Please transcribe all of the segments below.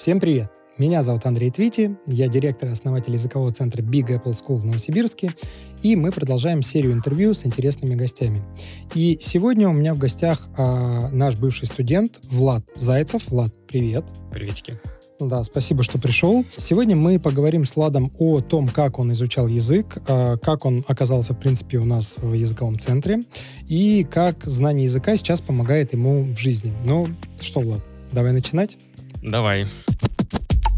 Всем привет! Меня зовут Андрей Твити, я директор и основатель языкового центра Big Apple School в Новосибирске, и мы продолжаем серию интервью с интересными гостями. И сегодня у меня в гостях а, наш бывший студент Влад Зайцев. Влад, привет. Приветики. Да, спасибо, что пришел. Сегодня мы поговорим с Ладом о том, как он изучал язык, а, как он оказался, в принципе, у нас в языковом центре, и как знание языка сейчас помогает ему в жизни. Ну, что, Влад, давай начинать? Давай.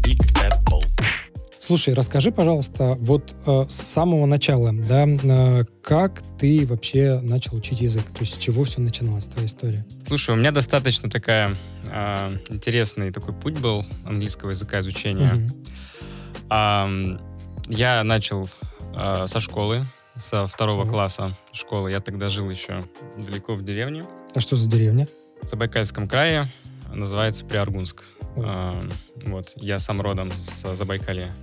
Big Apple. Слушай, расскажи, пожалуйста, вот э, с самого начала, да, э, как ты вообще начал учить язык? То есть с чего все начиналось, твоя история? Слушай, у меня достаточно такая а, интересный такой путь был английского языка изучения. А, м, я начал а, со школы, со второго Так. класса школы. Я тогда жил еще далеко в деревне, А что за деревня? в Забайкальском крае, называется Приаргунск. А, вот, я сам родом с Забайкалья.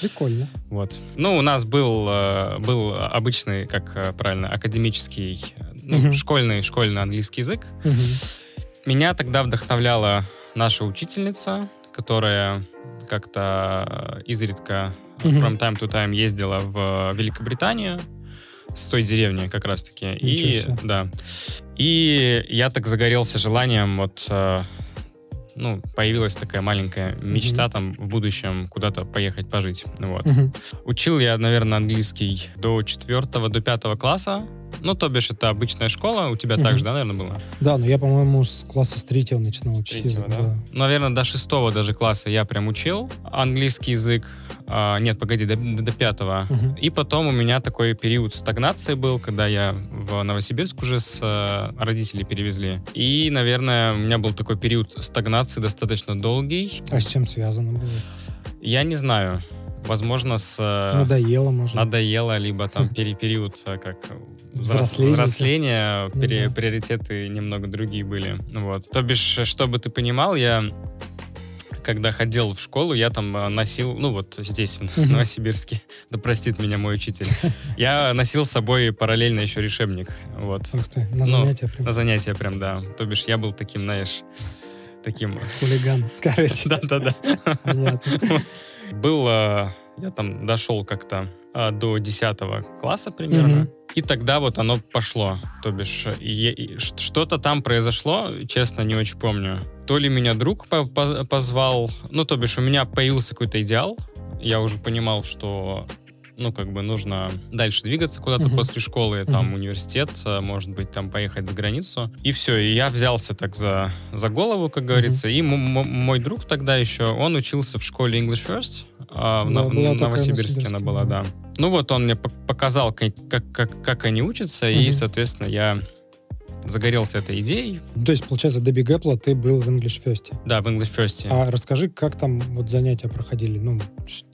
Прикольно. Вот. Ну, у нас был, э, был обычный, как э, правильно, академический, ну, Мгм. школьный, школьный английский язык. Мгм. Меня тогда вдохновляла наша учительница, которая как-то изредка Мгм. from time to time ездила в Великобританию с той деревни как раз-таки. И, да. И я так загорелся желанием вот э, ну, появилась такая маленькая мечта там в будущем куда-то поехать пожить. Вот. Мгм. Учил я, наверное, английский до четвертого, до пятого класса. Ну, то бишь, это обычная школа. У тебя Мгм. так же, да, наверное, было? Да, но я, по-моему, с класса с третьего начинал С учить третьего, язык. да? Наверное, до шестого даже класса я прям учил английский язык. А, нет, погоди, до, до- пятого. Мгм. И потом у меня такой период стагнации был, когда я в Новосибирск уже с э, родителей перевезли. И, наверное, у меня был такой период стагнации достаточно долгий. А с чем связано было? Я не знаю. Возможно, с... э, Надоело, может? надоело, либо там период э, как взрос- Взросления. взросления, Ну пере- да. приоритеты немного другие были. Вот. То бишь, чтобы ты понимал, я когда ходил в школу, я там э, носил, ну вот здесь, в. Новосибирске, да простит меня мой учитель, я носил с собой параллельно еще решебник, вот, Ух ты, на Ну, занятия прям. на занятия прям, да. То бишь, я был таким, знаешь, таким... Хулиган. Короче, Да-да-да. понятно. Был, э, я там дошел как-то до 10 класса примерно, Мгм. и тогда вот оно пошло. То бишь, что-то там произошло, честно, не очень помню. То ли меня друг по- по- позвал, ну, то бишь, у меня появился какой-то идеал, я уже понимал, что ну, как бы нужно дальше двигаться куда-то Мгм. после школы, там, Мгм. университет, э, может быть, там, поехать за границу. И все, и я взялся так за, за голову, как говорится. И м- м- мой друг тогда еще, он учился в школе English First, а, в Да, была в такая Новосибирске она была, да. да. Ну вот он мне пок- показал, как, как, как, они учатся, и, Мгм. соответственно, я загорелся этой идеей. Ну, То есть, получается, до Big Apple ты был в English First. Да, в English First. А расскажи, как там вот занятия проходили? Ну,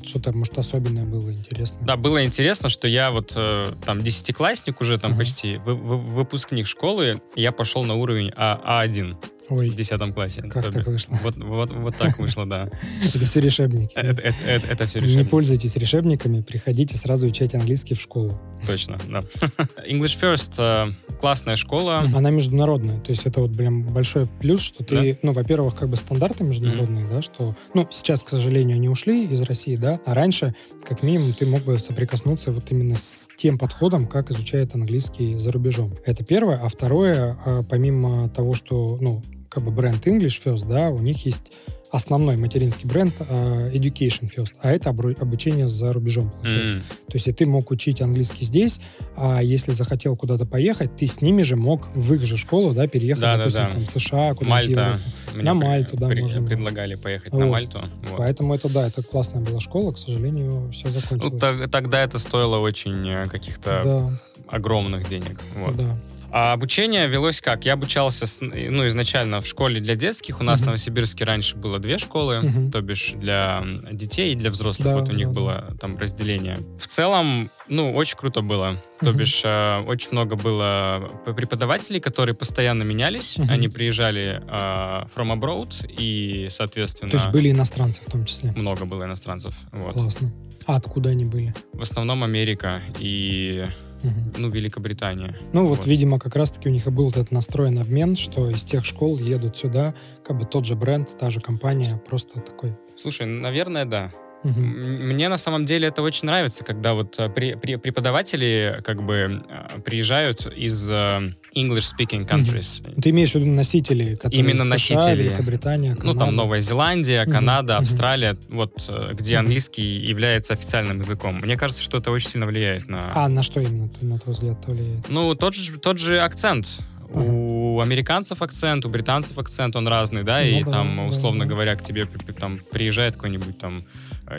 что-то, может, особенное было интересно? Да, было интересно, что я вот э, там десятиклассник уже, там Ага. почти вы- вы- выпускник школы, я пошел на уровень а, А1 в Ой, десятом классе. как так вышло? Вот, вот, вот так вышло, да. Это все решебники. Это, это, это- это все Не решение. пользуйтесь решебниками, приходите сразу учить английский в школу. Точно, да. English First э, классная школа. Она международная, то есть это вот, блин, большой плюс, что ты, ну, во-первых, как бы стандарты международные, да, что, ну, сейчас, к сожалению, они ушли из России, да, а раньше, как минимум, ты мог бы соприкоснуться вот именно с тем подходом, как изучают английский за рубежом. Это первое. А второе, а, помимо того, что, ну, как бы бренд English First, да, у них есть основной материнский бренд а, Education First, а это обучение за рубежом, получается. М, То есть и ты мог учить английский здесь, а если захотел куда-то поехать, ты с ними же мог в их же школу, да, переехать, Да, да, допустим, да. там, в США, куда-нибудь Мальта. Мне На Мальту, да, при- можно предлагали поехать на Вот. Мальту. вот. Поэтому это, да, это классная была школа, к сожалению, все Ну, закончилось. тог- тогда это стоило очень э, каких-то да, огромных денег. Вот. да. А обучение велось как? Я обучался, с- ну, изначально в школе для детских. У нас Мгм. в Новосибирске раньше было две школы, Мгм. то бишь для детей и для взрослых. Да, вот у них да, да. было там разделение. В целом, ну, очень круто было. То Мгм. бишь, э, очень много было преподавателей, которые постоянно менялись. Мгм. Они приезжали э, from abroad, и, соответственно, То есть были иностранцы в том числе. много было иностранцев. Вот. Классно. А откуда они были? В основном Америка и Мгм. ну, Великобритания. Ну вот, видимо, как раз-таки у них и был этот настроен обмен, что из тех школ едут сюда, как бы тот же бренд, та же компания, просто такой. Слушай, наверное, да. М, Мне на самом деле это очень нравится, когда вот э, при- при- преподаватели как бы э, приезжают из э, English-speaking countries. Ты имеешь в виду носители, которые Именно из США, носители. Великобритания, Ну, Канада? там Новая Зеландия, Канада, мгм. Австралия, вот где английский является официальным языком. Мне кажется, что это очень сильно влияет на... А на что именно, на твой взгляд, это влияет? Ну, тот же, тот же акцент. Ага. У американцев акцент, у британцев акцент, он разный, да, Ну и да, там, да, условно да. говоря, к тебе там приезжает какой-нибудь там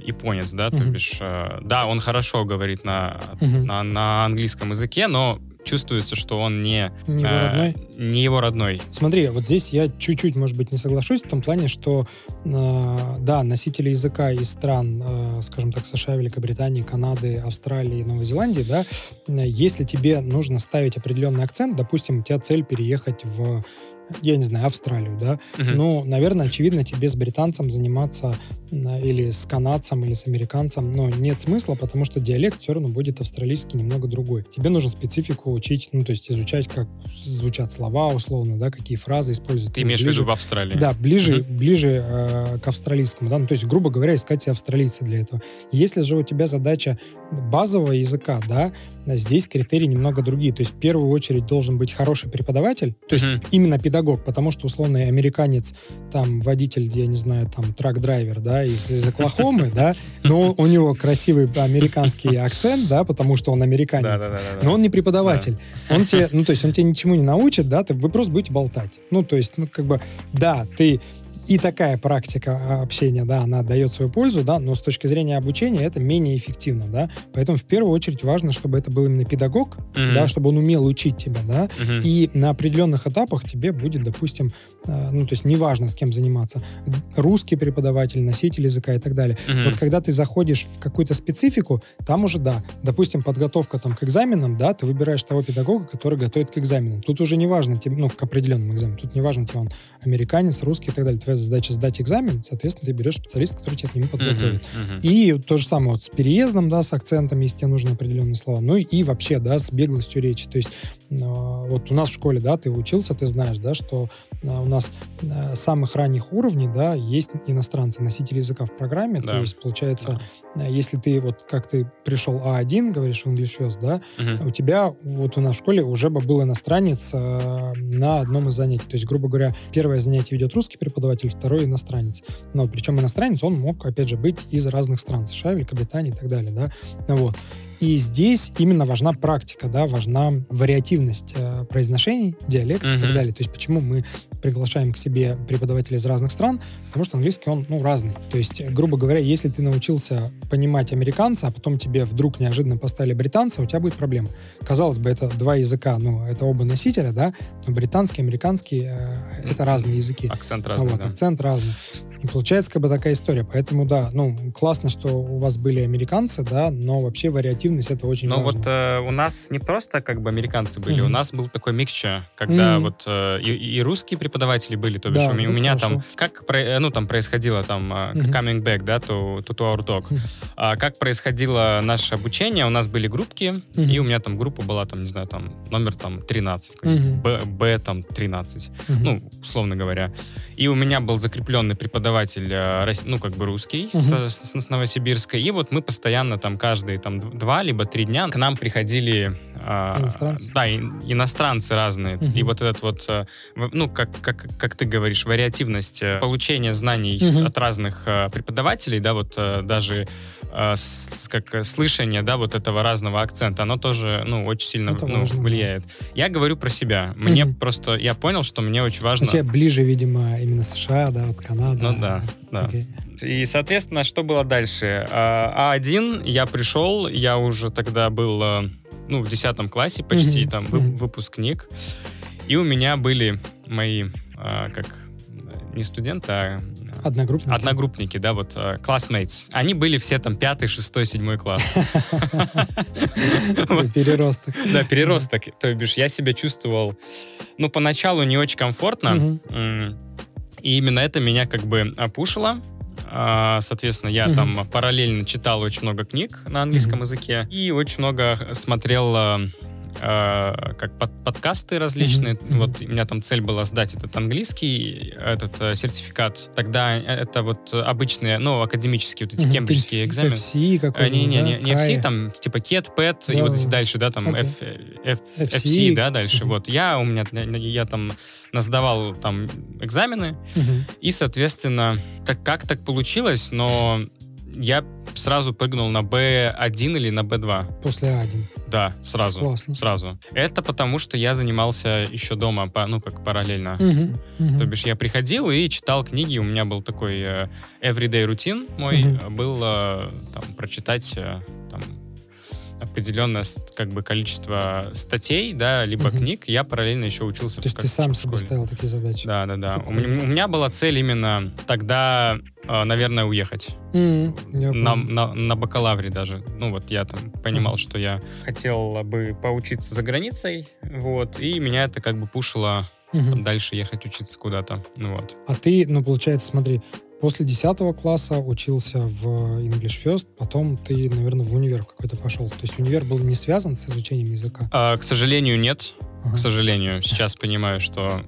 японец, да, то бишь, э, да, он хорошо говорит на, на, на английском языке, но чувствуется, что он не... Не его э, родной? Не его родной. Смотри, вот здесь я чуть-чуть, может быть, не соглашусь в том плане, что, э, да, носители языка из стран, э, скажем так, США, Великобритании, Канады, Австралии, Новой Зеландии, да, э, если тебе нужно ставить определенный акцент, допустим, у тебя цель переехать в, я не знаю, Австралию, да, Мгм. ну, наверное, очевидно, тебе с британцем заниматься или с канадцем, или с американцем, ну, нет смысла, потому что диалект все равно будет австралийский немного другой. Тебе нужно специфику учить, ну, то есть изучать, как звучат слова, условно, да, какие фразы используют. Ты ну, имеешь в ближе- виду в Австралии? Да, ближе, Мгм. ближе э, к австралийскому, да, ну, то есть, грубо говоря, искать себе австралийца для этого. Если же у тебя задача базового языка, да, здесь критерии немного другие. То есть, в первую очередь должен быть хороший преподаватель, то есть Мгм. именно педагог, потому что условный американец, там, водитель, я не знаю, там, трак-драйвер, да, из, из Оклахомы, да, но у него красивый американский акцент, да, потому что он американец. Но он не преподаватель. Он тебе, ну, то есть он тебе ничему не научит, да, ты, вы просто будете болтать. Ну, то есть, ну, как бы, да, ты и такая практика а, общения, да, она дает свою пользу, да, но с точки зрения обучения это менее эффективно, да. Поэтому в первую очередь важно, чтобы это был именно педагог, Мгм. да, чтобы он умел учить тебя, да, Мгм. и на определенных этапах тебе будет, допустим, э, ну, то есть неважно, с кем заниматься, русский преподаватель, носитель языка и так далее. Мгм. Вот когда ты заходишь в какую-то специфику, там уже, да, допустим, подготовка там к экзаменам, да, ты выбираешь того педагога, который готовит к экзаменам. Тут уже не важно, тебе, ну, к определенным экзаменам, тут не важно, тебе он американец, русский и так далее. Твоя задача сдать экзамен, соответственно, ты берешь специалиста, который тебя к нему подготовит. Мгм. Мгм. И то же самое вот с переездом, да, с акцентом, если тебе нужны определенные слова. Ну и вообще, да, с беглостью речи. То есть э, вот у нас в школе, да, ты учился, ты знаешь, да, что э, у нас э, самых ранних уровней, да, есть иностранцы, носители языка в программе. Да. То есть, получается, э, если ты вот как ты пришел А1, говоришь в English First, да, Мгм. у тебя вот у нас в школе уже бы был иностранец э, на одном из занятий. То есть, грубо говоря, первое занятие ведет русский преподаватель, второй иностранец. Но причем иностранец, он мог, опять же, быть из разных стран, США, Великобритании и так далее, да. Вот. И здесь именно важна практика, да, важна вариативность э, произношений, диалектов и так далее. То есть почему мы приглашаем к себе преподавателей из разных стран? Потому что английский, он, ну, разный. То есть, грубо говоря, если ты научился понимать американца, а потом тебе вдруг неожиданно поставили британца, у тебя будет проблема. Казалось бы, это два языка, ну, это оба носителя, да, но британский, американский э, это разные языки. Акцент А разный, вот, да. акцент разный. И получается как бы такая история. Поэтому, да, ну, классно, что у вас были американцы, да, но вообще вариативность это очень Ну важно. вот э, у нас не просто как бы американцы были, Мгм. у нас был такой микча, когда Мгм. вот э, и, и русские преподаватели были, то бишь Да, у, меня- у меня там как э, ну там происходило там Мгм. coming back, да, to, to, our talk. Мгм. А как происходило наше обучение? У нас были группки, Мгм. и у меня там группа была там не знаю там номер там 13, какой-нибудь, Мгм. Б, Б там 13 Мгм. ну, условно говоря. И у меня был закрепленный преподаватель, э, ну, как бы русский, Мгм. с, с- с Новосибирска. И вот мы постоянно там каждые там два либо три дня к нам приходили... а, Иностранцы? Да, и- иностранцы разные. Мгм. И вот этот вот, ну, как, как, как ты говоришь, вариативность э, получения знаний Мгм. от разных э, преподавателей, да, вот э, даже как слышание, да, вот этого разного акцента, оно тоже, ну, очень сильно Это ну, важно, да. влияет. Я говорю про себя. Мне Мгм. просто, я понял, что мне очень важно... Ну, тебе ближе, видимо, именно США, да, вот Канада. Ну да, да. Окей. И, соответственно, что было дальше? А, А1, я пришел, я уже тогда был, ну, в 10 классе почти, Мгм, там, мгм. выпускник. И у меня были мои, а, как, не студенты, а Одногруппники. одногруппники, да, вот, э, classmates. Они были все там пятый, шестой, седьмой класс. Переросток. Да, переросток. То бишь, я себя чувствовал, ну, поначалу не очень комфортно. И именно это меня как бы опушило. А, Соответственно, я там параллельно читал очень много книг на английском языке и очень много смотрел а, а, как под- подкасты различные. Мгм. Вот у меня там цель была сдать этот английский, этот э, сертификат. Тогда это вот обычные, ну, академические вот эти Мгм. кембриджские экзамены. FCE Э, какой-нибудь, Не, не, не, не Кай. FC, там типа KET, PET и Да, вот да, эти да. дальше, да, там Окей. F, F- FC. FC, да, дальше. Мгм. Вот я у меня, я там сдавал там экзамены, Мгм. и, соответственно, так как так получилось, но я сразу прыгнул на B1 или на B2. После А1. Да, сразу. Классно. Сразу. Это потому, что я занимался еще дома, по- ну, как параллельно. Мгм. Мгм. То бишь я приходил и читал книги, у меня был такой э, everyday рутин мой, э, был э, там прочитать там определенное как бы количество статей, да, либо Мгм. книг. Я параллельно еще учился То есть ты сам себе ставил такие задачи? Да, да, да. У у меня была цель именно тогда, э, наверное, уехать. Я На, на, на бакалавре даже. Ну вот я там понимал, Мгм. что я хотел бы поучиться за границей, вот, и меня это как бы пушило там, дальше ехать учиться куда-то. Ну вот. А ты, ну, получается, смотри, после 10 класса учился в English First, потом ты, наверное, в универ какой-то пошел. То есть универ был не связан с изучением языка? А, к сожалению, нет. Ага. К сожалению. Сейчас понимаю, что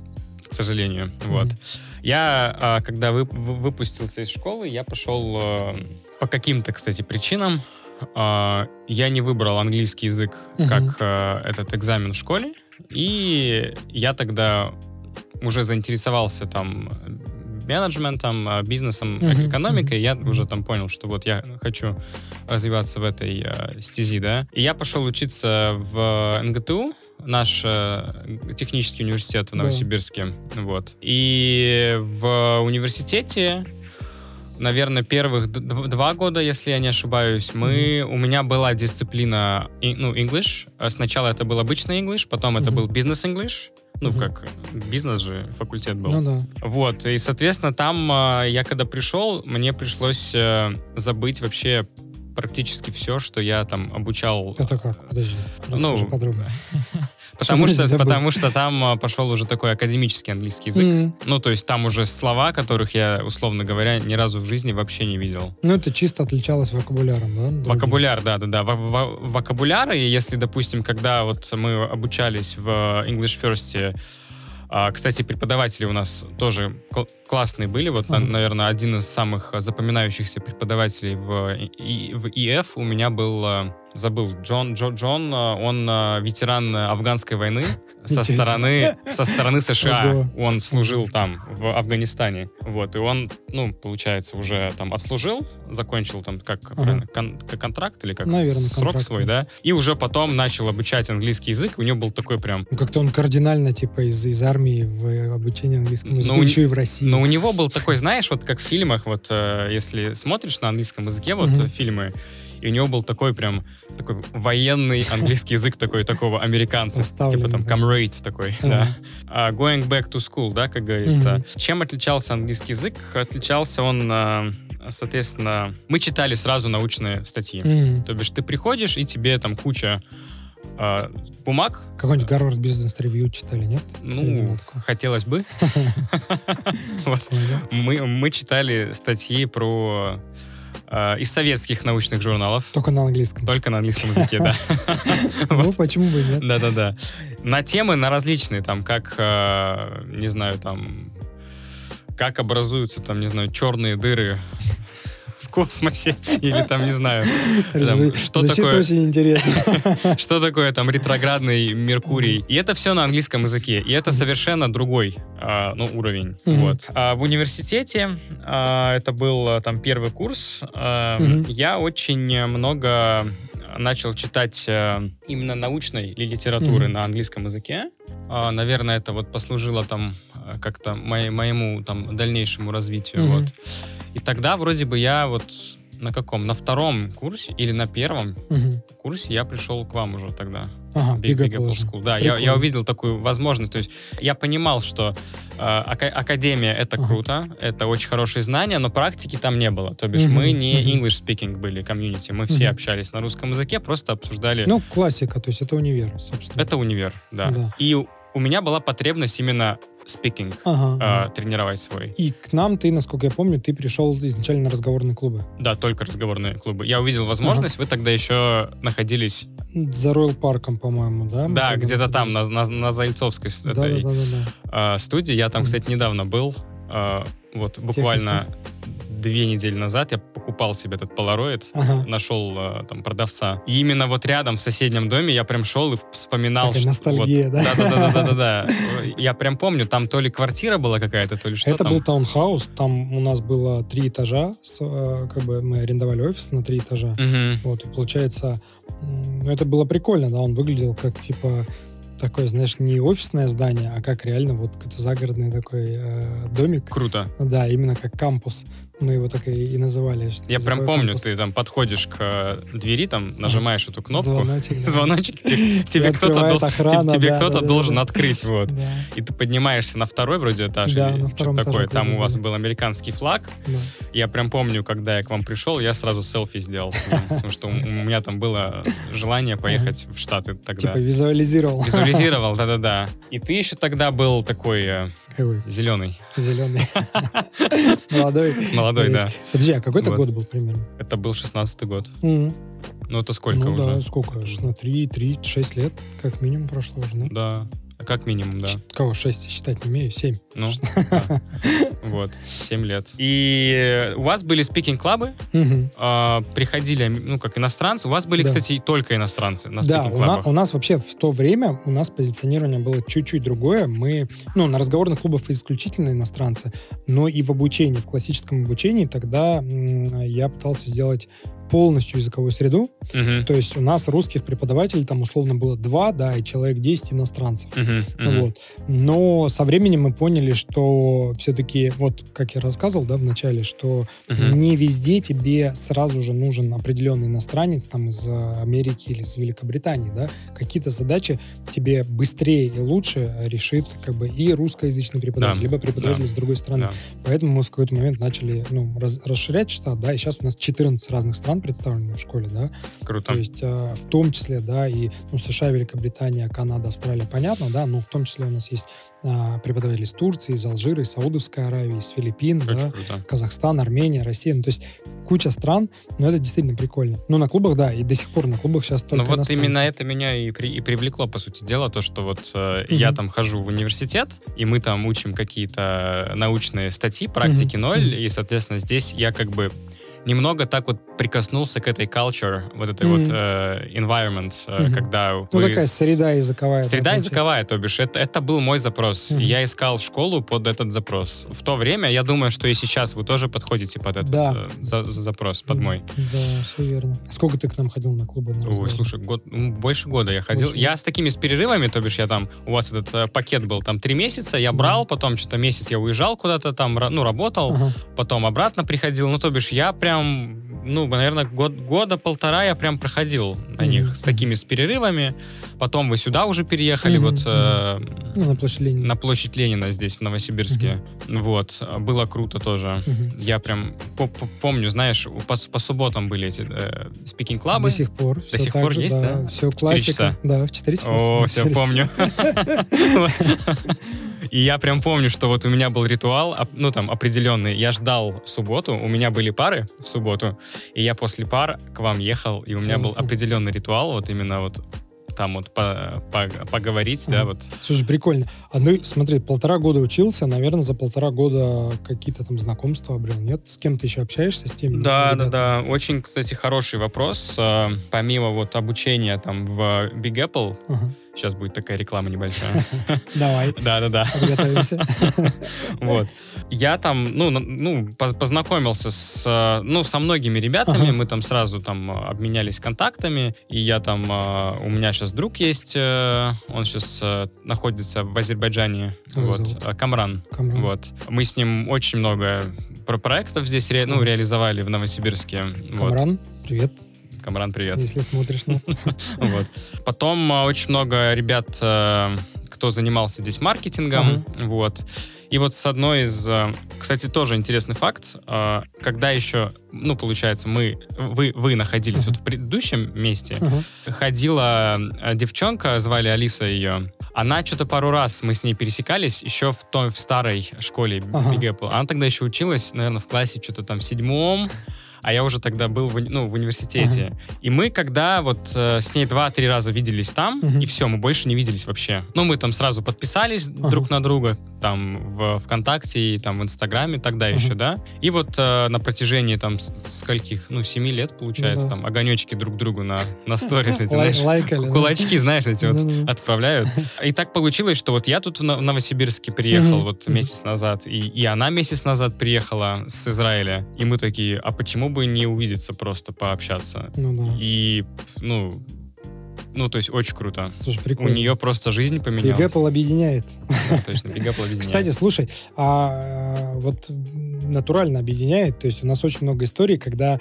к сожалению. Вот. Мгм. Я, а, когда вы- вы- выпустился из школы, я пошел э, по каким-то, кстати, причинам. а, Я не выбрал английский язык Мгм. как э, этот экзамен в школе. И я тогда уже заинтересовался там менеджментом, э, бизнесом, экономикой. Я уже там понял, что вот я хочу развиваться в этой э, стези, да. И я пошел учиться в МГТУ, наш э, технический университет в Да. Новосибирске, вот. И в университете, наверное, первых два года, если я не ошибаюсь, мы у меня была дисциплина, ну, English. Сначала это был обычный English, потом это Мгм. был бизнес English. Ну, Мгм. как бизнес же факультет был. Ну да. Вот, и, соответственно, там э, я когда пришел, мне пришлось э, забыть вообще практически все, что я там обучал. Это как? Подожди. Расскажи Ну, подробно. Потому что, забыл? потому что там э, пошел уже такой академический английский язык. Мгм. Ну, то есть там уже слова, которых я, условно говоря, ни разу в жизни вообще не видел. Ну, это чисто отличалось вокабуляром, да? другим? Вокабуляр, да, да, да. Во- во- Вокабуляры, и если, допустим, когда вот мы обучались в English First, а, кстати, преподаватели у нас тоже кл- классные были. Вот, Ага. наверное, один из самых а, запоминающихся преподавателей в, в ИФ у меня был, а, забыл, Джон, Джо, Джон, а, он а, ветеран а, афганской войны со стороны, со стороны США. Он служил там, в Афганистане. Вот, и он, ну, получается, уже там отслужил, закончил там как, кон- как контракт или как Наверное, срок контракт, свой, да, и уже потом начал обучать английский язык, у него был такой прям... Ну, как-то он кардинально, типа, из, из армии в обучение английскому языку, Ну, еще и в России. Но у него был такой, знаешь, вот как в фильмах, вот э, если смотришь на английском языке, вот э, фильмы, и у него был такой прям такой военный английский язык такой такого американца, типа там comrade такой, да. А, going back to school, да, как говорится. Чем отличался английский язык? Отличался он, э, соответственно, мы читали сразу научные статьи. То бишь ты приходишь, и тебе там куча э, бумаг, Какой-нибудь Гарвард Бизнес Ревью читали, нет? Ну, хотелось бы. Мы читали статьи про э, из советских научных журналов, Только на английском. только на английском языке, да. Ну, почему бы нет? Да-да-да. На темы, на различные, там, как, э, не знаю, там, как образуются, там, не знаю, черные дыры космосе, или там, не знаю, там, что Звучит такое... очень интересно. Что такое там ретроградный Меркурий? И это все на английском языке. И это совершенно другой а, ну, уровень. Вот. А в университете, а, это был там первый курс, а, я очень много начал читать а, именно научной ли- литературы на английском языке. А, наверное, это вот послужило там а, как-то моей- моему там дальнейшему развитию. Мгм. Вот. И тогда вроде бы я вот на каком? На втором курсе или на первом Мгм. курсе я пришел к вам уже тогда. Ага, Big, Big Apple. School. Да, я, я увидел такую возможность. То есть я понимал, что э, ака- академия это Ага. круто, это очень хорошие знания, но практики там не было. То бишь Мгм, мы не. English speaking были комьюнити, мы все Мгм. общались на русском языке, просто обсуждали. Ну, классика, то есть это универ, собственно. это универ, да. Да. И у меня была потребность именно speaking Ага. э, тренировать свой. И к нам ты, насколько я помню, ты пришел изначально на разговорные клубы. Да, только разговорные клубы. Я увидел возможность, вы тогда еще находились, За Ройл Парком, по-моему, да? мы да, где-то там, на, на, на Зайцовской с- Да, этой, да, да, да, да. э, студии. Я там, кстати, недавно был. э, вот буквально две недели назад я покупал себе этот полароид. Ага. Нашел э, там продавца. И именно вот рядом, в соседнем доме, я прям шел и вспоминал. Такая ностальгия, да? Да, да, да, да, да, да. Я прям помню, там то ли квартира была какая-то, то ли что Это там. был таунхаус, там у нас было три этажа, э, как бы мы арендовали офис на три этажа. Мгм. Вот, и получается, ну, это было прикольно, да, он выглядел как, типа, такое, знаешь, не офисное здание, а как реально вот какой-то загородный такой э, домик. Круто. Да, именно как кампус. Мы его так и, и называли. что Я прям помню, кампус. ты там подходишь к э, двери, там нажимаешь эту кнопку, Звоночек, да. звоночек, те- тебе кто-то тебе должен открыть, вот. И ты поднимаешься на второй вроде этаж, Да, на втором такое. Там у вас был американский флаг. Я прям помню, когда я к вам пришел, я сразу селфи сделал. Потому что у меня там было желание поехать в Штаты тогда. Типа визуализировал. Визуализировал, да-да-да. И ты еще тогда был такой э, зеленый, зеленый. Молодой. молодой, да. Подожди, а какой это Вот. год был примерно? Это был шестнадцатый год. Мгм. Ну, это сколько ну да, уже? сколько? На 3, 3, 6 лет, как минимум прошло уже, да? Да. Как минимум, да. Кого? 6 считать не умею, 7. Ну, да. вот, 7 лет. И у вас были спикинг-клабы, а, приходили, ну, как иностранцы. У вас были, Да. кстати, только иностранцы на Да, у, на- у нас вообще в то время у нас позиционирование было чуть-чуть другое. Мы, ну, на разговорных клубах исключительно иностранцы, но и в обучении, в классическом обучении тогда я пытался сделать полностью языковую среду. Мгм, То есть у нас русских преподавателей там условно было два, да, и человек 10 иностранцев. мгм, мгм. Вот. Но со временем мы поняли, что все-таки, вот как я рассказывал, да, в начале, что Мгм. не везде тебе сразу же нужен определенный иностранец там из Америки или из Великобритании, да. Какие-то задачи тебе быстрее и лучше решит как бы и русскоязычный преподаватель, Да, либо преподаватель да, с другой стороны. Да. Поэтому мы в какой-то момент начали ну, раз- расширять штат, да, и сейчас у нас 14 разных стран представлены в школе, да. Круто. То есть э, в том числе, да, и ну, США, Великобритания, Канада, Австралия, понятно, да, но в том числе у нас есть а, преподаватели из Турции, из Алжира, из Саудовской Аравии, из Филиппин, Очень да, круто. Казахстан, Армения, Россия, ну, то есть куча стран, но это действительно прикольно. Ну, на клубах, да, и до сих пор на клубах сейчас только Ну вот именно это меня и, при- и привлекло, по сути дела, то, что вот э, Мгм. я там хожу в университет, и мы там учим какие-то научные статьи, практики Мгм. ноль, Мгм. и, соответственно, здесь я как бы немного так вот прикоснулся к этой culture, вот этой Мгм. вот э, environment, Мгм. когда Ну, вы такая среда языковая. да, Среда получается. языковая, то бишь, это, это был мой запрос. И Я искал школу под этот запрос. В то время, я думаю, что и сейчас вы тоже подходите под этот Да. э, за- за запрос, под мой. Да, все верно. Сколько ты к нам ходил на клубы? На Ой, слушай, год, ну, больше года я ходил. Больше Я с такими с перерывами, то бишь я там, у вас этот э, пакет был там три месяца, я брал, потом что-то месяц я уезжал куда-то там, ну, работал, Ага. потом обратно приходил. Ну, то бишь я прям, ну, наверное, год, года полтора я прям проходил на Мгм, них с такими с перерывами. Потом вы сюда уже переехали, Мгм, вот э, Ну, на площадь Ленина. на площадь Ленина здесь, в Новосибирске. Вот, было круто тоже. Мгм. Я прям по- по- помню, знаешь, по, по субботам были эти э, спикинг-клабы. До сих пор. всё сих пор же, есть, да? Все В четыре классика. Да, в 4 часа. О, все помню. И я прям помню, что вот у меня был ритуал, ну там определенный. Я ждал субботу, у меня были пары в субботу, и я после пар к вам ехал, и у меня был определенный ритуал, вот именно вот там вот по- по- поговорить, да, вот. Слушай, прикольно. А ну, смотри, полтора года учился, наверное, за полтора года какие-то там знакомства обрел, нет? С кем ты еще общаешься, с теми Да, да, ребятами? да. Очень, кстати, хороший вопрос. Э, Помимо вот обучения там в Big Apple, Ага. Сейчас будет такая реклама небольшая. Давай, Да, да, да. подготовимся. Вот. Я там, ну, ну, по- познакомился с, э, ну, со многими ребятами, мы там сразу там э, обменялись контактами, и я там, э, у меня сейчас друг есть, он сейчас находится в Азербайджане, вот, Камран, Камран. вот. Мы с ним очень много про проектов здесь, ре- ну, реализовали в Новосибирске. Камран, привет, Камран, привет. если смотришь нас. Вот. Потом а, очень много ребят, э, кто занимался здесь маркетингом, вот. И вот с одной из, э, кстати, тоже интересный факт, э, когда еще, ну, получается, мы, вы, вы находились Ага. вот в предыдущем месте, Ага. ходила девчонка, звали Алиса ее, Она что-то пару раз мы с ней пересекались еще в той в старой школе Ага. Big Apple. Она тогда еще училась, наверное, в классе что-то там седьмом, а я уже тогда был в, ну, в университете. И мы, когда вот э, с ней два-три раза виделись там, Мгм. и все, мы больше не виделись вообще. Ну, мы там сразу подписались Ага. друг на друга, там в ВКонтакте и там в Инстаграме тогда Ага. еще, да. И вот э, на протяжении там скольких, ну, семи лет, получается, Ну да. там огонечки друг другу на, на сторис эти, знаешь, лайкали, да. кулачки, знаешь, эти вот отправляют. И так получилось, что вот я тут в Нов- Новосибирске приехал вот месяц назад, и, и она месяц назад приехала с Израиля. И мы такие, а почему бы не увидеться просто, пообщаться? Ну да. И, ну, ну, то есть очень круто. Слушай, У прикольно. нее просто жизнь Big поменялась. Apple объединяет. Да, точно, Big Apple объединяет. Кстати, слушай, а вот натурально объединяет, то есть у нас очень много историй, когда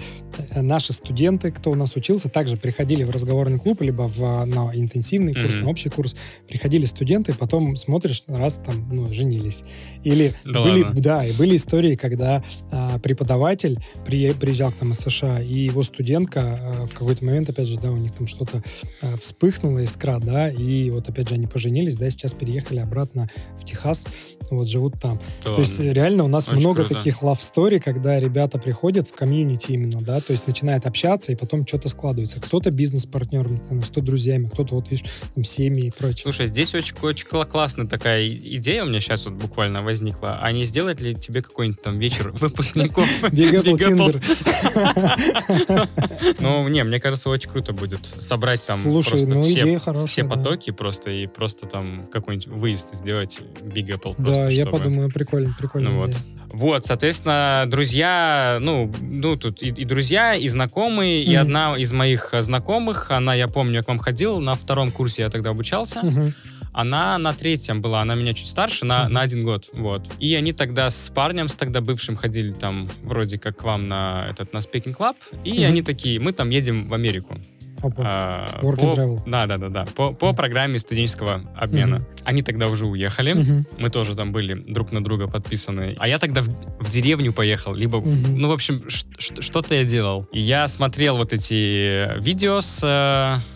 э, наши студенты, кто у нас учился, также приходили в разговорный клуб, либо в, на интенсивный курс, Мгм. на общий курс, приходили студенты, потом смотришь, раз там, ну, женились. Или Да были, ладно? да, и были истории, когда а, преподаватель при- приезжал к нам из США, и его студентка а, в какой-то момент, опять же, да, у них там что-то а, вспыхнула искра, да, и вот опять же они поженились, да, сейчас переехали обратно в Техас, вот живут там. Да То есть ладно. реально у нас Очень много круто. таких love story, когда ребята приходят в комьюнити именно, да, то есть начинают общаться, и потом что-то складывается. Кто-то бизнес-партнером становится, кто друзьями, кто-то вот, видишь, там семьи и прочее. Слушай, здесь очень, очень кла- классная такая идея у меня сейчас вот буквально возникла. А не сделать ли тебе какой-нибудь там вечер выпускников? Apple. Tinder. Ну, не, мне кажется, очень круто будет собрать там Слушай, ну идея хорошая. все потоки просто и просто там какой-нибудь выезд сделать Big Apple. Да, просто, я чтобы- подумаю, прикольно, прикольно. Ну вот. Вот, соответственно, друзья, ну, ну тут и, и друзья, и знакомые, и Мгм. одна из моих знакомых, она, я помню, я к вам ходил, на втором курсе я тогда обучался, она на третьем была, она меня чуть старше, на, Мгм. на один год, вот. И они тогда с парнем, с тогда бывшим, ходили там вроде как к вам на этот, на Speaking Club, и Мгм. они такие, мы там едем в Америку. Опа. А, Work по- and travel. Да, да, да, да. По, по программе студенческого обмена. Мгм. Они тогда уже уехали. Мгм. Мы тоже там были друг на друга подписаны. А я тогда в, в деревню поехал, либо, Мгм. ну, в общем, что-то я делал. И я смотрел вот эти видео с... э,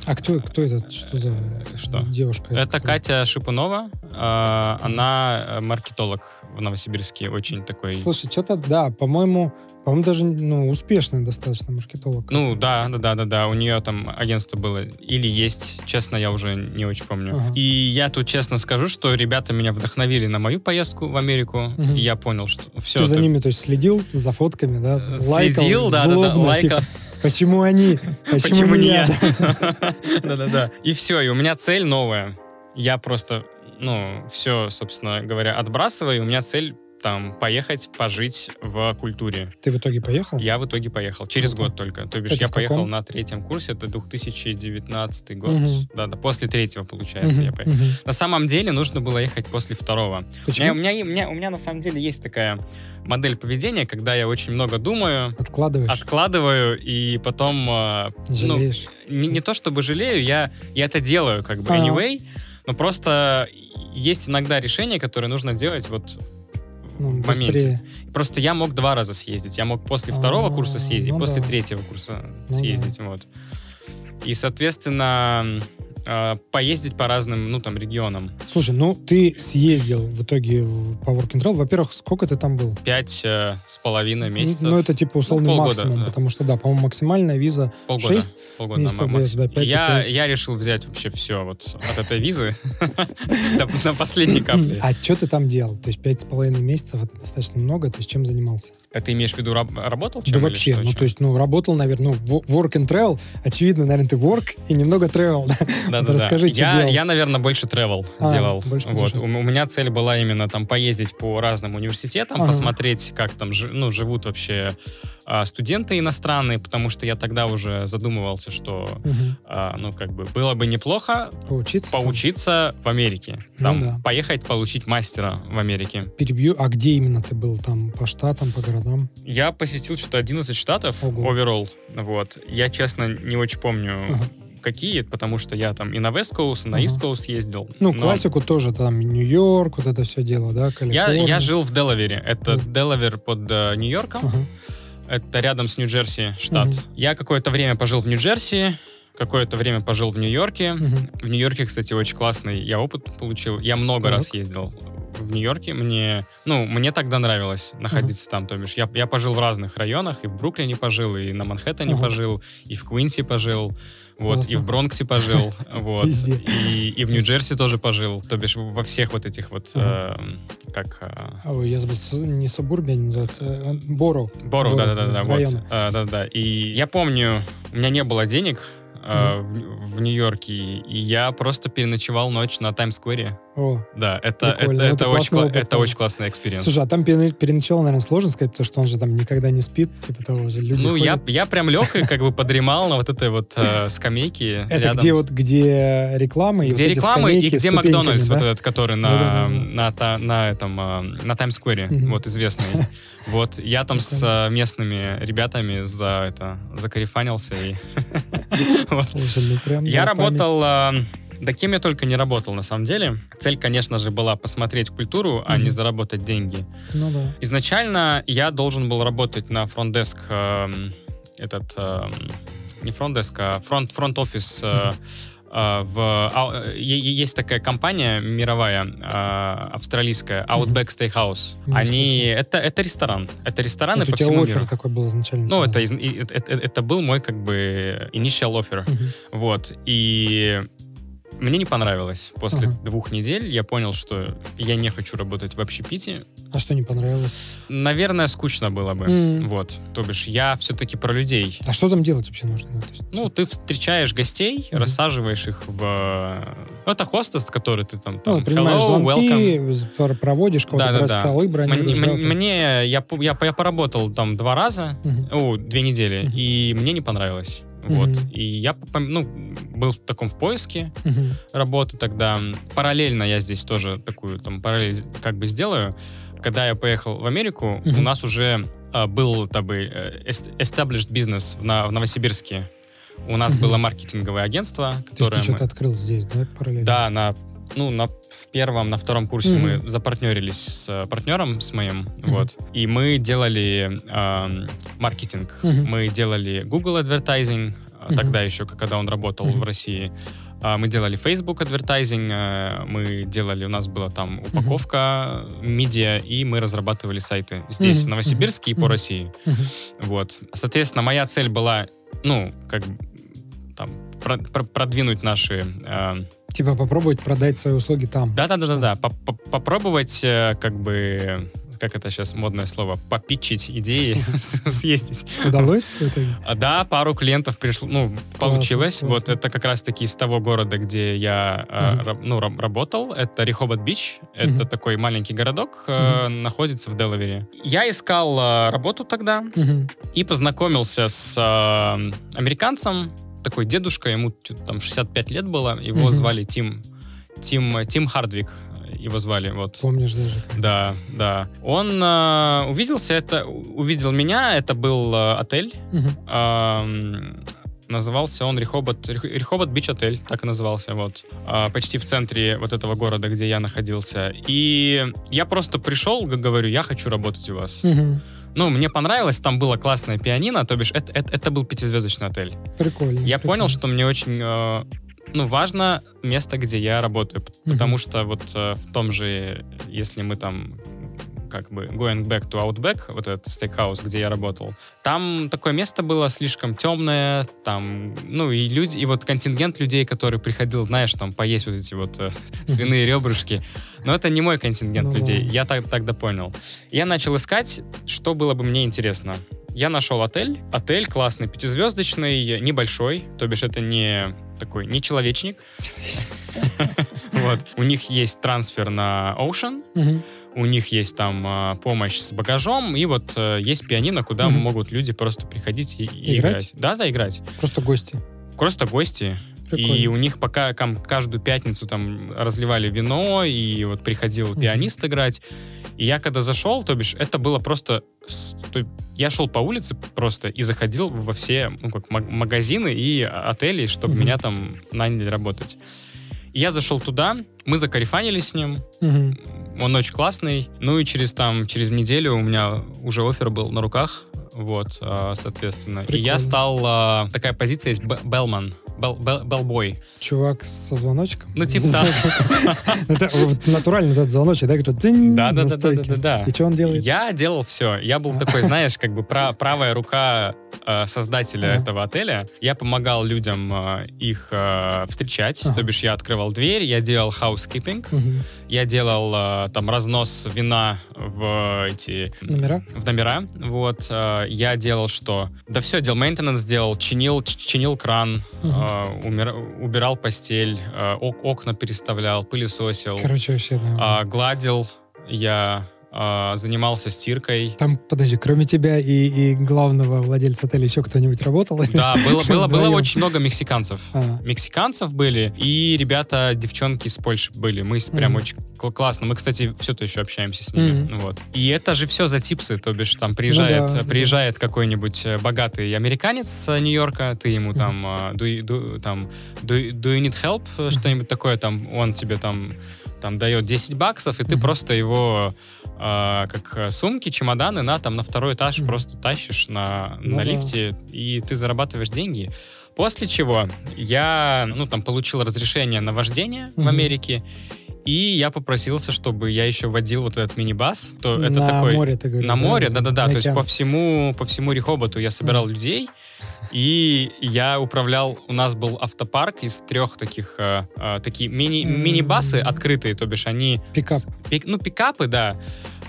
А кто, кто это? Что за Что? девушка? Это кто? Катя Шипунова. Э, Она э, маркетолог в Новосибирске, очень такой... Слушай, что-то, да, по-моему, по-моему, даже, ну, успешный достаточно маркетолог. Ну, да, да, да, да, да. У нее там агентство было или есть, честно, я уже не очень помню. Ага. И я тут честно скажу, что ребята меня вдохновили на мою поездку в Америку. Мгм. И я понял, что все. Ты за ними, то есть, следил за фотками, да? Лайкал Следил, да, да, да, злобно, лайкал. типа, почему они? Почему, Почему не я? Да. Да-да-да. И все, и у меня цель новая. Я просто, ну, все, собственно говоря, отбрасываю, и у меня цель там поехать, пожить в культуре. Ты в итоге поехал? Я в итоге поехал. Через год только. То бишь Это я поехал каком? на третьем курсе, это 2019 год. Мгм. Да-да, после третьего, получается, Мгм, я поехал. мгм. На самом деле нужно было ехать после второго. У меня, у, Почему? меня, у, меня, у меня на самом деле есть такая модель поведения, когда я очень много думаю, Откладываешь? откладываю, и потом э, ну, Жалеешь? не, не то чтобы жалею, я, я это делаю как бы anyway, но просто есть иногда решения, которые нужно делать вот Ну, в моменте. быстрее. Просто я мог два раза съездить. Я мог после второго А, курса съездить, ну после да. третьего курса Ну съездить. Вот. И, соответственно, э, поездить по разным, ну, там, регионам. Слушай, ну ты съездил в итоге по Work and. Во-первых, сколько ты там был? Пять э, с половиной месяцев. Ну, это типа условный полгода, максимум, да. потому что, да, по-моему, максимальная виза полгода. 6. полгода месяцев, ма- да, максимум. да, пять и я, пять. я решил взять вообще все вот от этой визы до последней капли. А что ты там делал? То есть пять с половиной месяцев это достаточно много. То есть чем занимался? А ты имеешь в виду раб- работал чем да вообще, что, ну чем? то есть, ну работал, наверное, ну work and travel. Очевидно, наверное, ты work и немного travel. да? Да, да, да. расскажи, что я, делал. я, наверное, больше travel А, делал. больше вот. У, у меня цель была именно там поездить по разным университетам, Ага. посмотреть, как там жи- ну, живут вообще студенты иностранные, потому что я тогда уже задумывался, что а, ну как бы было бы неплохо Поучиться? там? поучиться в Америке, Ну там да. поехать получить мастера в Америке. Перебью. А где именно ты был? Там по штатам, по городам? Я посетил что-то 11 штатов overall, вот. Я честно не очень помню. Ага. Какие, потому что я там и на West Coast, и на Ага. East Coast ездил. Ну, Но- классику тоже, там, Нью-Йорк, вот это все дело, да, Я, Калифорния. я жил в Делавере. Это Да. Делавер под э, Нью-Йорком. Ага. Это рядом с Нью-Джерси штат. Мгм. Я какое-то время пожил в Нью-Джерси, какое-то время пожил в Нью-Йорке. Мгм. В Нью-Йорке, кстати, очень классный я опыт получил. Я много Так. раз ездил в Нью-Йорке. Мне, ну, мне тогда нравилось находиться там. То бишь, я, я пожил в разных районах, и в Бруклине пожил, и на Манхэттене Ага. пожил, и в Квинси пожил, вот, Классно. и в Бронксе пожил, вот, и, и в Нью-Джерси тоже пожил. То бишь, во всех вот этих вот, Ага. э, как... э, А, ой, я забыл, не Субурбия называется, Боро. Боро, Боро, да-да-да, да, вот. А, Да-да. И я помню, у меня не было денег а, в, в Нью-Йорке, и я просто переночевал ночь на Таймс-сквере. О, Да, это, Прикольно. это, Ну, это это очень, опыт, это очень классный experience. слушай, а там пере- переночевал, наверное, сложно сказать, потому что он же там никогда не спит, типа того же. Люди ну, я, ходят. я прям лег и как бы подремал на вот этой вот э, скамейке Это рядом. где вот, где реклама и Где вот эти рекламы и где Макдональдс, да? вот этот, который на, на, та- на этом, а, на Таймс-сквере, Мгм. вот известный. Вот, я там с а, местными ребятами за это, закарифанился и... вот. Слушай, ну прям, Я память. работал... а, Да кем я только не работал, на самом деле. Цель, конечно же, была посмотреть культуру, а Мгм. не заработать деньги. Ну да. Изначально я должен был работать на фронт-деск, эм, этот, эм, не фронт-деск, а фронт, фронт-офис э, э, в... а, э, е- е- есть такая компания мировая, э, австралийская, Outback Steakhouse. Они... Это, это ресторан. Это рестораны у по всему миру. такой был изначально. Ну, это, из- и- это, это- это был мой, как бы, initial offer. Вот. И мне не понравилось. После Ага. двух недель я понял, что я не хочу работать в общепите. А что не понравилось? Наверное, скучно было бы. М. Вот. То бишь, я все-таки про людей. А что там делать вообще нужно? То есть, Ну, ты встречаешь гостей, Мгм. рассаживаешь их в... Ну, это хостес, который ты там... ну, там принимаешь hello, welcome. звонки, пр- проводишь кого-то, Да-да-да. брать столы, Мне, бронируешь. да, мне- я, я, я поработал там два раза? Мгм. о, две недели, Мгм. и мне не понравилось. Вот. Мгм. И я ну, был в таком в поиске, Мгм. работы тогда. Параллельно я здесь тоже такую там параллель как бы сделаю. Когда я поехал в Америку, Мгм. у нас уже а, был бы э, established бизнес в, На- в Новосибирске. У нас Мгм. было маркетинговое агентство, То есть которое ты мы... что-то открыл здесь, да, параллельно? Да, на ну, на, в первом, на втором курсе Мгм. мы запартнерились с э, партнером, с моим, вот, и мы делали эм, маркетинг. Мгм. Мы делали Google Advertising, Мгм. тогда еще, когда он работал Мгм. в России. А, Мы делали Facebook Advertising, э, мы делали, у нас была там упаковка, медиа, и мы разрабатывали сайты здесь, Мгм. в Новосибирске и по. России. Мгм. Вот. Соответственно, моя цель была, ну, как там, про- про- продвинуть наши э, Типа попробовать продать свои услуги там. да, да, да, да, да. Поп- поп- Попробовать, э, как бы, как это сейчас модное слово, попитчить идеи, съездить. Удалось это? А, Да, пару клиентов пришло, ну, получилось. Вот это как раз-таки из того города, где я, раб- ну, раб- работал. Это Рихобот Бич. Это такой маленький городок, э, находится в Делавере. Я искал э, работу тогда и познакомился с американцем, такой дедушка, ему там 65 лет было, его Мгм. звали Тим, Тим, Тим Хардвик, его звали, вот. Помнишь даже. Да, да. Он э, увиделся, это, увидел меня, это был э, отель, Мгм. Ам, назывался он Рихобот, Рих- Рихобот Бич Отель, так и назывался, вот. А, почти в центре вот этого города, где я находился. И я просто пришел, говорю, я хочу работать у вас. Мгм. Ну, мне понравилось, там было классное пианино, то бишь это, это, это был пятизвездочный отель. Прикольно. Я прикольно. понял, что мне очень, э, ну, важно место, где я работаю, потому что вот э, в том же, если мы там как бы going back to Outback, вот этот стейкхаус, где я работал, там такое место было слишком темное, там, ну, и люди, и вот контингент людей, который приходил, знаешь, там, поесть вот эти вот э, свиные ребрышки, но это не мой контингент Ну да. людей, я так, тогда понял. Я начал искать, что было бы мне интересно. Я нашел отель. Отель классный, пятизвездочный, небольшой, то бишь это не такой, не человечник. Вот. У них есть трансфер на Ocean. У них есть там а, помощь с багажом, и вот э, есть пианино, куда Мгм. могут люди просто приходить и, и Играть? играть. Да, да, играть. Просто гости. Просто гости. Прикольно. И у них пока кам- каждую пятницу там разливали вино, и вот приходил Мгм. пианист играть. И я когда зашел, то бишь, это было просто... Я шел по улице просто и заходил во все ну, как, маг- магазины и отели, чтобы Мгм. меня там наняли работать. И я зашел туда, мы закарифанились с ним, Мгм. Он очень классный. Ну и через там, через неделю у меня уже офер был на руках. Вот, а, соответственно. И я Прикольно. стал... а, такая позиция есть Белман. Бел- бел- Белбой. Чувак со звоночком. Ну, типа, да. Это натурально этот звоночек, да, который Да, да, да, да, да, да. И что он делает? Я делал все. Я был такой, знаешь, как бы пра- правая рука э, создателя этого отеля. Я помогал людям э, их э, встречать. То бишь я открывал дверь, я делал housekeeping, я делал там разнос вина в эти Номера? в номера. Вот. я делал что? Да все, делал мейнтенанс, делал, чинил, чинил кран, умер- убирал постель, э, ок- окна переставлял, пылесосил, Короче, вообще, да. а, гладил я, а, занимался стиркой. Там, подожди, кроме тебя и, и главного владельца отеля еще кто-нибудь работал? Да, было, было, было очень много мексиканцев. А, Мексиканцев были, и ребята, девчонки из Польши были. Мы прям Мгм. очень кл- классно. Мы, кстати, все то еще общаемся с ними. Мгм. Вот. И это же все за типсы, то бишь там приезжает, Ну да, приезжает какой-нибудь э, богатый американец с Нью-Йорка, ты ему там, а, do, do- там do, do you need help, э, что-нибудь такое, там он тебе там там дает 10 баксов, и ты Мгм. просто его а, как э, сумки, чемоданы на там на второй этаж Мгм. просто тащишь на, Ну на да. лифте, и ты зарабатываешь деньги. После чего я, ну, там, получил разрешение на вождение в Мгм. Америке, и я попросился, чтобы я еще водил вот этот мини-бас. То это на такой... море, ты говоришь. На море, да-да-да. То есть по всему, по всему Рехоботу я собирал людей, и я управлял... У нас был автопарк из трех таких... э, э, такие мини, М. мини-басы открытые, то бишь они... Пикап. пик- ну, пикапы, да.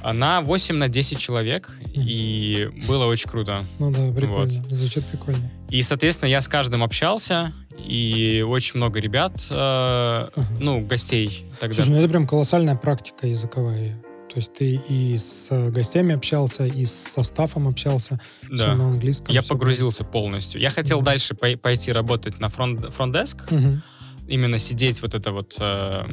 На 8 на 10 человек, и было очень круто. Ну да, прикольно. Вот. Звучит прикольно. И, соответственно, я с каждым общался, и очень много ребят, э, ну, гостей тогда. Слушай, ну это прям колоссальная практика языковая. То есть ты и с гостями общался, и с составом общался, все да. на английском. Я всё погрузился полностью. Я хотел Мгм. дальше пой- пойти работать на фронт, фронт-деск. Мгм. именно сидеть вот это вот, э,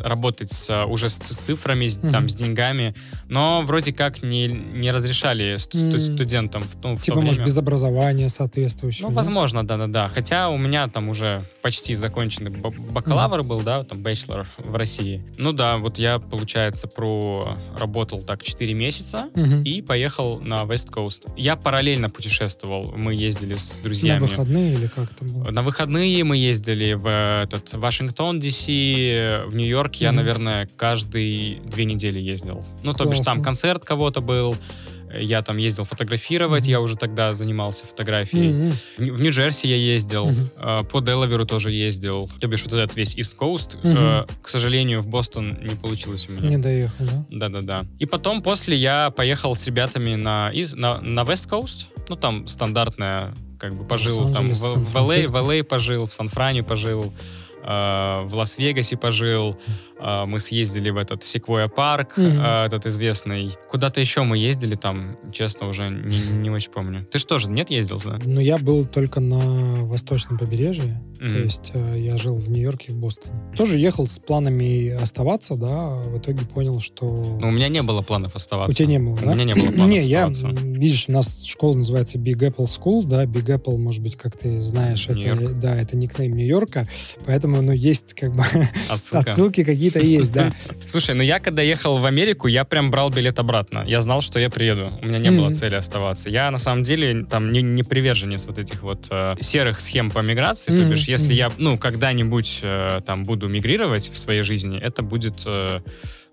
работать с, э, уже с, цифрами, с, там, с деньгами, но вроде как не, не разрешали студентам в, ну, в Типа, может, без образования соответствующего. Ну, да? возможно, да-да-да. Хотя у меня там уже почти законченный бакалавр был, да, там бachelor в России. Ну да, вот я, получается, проработал так 4 месяца Мгм. и поехал на West Coast. Я параллельно путешествовал. Мы ездили с На друзьями. выходные или как это было? На выходные мы ездили в этот Вашингтон, Ди.Си, в Нью-Йорк. Я, Мгм. наверное, каждые две недели ездил. Ну, то бишь, там концерт кого-то был. Я там ездил фотографировать, Мгм. я уже тогда занимался фотографией. Мгм. В Нью- в Нью-Джерси я ездил, э, по Делаверу тоже ездил. То бишь вот этот весь East Coast. Э, К сожалению, в Бостон не получилось у меня. Не доехал, да? Да-да-да. И потом после я поехал с ребятами на, на, на West Coast. Ну, там стандартная, как бы пожил. Там в, Лос-Анджелес, в LA, в Сан-Франциско. LA пожил, в Сан-Фране пожил, в Лас-Вегасе пожил. Э, мы съездили в этот Секвоя парк, э, этот известный. Куда-то еще мы ездили там, честно, уже не, не очень помню. Ты что же, нет, ездил туда? Ну, я был только на восточном побережье. То Мгм. есть э, я жил в Нью-Йорке в Бостоне. Тоже ехал с планами оставаться, да, а в итоге понял, что... Ну, у меня не было планов оставаться. У тебя не было, У да? меня не было планов Не, я, видишь, у нас школа называется Big Apple School, да, Big Apple, может быть, как ты знаешь, это, да, это никнейм Нью-Йорка, поэтому, ну, есть как бы отсылки какие-то есть, да. Слушай, ну я когда ехал в Америку, я прям брал билет обратно. Я знал, что я приеду. У меня не было цели оставаться. Я на самом деле там не, не приверженец вот этих вот э, серых схем по миграции. То бишь, если я, ну, когда-нибудь э, там буду мигрировать в своей жизни, это будет, э,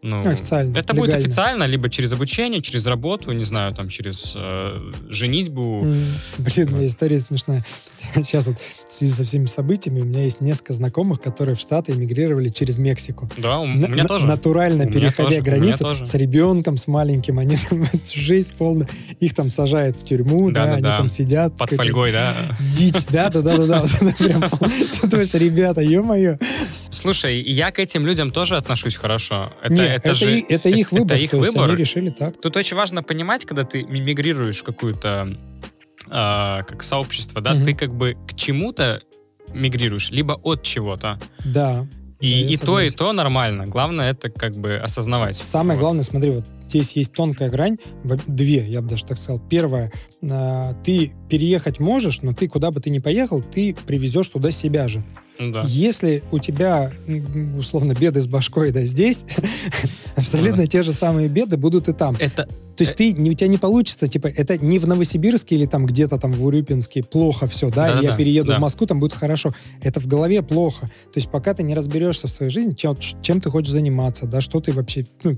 ну, Ну, официально, это будет легально. официально, либо через обучение, через работу, не знаю, там через э, женитьбу. М, Блин, у меня история смешная. Сейчас вот в связи со всеми событиями у меня есть несколько знакомых, которые в Штаты эмигрировали через Мексику. Да, у, у На- меня на- тоже. Натурально У меня переходя тоже, у меня границу с ребенком, с маленьким, они там жизнь полная. Их там сажают в тюрьму, да, Да-да-да. они там сидят. Под фольгой, да. Дичь, да, да, да, да, да. Прям ребята, ё-моё. Слушай, я к этим людям тоже отношусь хорошо. Это, Не, это, это, же, и- это их выбор. их то выбор. Они решили так. Тут очень важно понимать, когда ты ми- мигрируешь какую-то а, как сообщество, да, Мгм. ты как бы к чему-то мигрируешь, либо от чего-то. Да. И, Да, и то, и то нормально. Главное это как бы осознавать. Самое Вот. главное, смотри, вот здесь есть тонкая грань, две, я бы даже так сказал. Первое, а, ты переехать можешь, но ты куда бы ты ни поехал, ты привезешь туда себя же. Да. Если у тебя, условно, беды с башкой, да, здесь, абсолютно те же самые беды будут и там. Это То есть Э. ты, не, у тебя не получится, типа, это не в Новосибирске или там где-то там в Урюпинске плохо все, да, и я Да-да-да, перееду да. в Москву, там будет хорошо. Это в голове плохо. То есть пока ты не разберешься в своей жизни, чем, чем ты хочешь заниматься, да, что ты вообще, ну,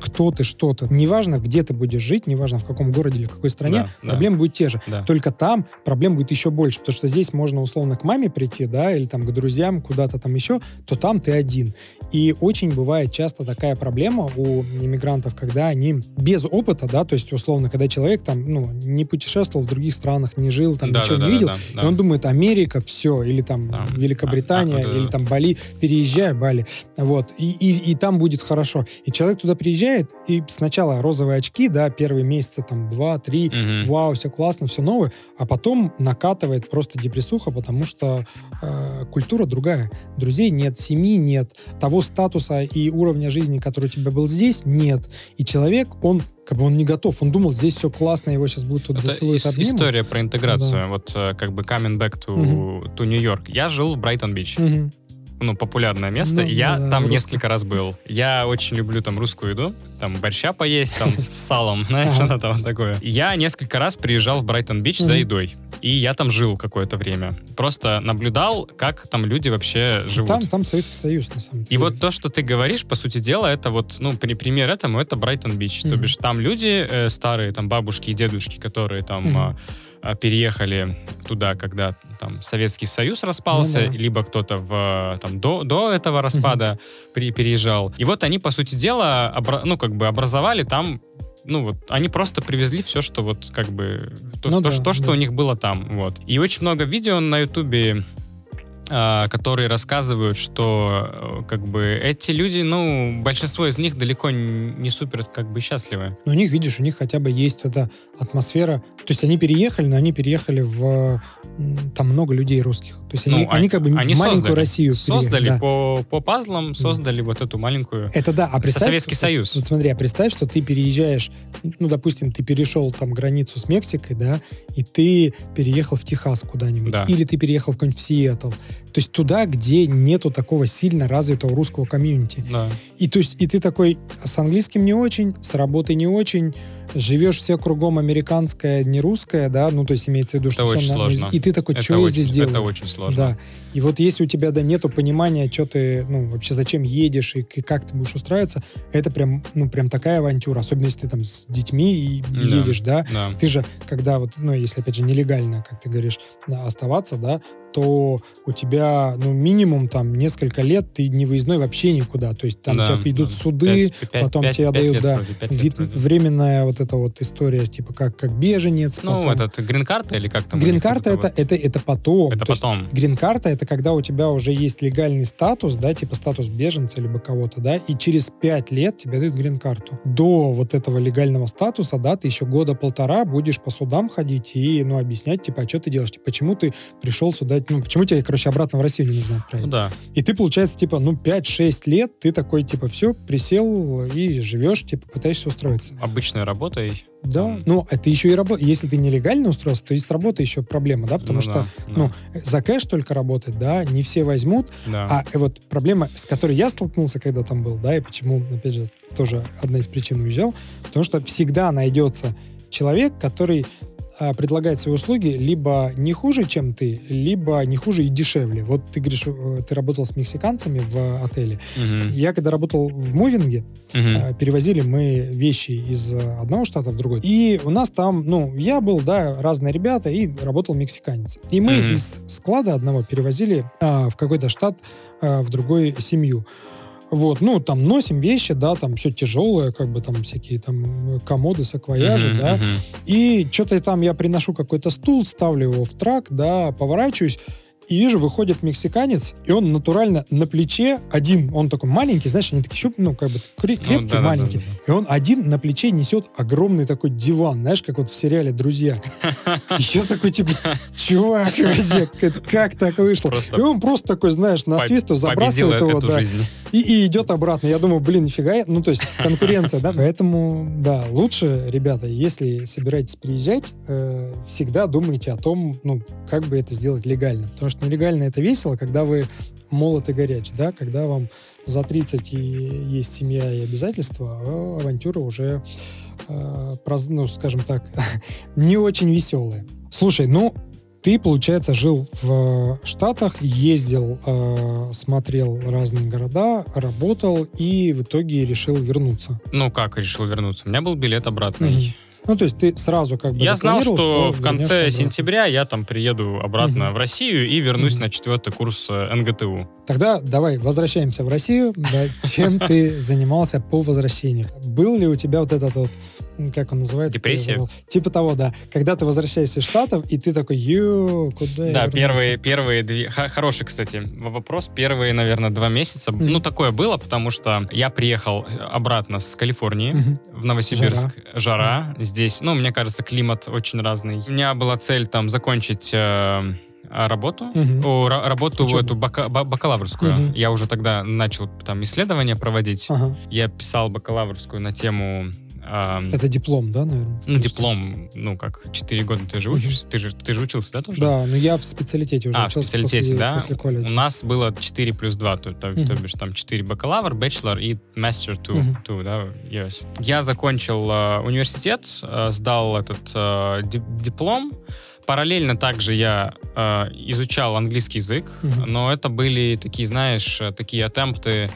кто ты, что ты. Неважно, где ты будешь жить, неважно, в каком городе или в какой стране, Да, да. проблемы будут те же. да. Только там проблем будет еще больше, потому что здесь можно условно к маме прийти, да, или там к друзьям, куда-то там еще, то там ты один. И очень бывает часто такая проблема у иммигрантов, когда они без опыта, да, то есть условно, когда человек там, ну, не путешествовал в других странах, не жил, там Да, ничего да, не да, видел, да, да. и он думает, Америка, все, или там, Там, Великобритания, а, а, да, или да. там Бали, переезжай, Бали, вот, и, и, и там будет хорошо. И человек туда приезжает, и сначала розовые очки, да, первые месяцы, там, два, три, Мгм. вау, все классно, все новое, а потом накатывает просто депрессуха, потому что э, культура другая. Друзей нет, семьи нет, того статуса и уровня жизни, который у тебя был здесь, нет. И человек, он как бы он не готов, он думал, здесь все классно, его сейчас будут тут Это зацелуют ис- обнимут. история про интеграцию. Вот э, как бы coming back to, to New York. Я жил в Брайтон-Бич. Мгм. Ну, популярное место. Ну, я да, там русское. несколько раз был. Я очень люблю там русскую еду. Там борща поесть, там с салом, знаешь, что-то вот такое. Я несколько раз приезжал в Брайтон-Бич за едой. И я там жил какое-то время. Просто наблюдал, как там люди вообще живут. Там, там Советский Союз, на самом деле. И вот то, что ты говоришь, по сути дела, это вот, ну, при, пример этому, это Брайтон-Бич. То бишь там люди э, старые, там бабушки и дедушки, которые там. А, переехали туда, когда там Советский Союз распался, Ну да. либо кто-то в, там, до, до этого распада при, переезжал. И вот они, по сути дела, обра- ну, как бы образовали там ну вот, они просто привезли все, что вот как бы то, Ну то, да, что, что да. у них было там, вот. И очень много видео на Ютубе, а, которые рассказывают, что э, как бы эти люди, ну, большинство из них далеко не супер как бы счастливы. Но у них, видишь, у них хотя бы есть эта атмосфера. То есть они переехали, но они переехали в... Там много людей русских. То есть они, Ну, они как бы они в маленькую создали. Россию Создали да. по, по пазлам, создали вот эту маленькую... Это да, а представь... Советский вот- Союз. Вот смотри, а представь, что ты переезжаешь, ну, допустим, ты перешел там границу с Мексикой, да, и ты переехал в Техас куда-нибудь. Да. Или ты переехал в какой-нибудь Сиэтл. То есть туда, где нету такого сильно развитого русского комьюнити. Да. И то есть, и ты такой с английским не очень, с работой не очень, живешь все кругом американское, не русское, да, ну, то есть имеется в виду, Это что очень всё на- сложно. И ты такой, Это что я здесь делаю? это очень сложно. Да. И вот если у тебя, да, нету понимания, что ты, ну, вообще зачем едешь и к- как ты будешь устраиваться, это прям, ну, прям такая авантюра, особенно если ты там с детьми и Да. едешь, да. Да. Ты же, когда вот, ну, если, опять же, нелегально, как ты говоришь, оставаться, да, то у тебя, ну, минимум там несколько лет ты не выездной вообще никуда. То есть там Да, тебя идут да. суды, Пять- пять- потом пять- тебе пять дают, лет да, вроде, вид- вроде. временная вот эта вот история, типа как, как беженец. Ну, потом- этот грин-карта или как там? Грин-карта это, вот? это, это потом. Это То потом. Грин-карта это когда у тебя уже есть легальный статус, да, типа статус беженца либо кого-то, да, и через пять лет тебе дают грин-карту. До вот этого легального статуса, да, ты еще года полтора будешь по судам ходить и, ну, объяснять, типа, а что ты делаешь, типа, почему ты пришел сюда, ну, почему тебе, короче, обратно в Россию не нужно отправить. Ну да. И ты, получается, типа, ну, 5-6 лет ты такой, типа, все, присел и живешь, типа, пытаешься устроиться. Обычной работой. Да, Там. ну, это еще и работа. Если ты нелегально устроился, то и с работы еще проблема, да, потому Ну что да, да, ну, за кэш только работать, да, не все возьмут. да. А вот проблема, с которой я столкнулся, когда там был, да, и почему, опять же, тоже одна из причин уезжал, потому что всегда найдется человек, который предлагает свои услуги либо не хуже, чем ты, либо не хуже и дешевле. Вот ты говоришь, э, ты работал с мексиканцами в отеле. Мгм. Я когда работал в мувинге. Э, перевозили мы вещи из одного штата в другой. И у нас там, ну, я был, да, разные ребята, и работал мексиканец. И мы Мгм. из склада одного перевозили а, в какой-то штат а, в другой семью. Вот, ну, там носим вещи, да, там все тяжелое, как бы там всякие там э, комоды, саквояжи, Мгм, да. мгм. И что-то там я приношу какой-то стул, ставлю его в трак, да, поворачиваюсь, и вижу, выходит мексиканец, и он натурально на плече один, он такой маленький, знаешь, они такие щуп, ну, как бы кре- Ну, крепкие, да-да-да-да-да. маленькие. И он один на плече несет огромный такой диван, знаешь, как вот в сериале «Друзья». Еще такой, типа, чувак, как- так вышло? И он просто такой, знаешь, на свисту забрасывает его, да, и, и идет обратно. Я думаю, блин, нифига, ну, то есть конкуренция, да? Поэтому, да, лучше, ребята, если собираетесь приезжать, э, всегда думайте о том, ну, как бы это сделать легально. Потому что нелегально это весело, когда вы молод и горяч, да, когда вам за 30 и есть семья и обязательства, а авантюра уже, э, проз- ну, скажем так, не очень веселая. Слушай, ну, ты, получается, жил в Штатах, ездил, э, смотрел разные города, работал и в итоге решил вернуться. Ну, как решил вернуться? У меня был билет обратный. Мгм. Ну, то есть ты сразу как бы Я знал, что, запланировал, в конце обратно. сентября я там приеду обратно Мгм. в Россию и вернусь Мгм. на четвертый курс э, НГТУ. Тогда давай возвращаемся в Россию. Да, чем ты занимался по возвращению? Был ли у тебя вот этот вот, как он называется? Депрессия? Типа того, да. Когда ты возвращаешься из Штатов, и ты такой, ё, куда Да, вернулся?» первые, первые две... хороший, кстати, вопрос. Первые, наверное, два месяца. Мгм. Ну, такое было, потому что я приехал обратно с Калифорнии. Мгм. в Новосибирск. Жара. Здесь, ну, мне кажется, климат очень разный. У меня была цель там закончить э, работу, Мгм. о, ра- работу Учебу. эту бака- ба- бакалаврскую. Мгм. Я уже тогда начал там исследования проводить. Ага. Я писал бакалаврскую на тему а, Это диплом, да, наверное? ну, диплом, ну, как, 4 года ты же учишься, ты же, ты же учился, да, тоже? Да, но я в специалитете уже А, в учился специалитете, после, да? после колледжа. У нас было 4 плюс 2, то, то, Мгм. то бишь там 4 бакалавр, бachelor и master 2, Мгм. two, да, years. Я закончил э, университет, э, сдал этот э, ди- диплом. Параллельно также я э, изучал английский язык, Мгм. но это были такие, знаешь, э, такие атемпты э,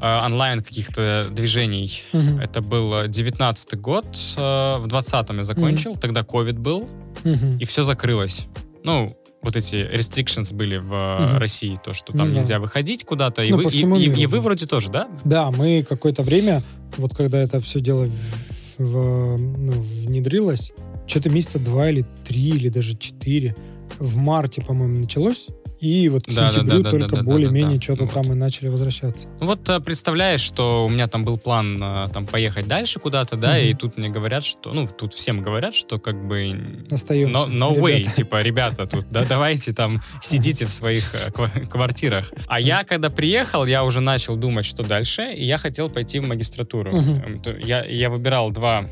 онлайн каких-то движений. Мгм. Это был 19 год, э, в 20-м я закончил, тогда ковид был, Мгм. и все закрылось. Ну, вот эти restrictions были в э, Мгм. России, то, что Ну там да. нельзя выходить куда-то. И, Ну, вы, и- и- и вы вроде тоже, да? Да, мы какое-то время, вот когда это все дело в- в- ну, внедрилось, что-то месяца два или три, или даже четыре, в марте, по-моему, началось, и вот к Да, сентябрю да, да, только да, да, более-менее да, да. что-то Вот. там и начали возвращаться. Ну Вот э, представляешь, что у меня там был план э, там поехать дальше куда-то, да, и тут мне говорят, что, ну, тут всем говорят, что как бы Остаемся. No, no way, типа, ребята, тут, да, давайте там сидите в своих э, ква- квартирах. А я, когда приехал, я уже начал думать, что дальше, и я хотел пойти в магистратуру. Эм, Я, я выбирал два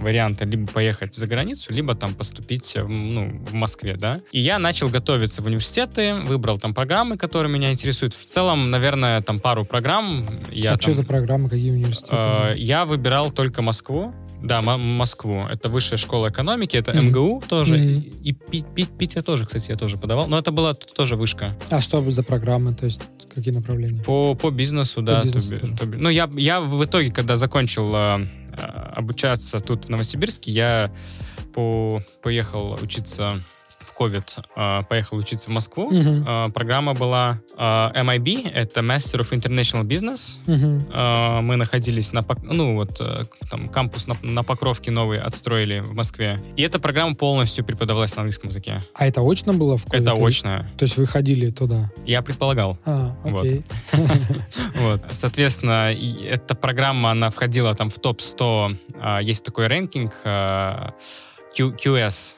варианта, либо поехать за границу, либо там поступить в, ну, в Москве, да. И я начал готовиться в университеты, выбрал там программы, которые меня интересуют. В целом, наверное, там пару программ. Я а там, что за программы, какие университеты? Э, Я выбирал только Москву. Да, Москву. Это высшая школа экономики, это Мгм. МГУ тоже. Мгм. И Пи- Питер тоже, кстати, я тоже подавал. Но это была тоже вышка. А что за программы, то есть какие направления? По, по бизнесу, да. бизнесу то то ну, я, я в итоге, когда закончил э, э, обучаться тут в Новосибирске, я по, поехал учиться в COVID, э, поехал учиться в Москву. Э, программа была э, MIB, это Master of International Business. А, мы находились на, ну вот э, там кампус на, на Покровке новый отстроили в Москве. И эта программа полностью преподавалась на английском языке. А это очно было в Это COVID? очное. То есть вы ходили туда? Я предполагал. А, окей. Вот. Соответственно, эта программа, она входила там в топ-100. а, Есть такой рэнкинг а, Q- QS.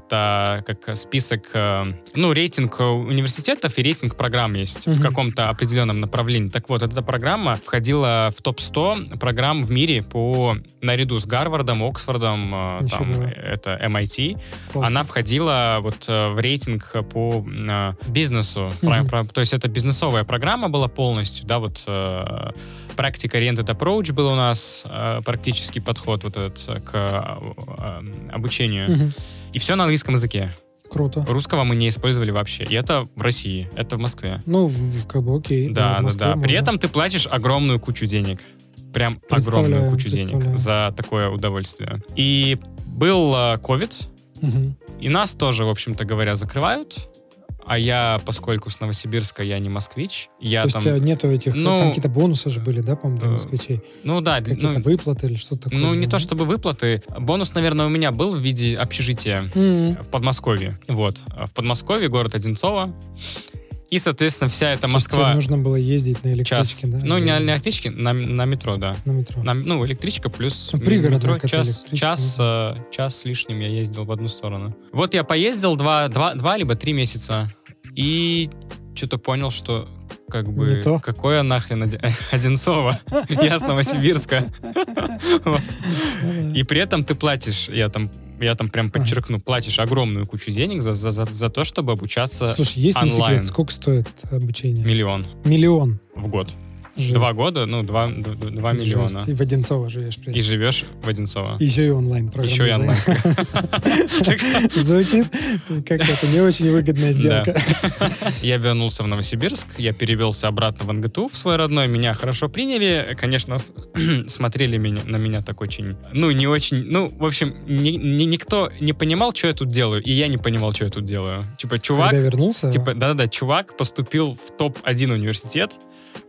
Это как список, э, ну, рейтинг университетов и рейтинг программ есть в каком-то определенном направлении. Так вот, эта программа входила в топ-100 программ в мире по наряду с Гарвардом, Оксфордом, э, там, это MIT. Классно. Она входила вот э, в рейтинг по бизнесу. Про- То есть это бизнесовая программа была полностью, да, вот практика oriented approach был у нас, практический подход вот этот к э, обучению. И все на английском языке. Круто. Русского мы не использовали вообще. И это в России, это в Москве. Ну, в, в- как бы окей. Да, да, да. При этом ты платишь огромную кучу денег. Прям огромную кучу денег за такое удовольствие. И был э, COVID, Мгм. и нас тоже, в общем-то говоря, закрывают. А я, поскольку с Новосибирска, я не москвич, я То есть там... у тебя нету этих... ну, там какие-то бонусы же были, да, по-моему, для э, москвичей? Ну да, Какие-то ну, выплаты или что-то такое? ну не то чтобы выплаты. Бонус, наверное, у меня был в виде общежития Мгм. в Подмосковье. Вот. В Подмосковье, город Одинцово. И, соответственно, вся эта То есть Москва... нужно было ездить на Час. электричке, да? Ну, не на электричке, на, на метро, да. на метро. На- ну, электричка плюс Ну, метро. Час, час, э, час с лишним я ездил в одну сторону. Вот я поездил два, два, два либо три месяца и что-то понял, что как Не бы, то. какое нахрен Оди- Одинцово? Я с Новосибирска. Ну. И при этом ты платишь, я там, я там прям подчеркну, платишь огромную кучу денег за, за, за, за то, чтобы обучаться Слушай, есть онлайн. секрет, сколько стоит обучение? миллион Миллион. в год. Жесть. Два года, ну, два, два Жесть. миллиона. И в Одинцово живешь. при И живешь в Одинцово. Еще и онлайн программа. Еще и онлайн. Звучит как это не очень выгодная сделка. Я вернулся в Новосибирск, я перевелся обратно в НГТУ, в свой родной, меня хорошо приняли, конечно, смотрели на меня так очень, ну, не очень, ну, в общем, ни- ни- никто не понимал, что я тут делаю, и я не понимал, что я тут делаю. Типа, чувак, Когда вернулся, типа, да-да-да, чувак поступил в топ-1 университет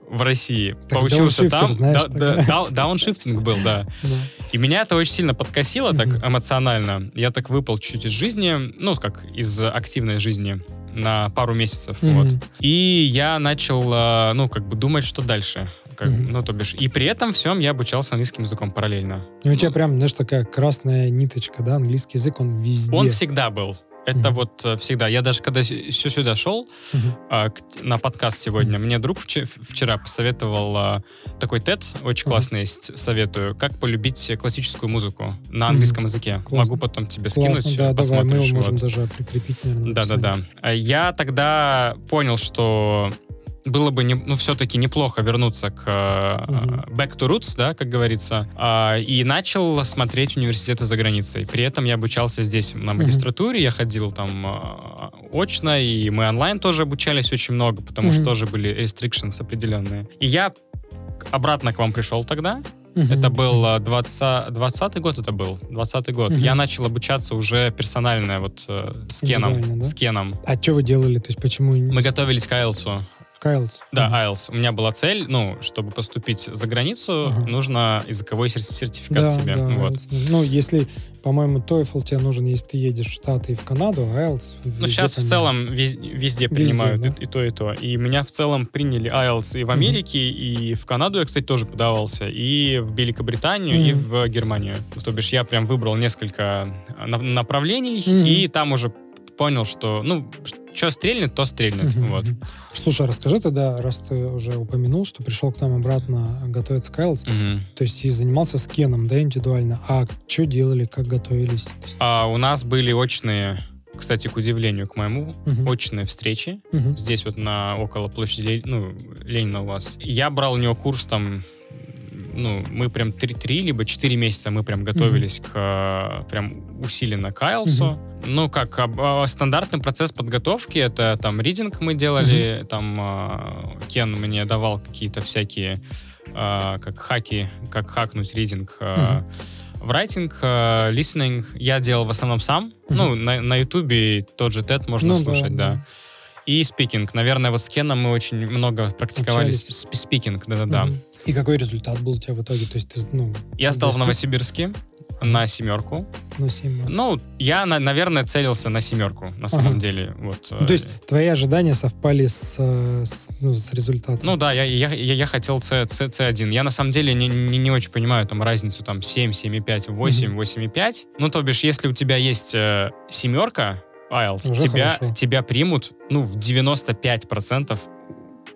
в России, Так, поучился там, знаешь, да- да, дау- дауншифтинг был, да. да. И меня это очень сильно подкосило так эмоционально. Я так выпал чуть из жизни, ну, как из активной жизни на пару месяцев, вот. И я начал, э, ну, как бы думать, что дальше. Как, Мгм. Ну, то бишь, и при этом всем я обучался английским языком параллельно. И у тебя Ну, прям, знаешь, такая красная ниточка, да, английский язык, он везде. Он всегда был. Это Мгм. вот э, всегда. Я даже когда все сюда шел, Мгм. а, к- на подкаст сегодня. Мне друг вче- вчера посоветовал а, такой TED, очень Ага. классный есть, советую, как полюбить классическую музыку на английском языке. Классно. Могу потом тебе Классно, скинуть, да, давай, мы его посмотришь. можем вот. даже прикрепить, наверное. Да-да-да. А Я тогда понял, что было бы, не, ну, все-таки неплохо вернуться к Мгм. back to roots, да, как говорится, а, и начал смотреть университеты за границей. При этом я обучался здесь на магистратуре, я ходил там э, очно, и мы онлайн тоже обучались очень много, потому Мгм. что тоже были restrictions определенные. И я обратно к вам пришел тогда, Мгм. это был э, 20, 20 год, это был, 20 год. Мгм. Я начал обучаться уже персонально, вот э, с Кеном. да? С Кеном. А что вы делали? То есть почему... Мы готовились к IELTS. Кайлс? Да. IELTS. У меня была цель, ну, чтобы поступить за границу, Ага. нужно языковой сер- сертификат Да, тебе. да, вот. IELTS. Ну, если, по-моему, TOEFL тебе нужен, если ты едешь в Штаты и в Канаду, а IELTS Ну, везде сейчас в там- целом вез- везде, Везде, принимают да? и, и то, и то. И меня в целом приняли IELTS и в. Америке, и в Канаду я, кстати, тоже подавался, и в Великобританию, и Мгм. в Германию. То бишь я прям выбрал несколько на- направлений, Мгм. и там уже понял, что, ну, что стрельнет, то стрельнет. Мгм, Вот. Слушай, расскажи тогда, раз ты уже упомянул, что пришел к нам обратно готовиться к IELTS, Мгм. то есть и занимался с Кеном, да, индивидуально. А что делали, как готовились? А у нас были очные, кстати, к удивлению, к моему, Мгм. очные встречи. Мгм. Здесь вот на около площади ну, Ленина у вас. Я брал у него курс там, ну, мы прям три, три либо четыре месяца мы прям готовились к э, прям усиленно к IELTS. Ну, как а, стандартный процесс подготовки, это там ридинг мы делали, там а, Кен мне давал какие-то всякие а, как хаки, как хакнуть ридинг. а, В райтинг, а, listening я делал в основном сам. Мгм. Ну, на, Ютубе тот же TED можно Ну слушать, да. да. И спикинг. Наверное, вот с Кеном мы очень много практиковали спикинг, да-да-да. Мгм. И какой результат был у тебя в итоге? То есть ты, ну, Я стал в Новосибирске на семерку. на 7 Ну, я, на- наверное, целился на семерку, на самом Ага. деле. Вот. Ну, то есть твои ожидания совпали с, э, с, ну, с результатом? Ну да, я, я, я, я хотел C, C, C1. Я на самом деле не, не, не очень понимаю там разницу там 7, 7,5, 8, Мгм. 8,5. Ну, то бишь, если у тебя есть э, семерка IELTS, Уже тебя, хорошо. тебя примут ну, в 95%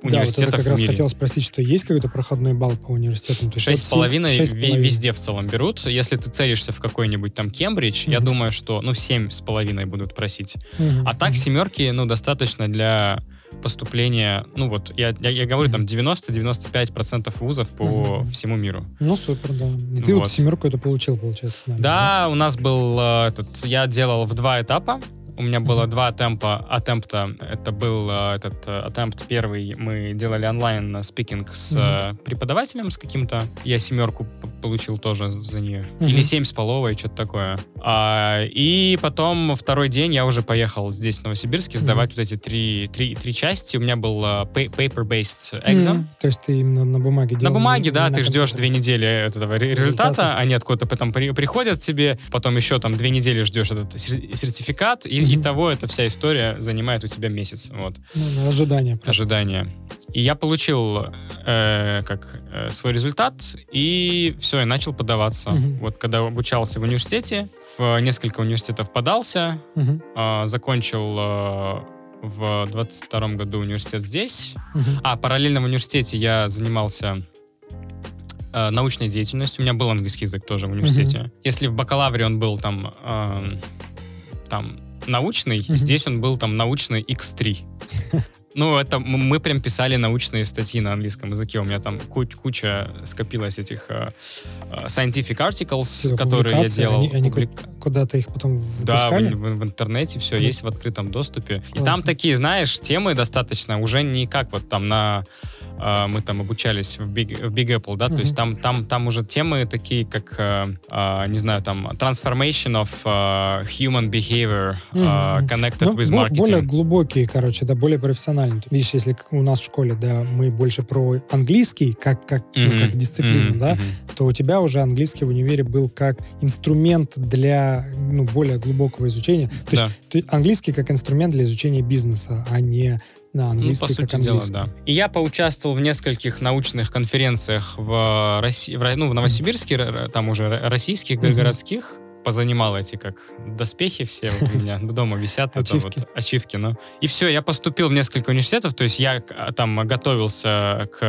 да, вот университетов это как раз хотел спросить, что есть какой-то проходной балл по университетам? Шесть с половиной везде в целом берут. Если ты целишься в какой-нибудь там Кембридж, я Мгм. думаю, что ну семь с половиной будут просить. Мгм, А так мгм. семерки, ну, достаточно для поступления, ну вот, я, я, я говорю, там 90-95% вузов по Мгм. всему миру. Ну, супер, да. И ты вот, Вот. семерку это получил, получается, с нами, Да, у нас был э, этот, я делал в два этапа. У меня было два темпа, атемпта. Это был э, этот э, атемпт первый. Мы делали онлайн э, спикинг с преподавателем с каким-то. Я семерку получил тоже за нее. Или семь с половой, что-то такое. А, и потом второй день я уже поехал здесь, в Новосибирске, сдавать вот эти три, три, три части. У меня был pa- paper-based exam. То есть ты именно на бумаге На делал? бумаге, не- да, на ты ждешь две недели этого ре- результата, Результата. они откуда-то потом при- приходят тебе, потом еще там две недели ждешь этот сер- сертификат, и Мгм. того эта вся история занимает у тебя месяц, вот, Ну, да, ожидание. просто. ожидание. И я получил э, как э, свой результат, и все, я начал подаваться. Мгм. Вот когда обучался в университете, в несколько университетов подался, Мгм. а, закончил, а, в 22 году университет здесь. Мгм. А параллельно в университете я занимался э, научной деятельностью. У меня был английский язык тоже в университете. Если в бакалавре он был там, эм, там научный, Мгм. здесь он был там научный X3. Ну, это мы прям писали научные статьи на английском языке. У меня там куч- куча скопилась этих э, scientific articles, Типа которые я делал. они- они Публика- Куда-то их потом да, в, выпускали? в- в интернете все Мгм. есть в открытом доступе. И там Классно. такие, знаешь, темы достаточно уже не как вот там на э, мы там обучались в Big, в Big Apple, да, то Мгм. есть там там там уже темы такие как э, э, не знаю там transformation of э, human behavior э, connected Ну, with marketing. более глубокие, короче, да, более профессиональные. Видишь, если у нас в школе, да, мы больше про английский, как, как, ну, Мгм. как дисциплину, Мгм. да, Мгм. то у тебя уже английский в универе был как инструмент для ну, более глубокого изучения. То есть Да. ты- английский как инструмент для изучения бизнеса, а не на Ну, английский по как сути дела, английский. да. И я поучаствовал в нескольких научных конференциях в России, в, ну, в Новосибирске, там уже российских, Мгм. городских. Позанимал эти как доспехи все вот у меня дома висят. это вот ачивки, ну. И все, я поступил в несколько университетов, то есть я а, там готовился к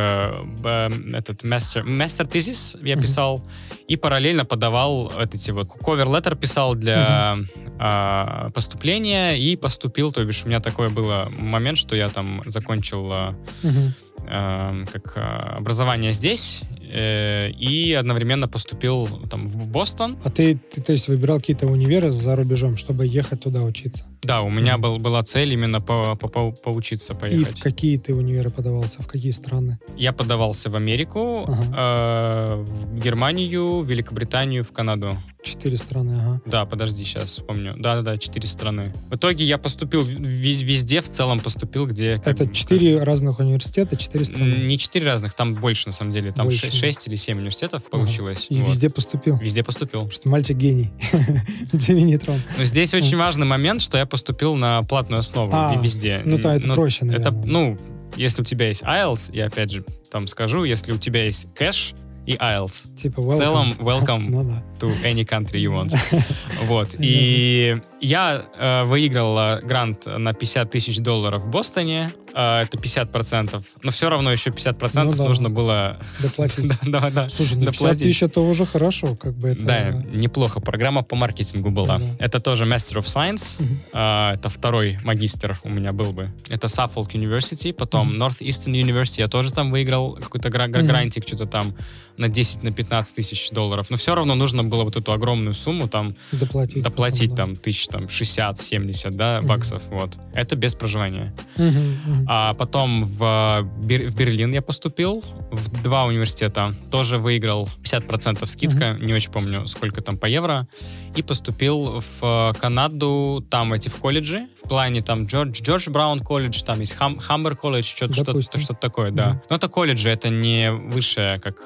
э, этот master, master thesis я писал, и параллельно подавал вот эти вот cover letter писал для а, поступления, и поступил, то бишь у меня такой был момент, что я там закончил а, Мгм. эм, как а, образование здесь э, и одновременно поступил там в Бостон. А ты, ты, то есть, выбирал какие-то универы за рубежом, чтобы ехать туда учиться? Да, у меня был, была цель именно по, по- по- поучиться И поехать. в какие ты универы подавался, в какие страны? Я подавался в Америку, Ага. э, в Германию, Великобританию, в Канаду. Четыре страны, ага. Да, подожди, сейчас вспомню. Да-да-да, четыре страны. В итоге я поступил в- вез- везде, в целом поступил, где... как Это четыре разных университета, четыре как- страны. Не четыре разных, там больше, на самом деле. Там шесть или семь университетов Ага. получилось. И Вот. везде поступил. Везде поступил. Потому что мальчик гений. Джимми Нейтрон. Но здесь очень важный момент, что я поступил на платную основу А, и везде. Ну да, это Ну, проще, Это, наверное. ну, если у тебя есть IELTS, я опять же там скажу, если у тебя есть кэш и IELTS, Типа в целом welcome Ну да. to any country you want. Вот. И я э, выиграл грант на 50 тысяч долларов в Бостоне. Э, это 50%. Но все равно еще 50% Ну да. нужно было... Доплатить. Да, да, да. Слушай, ну 50 доплатить. тысяч это уже хорошо, как бы это... Да, неплохо. Программа по маркетингу была. Да. Это тоже Master of Science. Мгм. А, это второй магистр у меня был бы. Это Suffolk University, потом Мгм. Northeastern University. Я тоже там выиграл какой-то гра- грантик, что-то там на 10, на 15 тысяч долларов. Но все равно нужно было вот эту огромную сумму там Доплатить. доплатить потом, там тысяч там 60-70, да, Мгм. баксов. Вот. Это без проживания. Мгм, мгм. А потом в, э, Бер- в Берлин я поступил, в два университета. Тоже выиграл 50% скидка, не очень помню, сколько там по евро. И поступил в э, Канаду, там эти в колледжи. В плане там Джордж, Джордж Браун колледж, там есть Хам, Хамбер колледж, что-то, что-то, что-то такое, да. Мгм. Но это колледжи, это не высшая как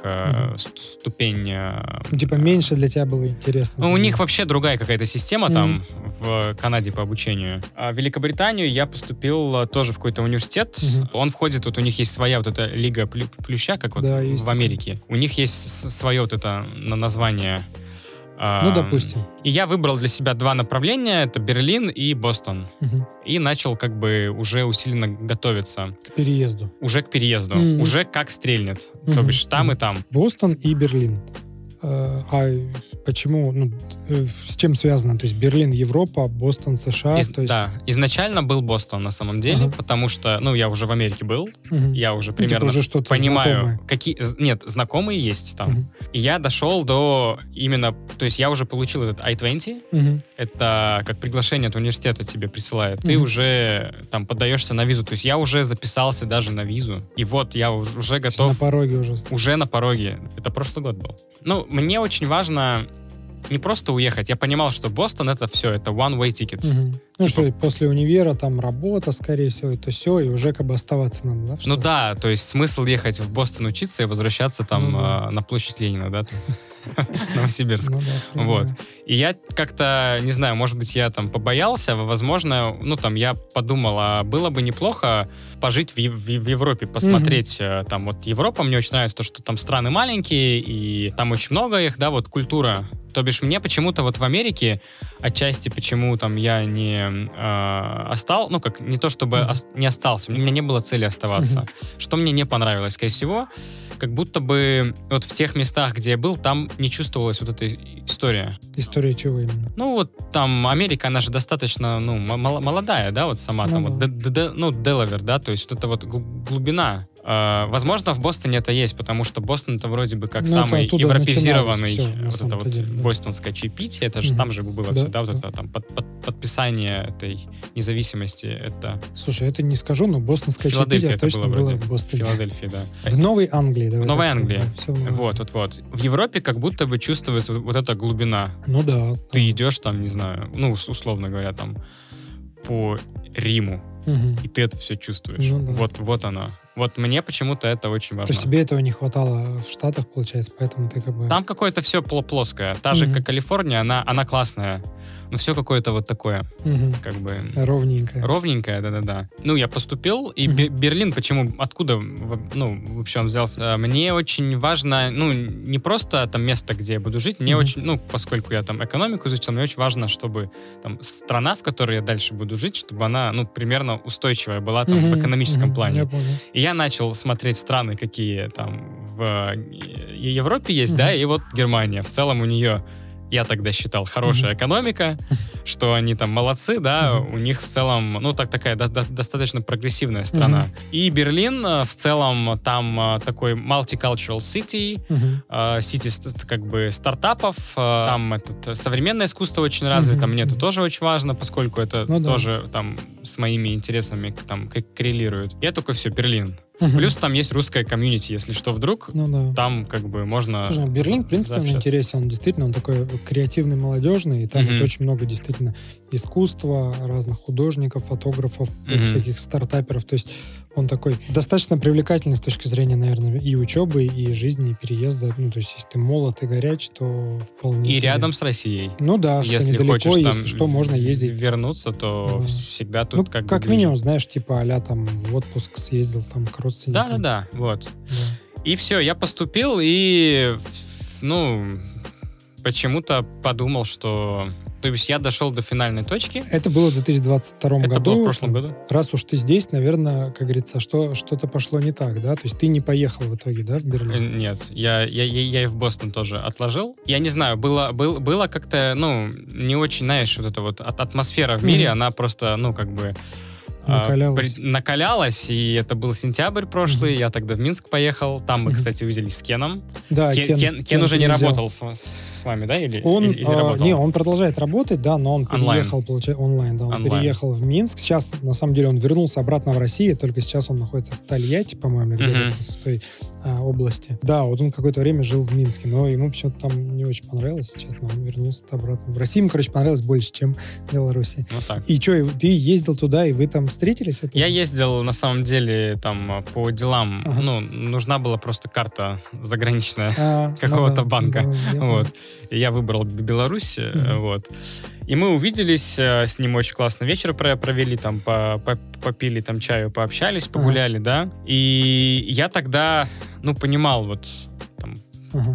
ст- ступень. э, Ну, Типа меньше для тебя было интересно. ну, у них вообще другая какая-то система там в Канаде по обучению. А в Великобританию я поступил тоже в какой-то университет. Мгм. Он входит, вот у них есть своя вот эта лига плю- плюща, как вот Да, в Америке. У них есть свое вот это на- название. Ну, допустим. И я выбрал для себя два направления, это Берлин и Бостон. Мгм. И начал как бы уже усиленно готовиться. К переезду. Уже к переезду. Мгм. Уже как стрельнет. То Мгм. бишь там и Мгм. там. Бостон и Берлин. Э, А почему, ну, э, с чем связано? То есть Берлин Европа, Бостон США, Из- то есть... Да, изначально был Бостон на самом деле, Ага. потому что, ну, я уже в Америке был, Мгм. я уже Ну, типа примерно уже что-то понимаю, знакомое. какие... Нет, знакомые есть там. Мгм. И я дошел до именно... То есть я уже получил этот I-20, Мгм. это как приглашение от университета тебе присылает. Ты Мгм. уже там подаешься на визу. То есть я уже записался даже на визу. И вот я уж- уже готов На пороге уже. уже на пороге. Это прошлый год был. Ну, мне очень важно не просто уехать. Я понимал, что Бостон это все, это one-way ticket. Мгм. Ну Типа- что, после универа там работа, скорее всего, это все, и уже как бы оставаться надо, да? в Ну да, то есть смысл ехать в Бостон учиться и возвращаться там Ну да. а, на площадь Ленина, да? Новосибирск. Ну да. Вот. И я как-то, не знаю, может быть, я там побоялся, возможно, ну там я подумал, а было бы неплохо пожить в, в Европе, посмотреть э, там вот Европа, мне очень нравится то, что там страны маленькие, и там очень много их, да, вот культура. То бишь мне почему-то вот в Америке, отчасти почему там я не э, остал, ну как, не то чтобы ос- не остался, у меня не было цели оставаться. Что мне не понравилось, скорее всего, как будто бы вот в тех местах, где я был, там не чувствовалась вот эта история. История чего именно? Ну, вот там Америка, она же достаточно, ну, молодая, да, вот сама Ну там, вот, да. Д- Д- ну, Делавер, да, то есть вот это вот гл- глубина. Э, возможно, в Бостоне это есть, потому что Бостон это вроде бы как Ну, это самый оттуда европезированный, на вот это вот деле, да. бостонское чаепитие, это же Мгм. там же было Да, все, да, вот это там под- под- подписание этой независимости, это Слушай, это не скажу, но Филадельфия чаепитие это точно было было в Бостоне. Филадельфия, да. В Новой Англии, давай В Новой Англии. да, Вот, вот, вот. В Европе как будто бы чувствуется вот, эта глубина. Ну да. Ты идешь там, не знаю, ну, ус- условно говоря, там по Риму, Мгм. и ты это все чувствуешь. Ну да. Вот, вот оно. Вот мне почему-то это очень То важно. есть тебе этого не хватало в Штатах, получается, поэтому ты как бы... Там какое-то все плоское. Та же, Мгм. как Калифорния, она, она классная. Но все какое-то вот такое, Мгм. как бы Ровненько. ровненькое, да-да-да. Ну, я поступил, и. Бе- Берлин, почему, откуда, в- ну, вообще он взялся? А, Мне очень важно, ну, не просто там место, где я буду жить, мне Мгм. очень, ну, поскольку я там экономику изучил, мне очень важно, чтобы там страна, в которой я дальше буду жить, чтобы она, ну, примерно устойчивая была там в Мгм. экономическом Мгм. плане. Я понял. И я начал смотреть страны, какие там в э, Европе есть, Мгм. да, и вот Германия. В целом у нее, я тогда считал, хорошая экономика, что они там молодцы, да, у них в целом, ну, так такая до- до- достаточно прогрессивная страна. И Берлин э, в целом там э, такой multicultural city, э, сити ст- как бы стартапов, там этот, современное искусство очень развито, мне это тоже очень важно, поскольку это Ну да. тоже там с моими интересами там коррелирует. Я только все, Берлин. Плюс там есть русская комьюнити, если что вдруг, Ну да. там как бы можно... Слушай, ну, Берлин, в принципе, он интересен. Он действительно, он такой креативный, молодежный, и там Мгм. вот очень много действительно искусства, разных художников, фотографов, Мгм. всяких стартаперов. То есть он такой достаточно привлекательный с точки зрения, наверное, и учебы, и жизни, и переезда. Ну, то есть если ты молод и горяч, то вполне И себе. рядом с Россией. Ну да, что если недалеко, хочешь там если что, можно ездить. вернуться, то Да. всегда тут Ну, как как, бы минимум, знаешь, типа а там в отпуск съездил там к родственникам. Да-да-да, вот. Да. И все, я поступил и, ну, почему-то подумал, что... То есть я дошел до финальной точки. Это было в 2022 Это году. было в прошлом году. Раз уж ты здесь, наверное, как говорится, что, что-то пошло не так, да? То есть ты не поехал в итоге, да, в Э, Берлин? Нет, я, я, я, я и в Бостон тоже отложил. Я не знаю, было, был, было как-то, ну, не очень, знаешь, вот эта вот от- атмосфера в мире, Мгм. она просто, ну, как бы... а, Накалялась. при- накалялась, и это был сентябрь прошлый, я тогда в Минск поехал, там мы, кстати, увиделись с Кеном. Да, Кен, Кен- Кен уже не переезжал. работал с, с- с вами, да, или, Он, или- или работал? не, он продолжает работать, да, но он Онлайн. переехал, получается, онлайн, да, он Онлайн. переехал в Минск. Сейчас, на самом деле, он вернулся обратно в Россию, только сейчас он находится в Тольятти, по-моему, где-то Мгм. в той а, области. Да, вот он какое-то время жил в Минске, но ему почему-то там не очень понравилось, честно, он вернулся обратно. В России ему, короче, понравилось больше, чем в Беларуси. Ну так. И что, ты ездил туда, и вы там встретились? Это- Я ездил, на самом деле, там, по делам. Ага. Ну, нужна была просто карта заграничная. А, ну какого-то да, банка. да. Вот. И я выбрал Беларусь. Мгм. Вот. И мы увиделись, э, с ним очень классно вечер про- провели, там, по- по- попили там чаю, пообщались, погуляли, да. И я тогда, ну, понимал вот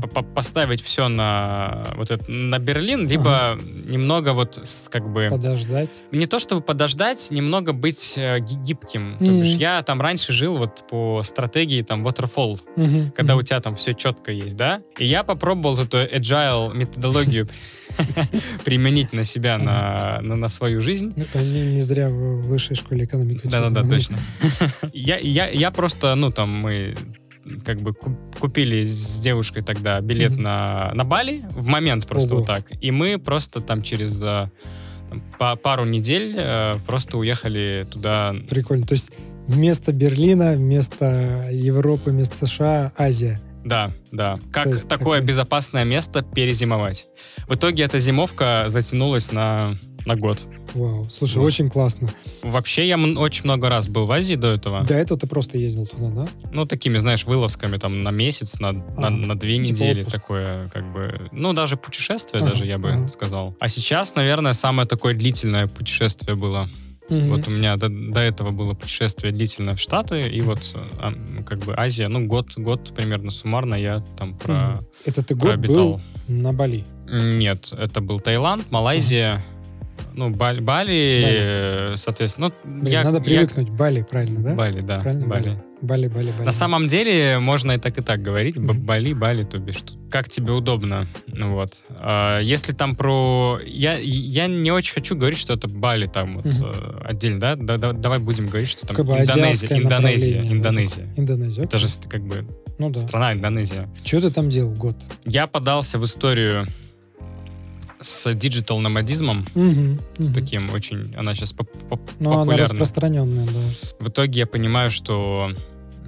по- по- поставить все на вот это, на Берлин, либо немного вот как бы Подождать. не то чтобы подождать, немного быть э, ги- гибким. То Мгм. бишь я там раньше жил вот по стратегии там waterfall, Мгм, когда мгм. у тебя там все четко есть, да? И я попробовал эту agile методологию применить на себя, на, на, на свою жизнь. Ну, Не, не зря в высшей школе экономики Да-да-да, точно. Я, я, я просто, ну, там, мы как бы ку- купили с девушкой тогда билет Мгм. на, на Бали в момент просто Ого. вот так. И мы просто там через э, там, па- пару недель э, просто уехали туда. Прикольно. То есть вместо Берлина, вместо Европы, вместо США, Азия. Да, да. Как То есть такое такое- безопасное место перезимовать. В итоге эта зимовка затянулась на на год. Вау. Слушай, Вот. очень классно. Вообще, я очень много раз был в Азии до этого. До этого ты просто ездил туда, да? Ну, такими, знаешь, вылазками там на месяц, на, на, Ага. на две Типа недели. отпуск. Такое, как бы, ну, даже путешествие, Ага, даже я бы ага. сказал. А сейчас, наверное, самое такое длительное путешествие было. Мгм. Вот у меня до, до этого было путешествие длительное в Штаты, и вот а, как бы Азия, ну, год, год примерно суммарно я там про, Мгм. Это ты год был на Бали. Нет, это был Таиланд, Малайзия, ну, Бали, Бали, э, соответственно. Ну, Блин, я- надо я- привыкнуть. Бали, правильно, да? Бали, да. Правильно, Бали. Бали, Бали, Бали. На самом деле можно и так и так говорить. Мгм. Бали, Бали, то бишь. Как тебе удобно. Ну Вот. А, Если там про... Я, я не очень хочу говорить, что это Бали там вот э, отдельно, да? Да- да- Давай будем говорить, что там Как бы Индонезия. Индонезия. да, Индонезия. Индонезия. Это же как бы Ну да. страна Индонезия. Что ты там делал год? Я подался в историю с digital-номадизмом, Мгм, с мгм. таким очень... Она сейчас Но Ну, она популярна. распространенная, да. В итоге я понимаю, что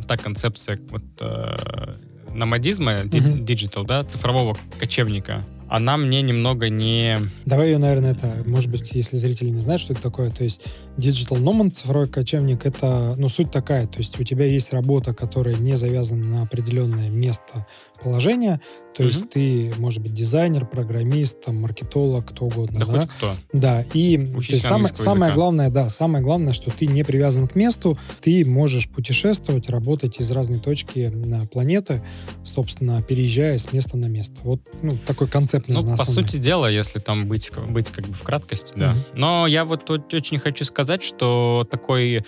та концепция вот э, номадизма, digital, да, цифрового кочевника, она мне немного не... Давай ее, наверное, это, может быть, если зрители не знают, что это такое, то есть Digital Nomad, цифровой кочевник, это, ну, суть такая, то есть у тебя есть работа, которая не завязана на определенное место положения, то есть Мгм. ты, может быть, дизайнер, программист, там, маркетолог, кто угодно, Да, да? хоть кто. Да, и есть самое, самое главное, да, самое главное, что ты не привязан к месту, ты можешь путешествовать, работать из разной точки на планеты, собственно, переезжая с места на место. Вот, ну, такой концепт, Ну, по основной. сути дела, если там быть, быть как бы в краткости, да. Мгм. Но я вот очень хочу сказать, что такой,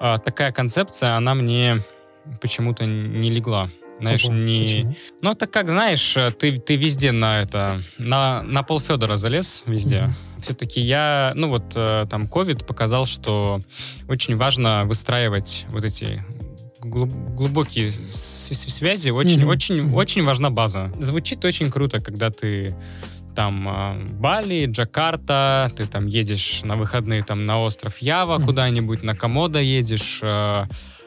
а, такая концепция, она мне почему-то не легла. Знаешь, Какой? не... Почему? Ну, это как, знаешь, ты, ты везде на это, на, на пол Федора залез везде. Мгм. Все-таки я, ну вот э, там ковид показал, что очень важно выстраивать вот эти глуб- глубокие связи. Очень, Мгм. очень, Мгм. очень важна база. Звучит очень круто, когда ты там э, Бали, Джакарта, ты там едешь на выходные там на остров Ява Мгм. куда-нибудь, на Комодо едешь, э,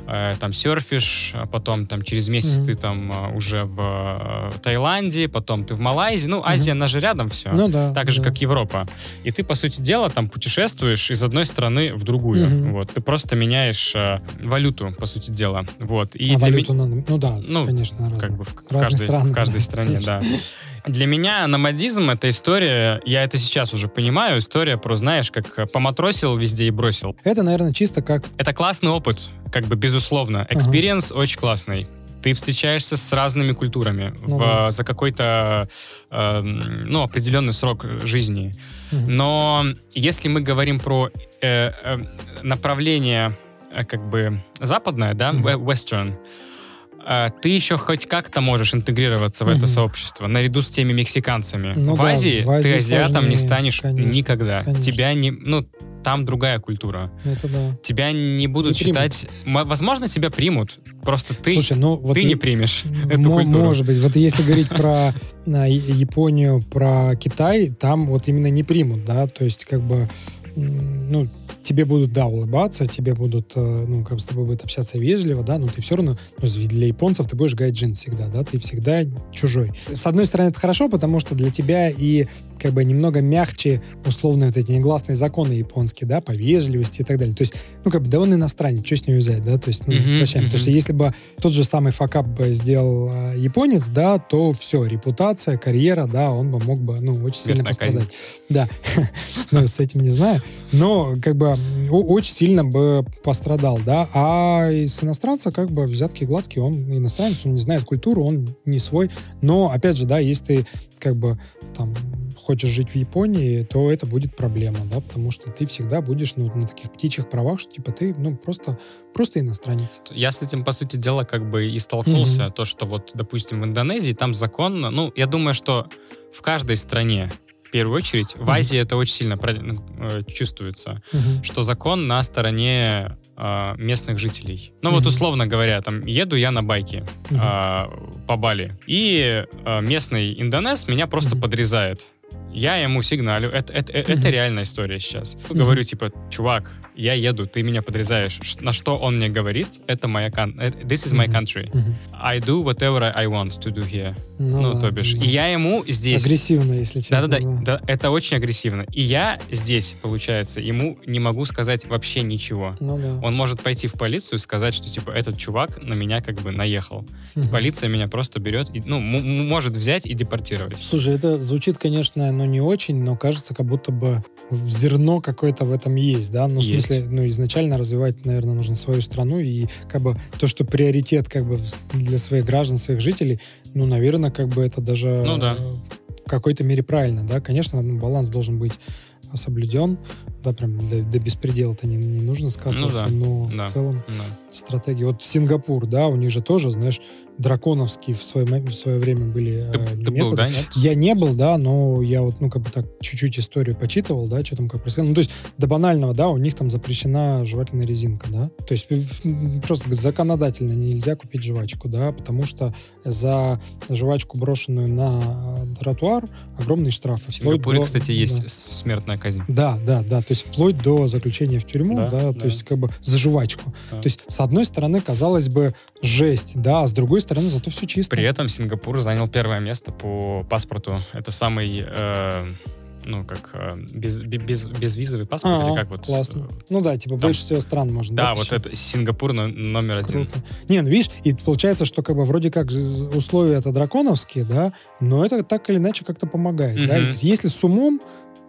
э, там серфишь, а потом там через месяц Мгм. ты там уже в э, Таиланде, потом ты в Малайзии. Ну, Азия, она же рядом все. Ну да. Так же, да. как Европа. И ты, по сути дела, там путешествуешь из одной страны в другую. Мгм. Вот. Ты просто меняешь э, валюту, по сути дела. Вот. И а валюту надо... Ну да, Ну, конечно, разные. как бы в, в каждой, в каждой стране, да. Для меня номадизм — это история, я это сейчас уже понимаю, история про, знаешь, как поматросил везде и бросил. Это, наверное, чисто как... Это классный опыт, как бы безусловно. Experience очень классный. Ты встречаешься с разными культурами Ну в, да. за какой-то э, ну, определенный срок жизни. Мгм. Но если мы говорим про э, э, направление э, как бы западное, да, we- western, ты еще хоть как-то можешь интегрироваться в это Мгм. сообщество наряду с теми мексиканцами. Ну в, да, Азии в Азии ты азиатом не сложнее, станешь конечно, никогда. конечно. Тебя не, ну там другая культура. Это да. Тебя не будут Не примут. считать. М- Возможно, тебя примут. Просто ты Слушай, ну вот ты и- не примешь эту культуру. Может быть. Вот если говорить про а, Японию, про Китай, там вот именно не примут, да, то есть как бы ну, тебе будут, да, улыбаться, тебе будут, э, ну, как бы с тобой будут общаться вежливо, да, но ты все равно, ну, для японцев ты будешь гайджин всегда, да, ты всегда чужой. С одной стороны, это хорошо, потому что для тебя и как бы немного мягче условно вот эти негласные законы японские, да, по вежливости и так далее. То есть, ну, как бы, да он иностранец, что с него взять, да, то есть, ну, Мгм, прощаем. Потому мгм. что если бы тот же самый факап бы сделал э, японец, да, то все, репутация, карьера, да, он бы мог бы, ну, очень сильно пострадать. Да, ну, с этим не знаю. Но, как бы, о- очень сильно бы пострадал, да. А из иностранца, как бы, взятки гладкие, он иностранец, он не знает культуру, он не свой. Но, опять же, да, если ты, как бы, там, хочешь жить в Японии, то это будет проблема, да, потому что ты всегда будешь, ну, на таких птичьих правах, что, типа, ты, ну, просто, просто иностранец. Я с этим, по сути дела, как бы и столкнулся. Мгм. То, что вот, допустим, в Индонезии там закон, ну, я думаю, что в каждой стране, первую очередь, в. Азии это очень сильно про- э, чувствуется, что закон на стороне а, местных жителей. Ну, вот условно говоря, там, еду я на байке а, по Бали, и а, местный индонез меня просто подрезает. Я ему сигналю. Это, это, э, это реальная история сейчас. Говорю, типа, чувак, я еду, ты меня подрезаешь. На что он мне говорит, это моя э, this is my country. I do whatever I want to do here. Ну, Ну, да, то бишь. да. И я ему здесь... Агрессивно, если честно. Да-да-да, да, это очень агрессивно. И я здесь, получается, ему не могу сказать вообще ничего. Ну да. Он может пойти в полицию и сказать, что, типа, этот чувак на меня как бы наехал. Мгм. Полиция меня просто берет, и, ну, может взять и депортировать. Слушай, это звучит, конечно, ну не очень, но кажется, как будто бы зерно какое-то в этом есть, да? Ну, в Есть. Смысле, ну, изначально развивать, наверное, нужно свою страну, и как бы то, что приоритет как бы для своих граждан, своих жителей, ну, наверное, как бы это даже Ну да. в какой-то мере правильно, да? Конечно, ну, баланс должен быть соблюден, да, прям до, до беспредела-то не, не нужно скатываться, Ну да, но да. в целом Да. стратегии. Вот Сингапур, да, у них же тоже, знаешь, драконовские в свое, в свое время были Ты, э, ты был, да, нет? Я не был, да, но я вот, ну, как бы так чуть-чуть историю почитывал, да, что там как происходило. Ну, то есть до банального, да, у них там запрещена жевательная резинка, да. То есть просто законодательно нельзя купить жвачку, да, потому что за жвачку, брошенную на тротуар, огромные штрафы. В Сингапуре, до- кстати, да. есть смертная казнь. Да, да, да. То есть вплоть до заключения в тюрьму, Да, да, да. то есть как бы за жвачку. Да. То есть с одной стороны, казалось бы, жесть, да, а с другой стороны, зато все чисто. При этом Сингапур занял первое место по паспорту. Это самый, э, ну, как, э, без, бе- без, безвизовый паспорт, А, или как вот? классно. э, Ну да, типа Там- больше всего стран можно. Да, вот посещать? это Сингапур но- номер один. Круто. Не, ну видишь, и получается, что как бы вроде как условия это драконовские, да, но это так или иначе как-то помогает, да. Мгм. Если с умом,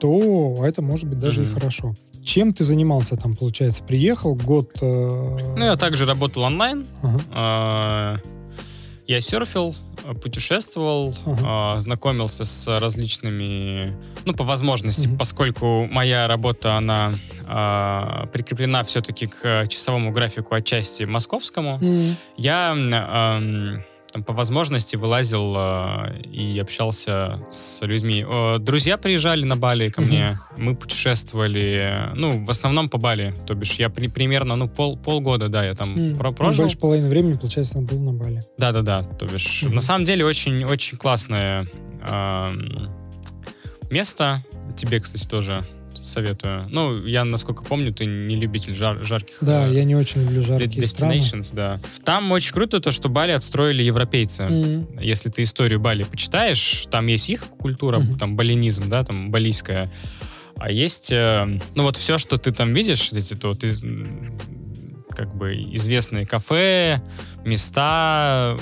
то это может быть даже и Мгм. хорошо. Чем ты занимался там, получается? Приехал год... э, Ну, я также работал онлайн. ага. э, Я серфил, путешествовал, Ага. э, знакомился с различными, ну, по возможности, Мгм. поскольку моя работа, она э, прикреплена все-таки к часовому графику отчасти московскому, М, я там, по возможности вылазил э, и общался с людьми. Э, друзья приезжали на Бали ко мне, мы путешествовали, ну, в основном по Бали, то бишь я при- примерно, ну, пол, полгода, да, я там м. про- Ну, прожил. больше половины времени, получается, он был на Бали. Да-да-да, то бишь, на самом деле очень, очень классное эм, место. Тебе, кстати, тоже советую. Ну, я, насколько помню, ты не любитель жар- жарких Да, э, я не очень люблю жаркие страны. destinations, да. Там очень круто то, что Бали отстроили европейцы. М, Если ты историю Бали почитаешь, там есть их культура, Мгм. там балинизм, да, там балийская. А есть, э, ну вот все, что ты там видишь, эти вот из- как бы известные кафе, места,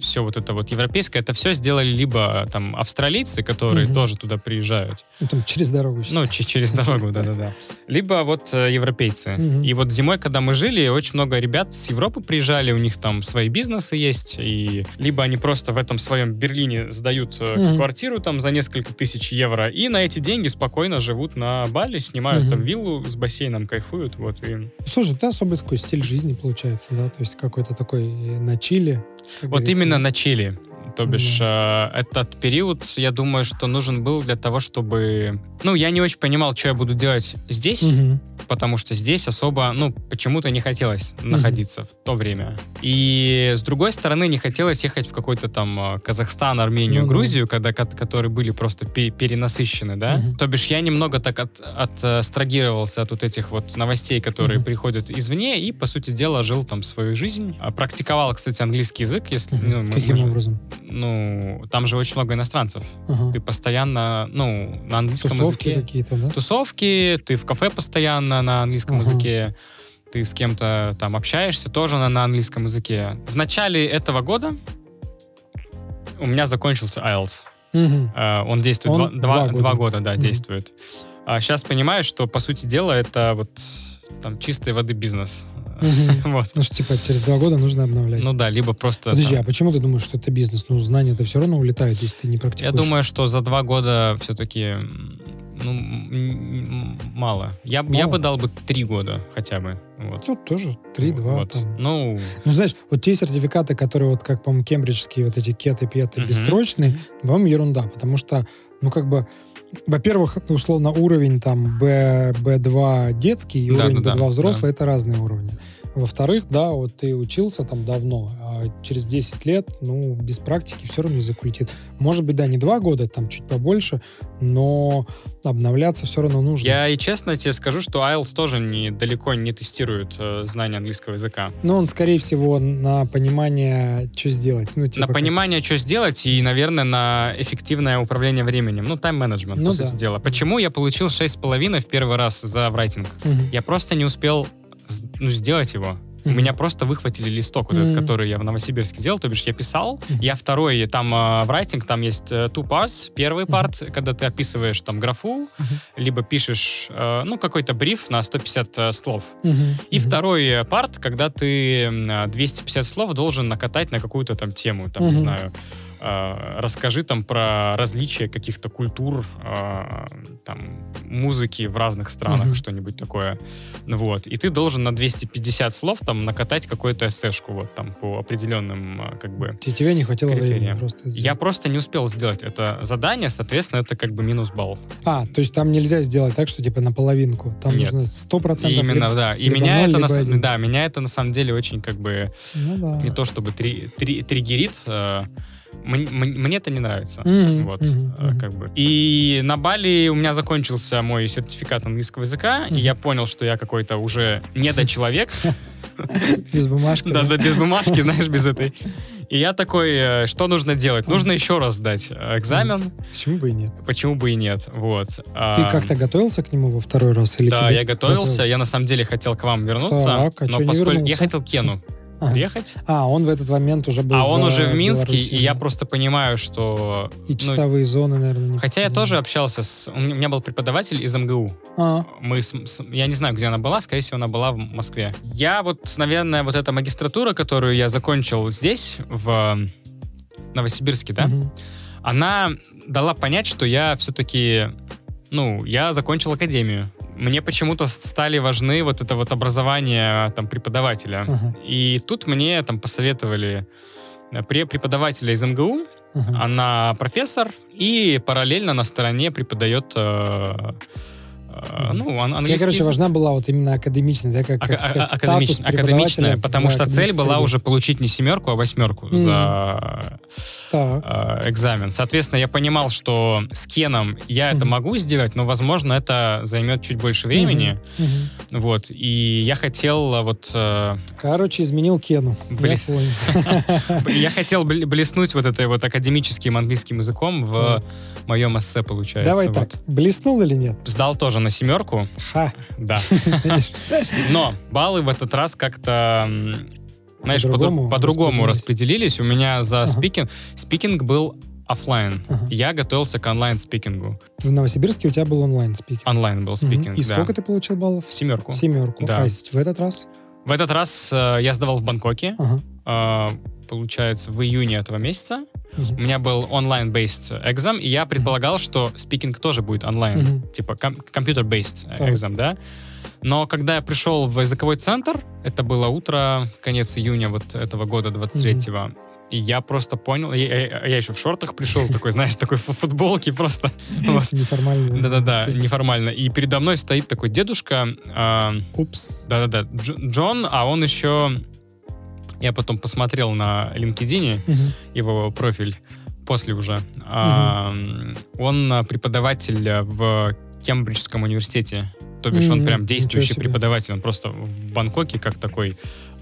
все вот это вот европейское, это все сделали либо там австралийцы, которые Мгм. тоже туда приезжают, ну, там через дорогу. считай. ну, че- через дорогу, да-да-да. Либо вот э, европейцы. И вот зимой, когда мы жили, очень много ребят с Европы приезжали, у них там свои бизнесы есть, и либо они просто в этом своем Берлине сдают э, квартиру там за несколько тысяч евро, и на эти деньги спокойно живут на Бали, снимают там виллу с бассейном, кайфуют, вот, и... Слушай, это особый такой стиль жизни получается, да? То есть какой-то такой э, на чили. Как Вот говорится. именно на Чили. То бишь, э, этот период, я думаю, что нужен был для того, чтобы... Ну, я не очень понимал, что я буду делать здесь, Мгм. потому что здесь особо, ну, почему-то не хотелось находиться в то время. И с другой стороны, не хотелось ехать в какой-то там э, Казахстан, Армению, Ну да. Грузию, когда, ко- которые были просто пе- перенасыщены, да? Мгм. То бишь я немного так от, отстрагировался от вот этих вот новостей, которые Мгм. приходят извне, и, по сути дела, жил там свою жизнь. А Практиковал, кстати, английский язык, если... Мгм. ну, мы- Каким мы же- образом? Ну, там же очень много иностранцев. Ага. Ты постоянно, ну, на английском Тусовки языке какие-то, да? тусовки, ты в кафе постоянно на английском Ага. языке, ты с кем-то там общаешься тоже на, на английском языке. В начале этого года у меня закончился IELTS. Мгм. Э, он действует Он два, два- года. два года, да, Мгм. действует. А сейчас понимаю, что, по сути дела, это вот там чистой воды бизнес. Мгм. Вот. Ну что, типа, через два года нужно обновлять. Ну да, либо просто... Подожди, там- а почему ты думаешь, что это бизнес? Ну, знания-то все равно улетают, если ты не Я практикуешь. думаю, что за два года все-таки ну, мало. Я, б- я Мало? бы дал бы три года хотя бы. Вот. Тут тоже 3-2 Вот. там. Ну, Ну, знаешь, вот те сертификаты, которые вот, как, по-моему, кембриджские, вот эти кеты, петы, Мгм. бессрочные, по-моему, ерунда, потому что, ну, как бы, во-первых, условно, уровень там B, B2 детский и Да, уровень да, да, B2 взрослый да. это разные уровни. Во-вторых, да, вот ты учился там давно, а через 10 лет, ну, без практики все равно язык улетит. Может быть, да, не два года, там чуть побольше, но обновляться все равно нужно. Я и честно тебе скажу, что IELTS тоже не, далеко не тестирует э, знание английского языка. Но он, скорее всего, на понимание, что сделать. Ну, типа на как- понимание, что сделать, и, наверное, на эффективное управление временем. Ну, тайм-менеджмент, Ну по да. сути дела. Почему я получил 6,5 в первый раз за врайтинг? Мгм. Я просто не успел ну, сделать его. У меня просто выхватили листок, вот этот, который я в Новосибирске делал, то бишь я писал, я второй, там э, в writing, там есть э, two parts, первый Мгм. парт, когда ты описываешь там графу, либо пишешь, э, ну, какой-то бриф на 150 э, слов. И второй парт, когда ты э, 250 слов должен накатать на какую-то там тему, там, не знаю, расскажи там про различия каких-то культур, э, там, музыки в разных странах, Мгм. что-нибудь такое. Ну Вот. И ты должен на 250 слов там накатать какую-то эсэшку вот там по определенным э, как бы Те- Тебе не хватило критериям. времени просто. я просто не успел сделать это задание, соответственно, это как бы минус балл. А, то есть там нельзя сделать так, что типа наполовинку. Там Нет. нужно 100% И именно, да. И либо меня ноль, это, на, либо один. да, меня это на самом деле очень как бы Ну да. не то чтобы три, три- триггерит. э, мне это не нравится. Мгм, Вот, э, мгм. как бы. И на Бали у меня закончился мой сертификат английского языка, Мгм. и я понял, что я какой-то уже недочеловек. Без бумажки. Да, да, без бумажки, знаешь, без этой. И я такой, э, что нужно делать? Нужно еще раз сдать э, экзамен, Почему бы и нет? почему бы и нет. Вот. Ты как-то готовился к нему во второй раз? Или Да, я готовился. готовился? Я на самом деле хотел к вам вернуться. Так, а но поскольку я хотел Кену Ага. приехать. А, он в этот момент уже был А он в, уже в Минске, Беларуси, и я да. просто понимаю, что... И ну, часовые зоны, наверное, не хотя я тоже общался с... У меня был преподаватель из МГУ. А, Мы с- с- я не знаю, где она была, скорее всего, она была в Москве. Я вот, наверное, вот эта магистратура, которую я закончил здесь, в Новосибирске, да, мгм. она дала понять, что я все-таки, ну, я закончил академию. Мне почему-то стали важны вот это вот образование там преподавателя. Ага. И тут мне там посоветовали э, пре- преподавателя из МГУ, Ага. она профессор и параллельно на стороне преподает э. Ну, ан- Тебе, английский короче, важна была вот именно академичная, да, как, как сказать, статус академич- преподавателя академичная, потому что цель была уже получить не семерку, а восьмерку Мгм. за Так. э, экзамен. Соответственно, я понимал, что с Кеном я это Мгм. могу сделать, но, возможно, это займет чуть больше времени. Мгм. Вот. И я хотел э, вот... э, Короче, изменил Кену. Блин. Я понял. я хотел бл- блеснуть вот этой вот академическим английским языком в моем эссе, получается. Давай Вот. так, блеснул или нет? Сдал тоже на семерку, Ха. да. Но баллы в этот раз как-то, знаешь, подру- По-другому распределились. распределились. У меня за Ага. speaking... Speaking был оффлайн. Ага. Я готовился к онлайн- speaking у. В Новосибирске у тебя был онлайн speaking. Онлайн был speaking, И да. сколько ты получил баллов? Семерку. Семерку. Да. А в этот раз? В этот раз э, я сдавал в Бангкоке, Ага. э, получается, в июне этого месяца. У Мгм. меня был онлайн-based экзам, и я предполагал, что speaking тоже будет онлайн. Мгм. Типа com- computer-based exam, да? Но когда я пришел в языковой центр, это было утро, конец июня вот этого года, 23-го, и я просто понял, я, я- я еще в шортах пришел, такой, знаешь, такой в футболке просто. Вот. Неформальный. Да-да-да, неформально. И передо мной стоит такой дедушка, а, Упс. да-да-да, Дж- Джон, а он еще... Я потом посмотрел на LinkedIn Мгм. его профиль после уже. А, Он а, преподаватель а, в Кембриджском университете. То бишь он Мгм, прям действующий преподаватель. Он просто в Бангкоке как такой,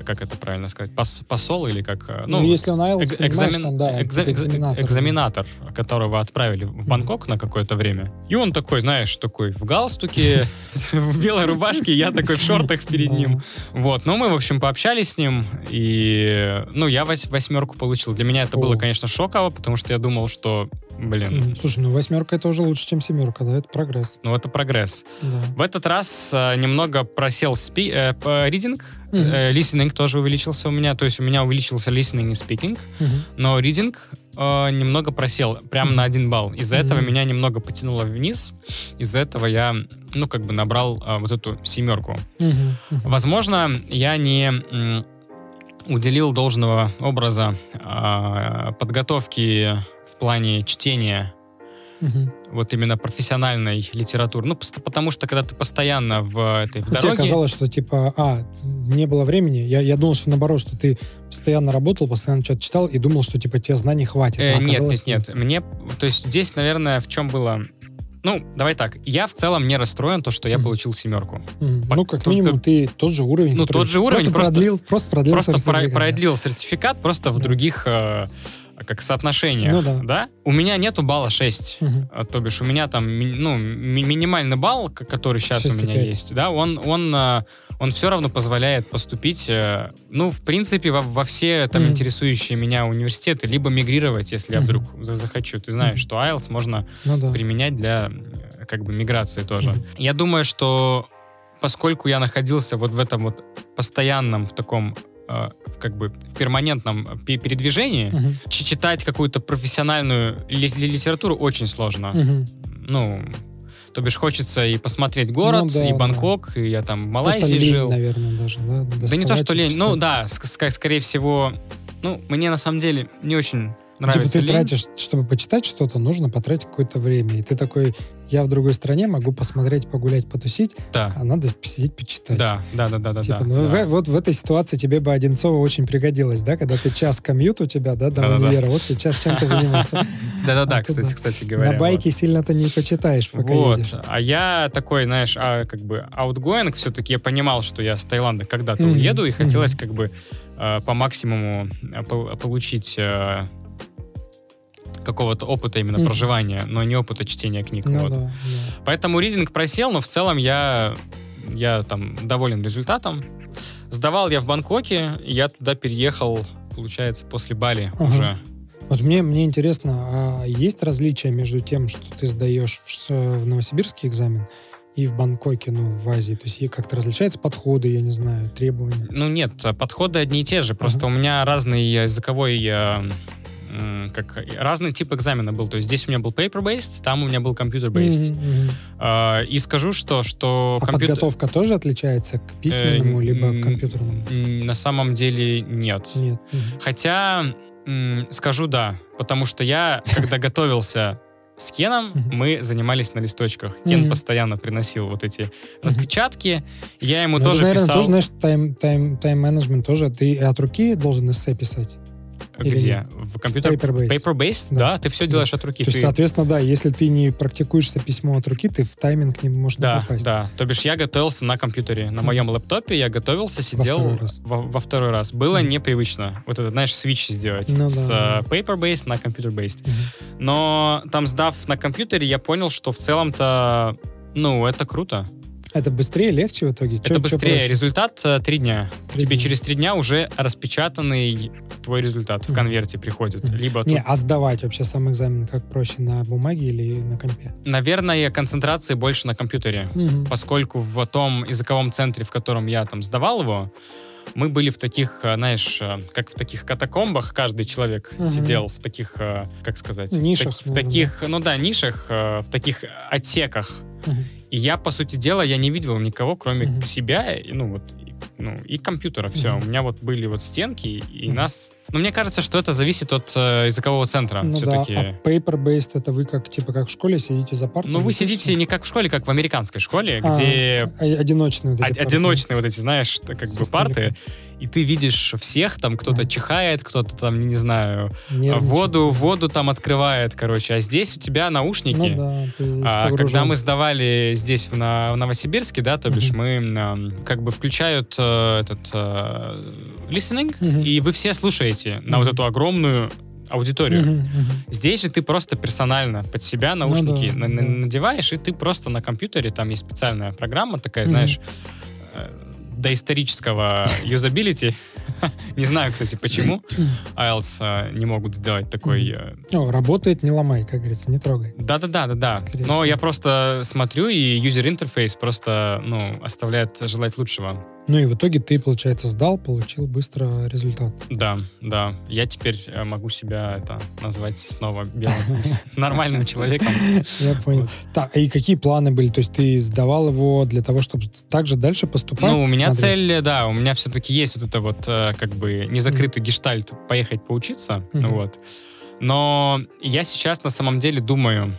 как это правильно сказать, пос- посол или как... а, Ну, если он IELTS, эк- понимаешь, экзамен- там, да, экза- экза- экзаменатор. экзаменатор, которого отправили в Бангкок на какое-то время. И он такой, знаешь, такой в галстуке, в белой рубашке, я такой в шортах перед ним. Вот, ну мы, в общем, пообщались с ним, и, ну, я вось- восьмерку получил. Для меня это было, конечно, шоково, потому что я думал, что, блин. Слушай, ну восьмерка это уже лучше, чем семерка, да, это прогресс. ну это прогресс. Да. В этот раз э, немного просел спи э, reading, Мгм. э, listening тоже увеличился у меня, то есть у меня увеличился listening и speaking, Мгм. но reading э, немного просел, прям Мгм. на один балл. Из-за этого Мгм. меня немного потянуло вниз, из-за этого я, ну, как бы набрал э, вот эту семерку. Мгм. Мгм. Возможно, я не уделил должного образа а, подготовки в плане чтения вот именно профессиональной литературы. Ну, потому что когда ты постоянно в этой в Ну, Тебе дороге... казалось, что типа, а, не было времени. Я, я думал, что наоборот, что ты постоянно работал, постоянно что-то читал и думал, что типа тебе знаний хватит. Э, а нет, нет, нет. Мне, то есть здесь, наверное, в чем было... Ну, давай так. Я в целом не расстроен, то, что я получил семерку. Мгм. По- Ну, как минимум, ты тот же уровень. Ну, тот же уровень, Просто просто- продлил, просто продлил Просто сертификат, да. продлил сертификат просто в Да. других э, как соотношениях. Ну да. У меня нету балла 6. Мгм. А, То бишь у меня там ну, ми- минимальный балл, который сейчас у меня 6,5. есть, да, он, он, а, он все равно позволяет поступить, э, ну, в принципе, во, во все там Мгм. интересующие меня университеты, либо мигрировать, если я Мгм. вдруг за- захочу. Ты знаешь, Мгм. что IELTS можно Ну да. применять для как бы миграции тоже. Мгм. Я думаю, что поскольку я находился вот в этом вот постоянном в таком как бы в перманентном пе- передвижении, ч- читать какую-то профессиональную ли- ли- литературу очень сложно. Мгм. Ну, то бишь хочется и посмотреть город, Ну да, и да. Бангкок, и я там в Просто Малайзии лень, жил. наверное, даже, да? Да не то, что лень. Ну да, ск- ск- скорее всего, ну, мне на самом деле не очень нравится Типа ты лень. тратишь, чтобы почитать что-то, нужно потратить какое-то время. И ты такой, я в другой стране, могу посмотреть, погулять, потусить, Да, а надо посидеть, почитать. да, да, да, да, да. Типа, да, ну, да. в- вот в этой ситуации тебе бы Одинцова очень пригодилось, да, когда ты час комьют у тебя, да, до Да-да-да. универа, вот тебе час чем-то заниматься. Да-да-да, кстати, да. кстати говоря. На байке сильно ты не почитаешь, пока Вот. А я такой, знаешь, а, как бы outgoing все-таки я понимал, что я с Таиланда когда-то уеду, и хотелось как бы э, по максимуму э, пол- получить э, какого-то опыта именно Мгм. проживания, но не опыта чтения книг. Ну вот. да, да. Поэтому ридинг просел, но в целом я, я там доволен результатом. Сдавал я в Бангкоке, я туда переехал, получается, после Бали Ага. уже. Вот мне, мне интересно, а есть различия между тем, что ты сдаешь в, в Новосибирский экзамен и в Бангкоке, ну, в Азии? То есть как-то различаются подходы, я не знаю, требования? Ну нет, подходы одни и те же, просто у меня разный языковой э, как разный тип экзамена был. То есть здесь у меня был paper-based, там у меня был computer-based. Мгм. Э, и скажу, что, что А компьютер- подготовка тоже отличается к письменному, Э, либо к компьютерному? На самом деле нет. Нет. Мгм. Хотя скажу да, потому что я, когда готовился с Кеном, Мгм. мы занимались на листочках. Кен Мгм. постоянно приносил вот эти распечатки. Я ему Ну, тоже наверное, писал. тоже, знаешь, тайм, тайм, тайм-менеджмент тоже. Ты от руки должен эссе писать? Или Где? нет? В компьютер Paper-based. Paper-based? Да. Да. ты все делаешь от руки. То есть, Ты- соответственно, да, если ты не практикуешься письмо от руки, ты в тайминг не можешь Да, попасть. да. То бишь я готовился на компьютере. На Мгм. моем лэптопе я готовился, сидел второй раз. Во, во второй раз. Было Мгм. непривычно. Вот это, знаешь, свич сделать. Ну с да, э, paper-based на computer-based. Мгм. Но там, сдав на компьютере, я понял, что в целом-то, ну, это круто. Это быстрее, легче в итоге? это быстрее. Результат э, три дня. Три Тебе дня. через три дня уже распечатанный твой результат в конверте приходит. Либо Не, тут, а сдавать вообще сам экзамен как проще, на бумаге или на компе? наверное, концентрации больше на компьютере. Мгм. поскольку в том языковом центре, в котором я там сдавал его, мы были в таких, э, знаешь, э, как в таких катакомбах, каждый человек Мгм. сидел в таких, э, как сказать, в Нишах, в, наверное, таких, ну да, нишах, в таких отсеках. Мгм. И я, по сути дела, я не видел никого, кроме Мгм. себя, и, ну вот, ну, и компьютера, все. Мгм. У меня вот были вот стенки, и Мгм. нас... Ну, мне кажется, что это зависит от э, языкового центра Ну все-таки. да, а paper-based это вы как, типа, как в школе сидите за партой? Ну, вы сидите не как в школе, как в американской школе, А, где а- Одиночные вот эти Од- парты. одиночные вот эти, знаешь, как Со бы парты. И ты видишь всех, там кто-то Ага. чихает, кто-то там, не знаю, Нервничают. воду, воду там открывает, короче, а здесь у тебя наушники. Ну да, ты А, когда мы сдавали здесь, в, На- в Новосибирске, да, то бишь мы как бы включают э, этот э, listening, и вы все слушаете на вот эту огромную аудиторию. Мгм, мгм. Здесь же ты просто персонально под себя наушники Ну да, на- да. надеваешь, и ты просто на компьютере, там есть специальная программа такая, Мгм. знаешь, э, доисторического юзабилити. Не знаю, кстати, почему IELTS э, не могут сделать такой... э, О, работает, не ломай, как говорится, не трогай. Да-да-да, да-да. Скорее Но я просто смотрю, и юзер-интерфейс просто, ну, оставляет желать лучшего. Ну и в итоге ты, получается, сдал, получил быстро результат. Да, да. Я теперь э, могу себя это назвать снова белым нормальным человеком. Я понял. Так, и какие планы были? То есть ты сдавал его для того, чтобы также дальше поступать? Ну, у меня цель, да, у меня все-таки есть вот это вот, э, как бы, незакрытый гештальт поехать поучиться, вот. Но я сейчас на самом деле думаю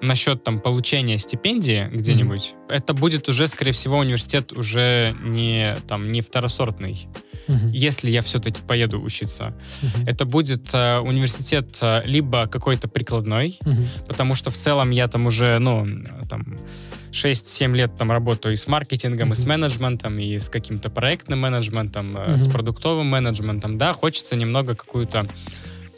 насчет там получения стипендии где-нибудь. Это будет уже, скорее всего, университет уже не там не второсортный. Мгм. Если я все-таки поеду учиться, Мгм. это будет э, университет э, либо какой-то прикладной, Мгм. потому что в целом я там уже, ну, там 6-7 лет там работаю и с маркетингом, и с менеджментом, и с каким-то проектным менеджментом, э, с продуктовым менеджментом. Да, хочется немного какую-то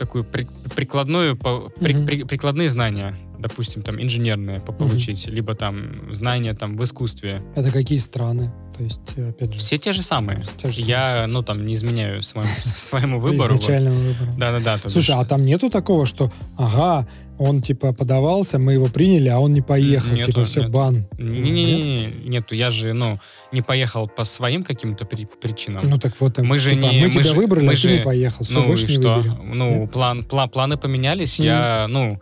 такую при- прикладную, по- при- Мгм. при- прикладные знания, допустим, там инженерные по- получить, либо там знания там в искусстве. Это какие страны? То есть, э, опять же... Все те же самые. те же самые. Я, ну, там, не изменяю своему, своему выбору. вот. Изначальному выбору. Да-да-да. Слушай, бишь- а там нету такого, что, ага, он типа подавался, мы его приняли, а он не поехал, Нету, типа все, нету. бан. Не-не-не, нету, я же, ну, не поехал по своим каким-то при- причинам. Ну так вот, Мы же типа, не- мы мы тебя же- выбрали, мы а ты же- не поехал, все, ну больше и не что? выберем. Ну, Нет? план, пла- планы поменялись, Мгм. я, ну,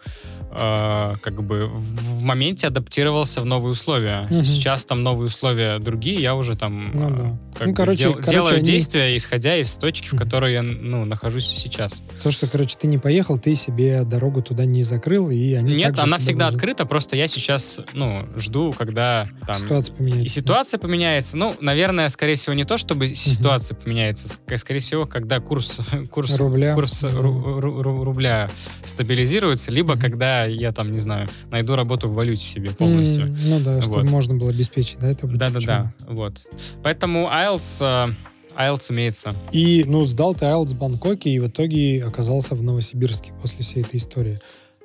э, как бы в, в моменте адаптировался в новые условия. Мгм. Сейчас там новые условия другие, я уже там Ну э, да. как Ну, бы короче- дел- короче, делаю они- действия, исходя из точки, в которой я, ну, нахожусь сейчас. То, что, короче, ты не поехал, ты себе дорогу туда не закрыл, и они Нет, она всегда будут- открыта, просто я сейчас, ну, жду, когда там... Ситуация поменяется. И ситуация поменяется. Ну, наверное, скорее всего, не то, чтобы ситуация поменяется. ск- Скорее всего, когда курс, курс, Рубля. курс Да. ру- ру- ру- рубля стабилизируется, либо Мгм. когда я там, не знаю, найду работу в валюте себе полностью. М, Ну да, чтобы Вот. можно было обеспечить, да, это будет Да-да-да, вот. Поэтому IELTS, э, IELTS имеется. И, ну, сдал ты IELTS в Бангкоке и в итоге оказался в Новосибирске после всей этой истории.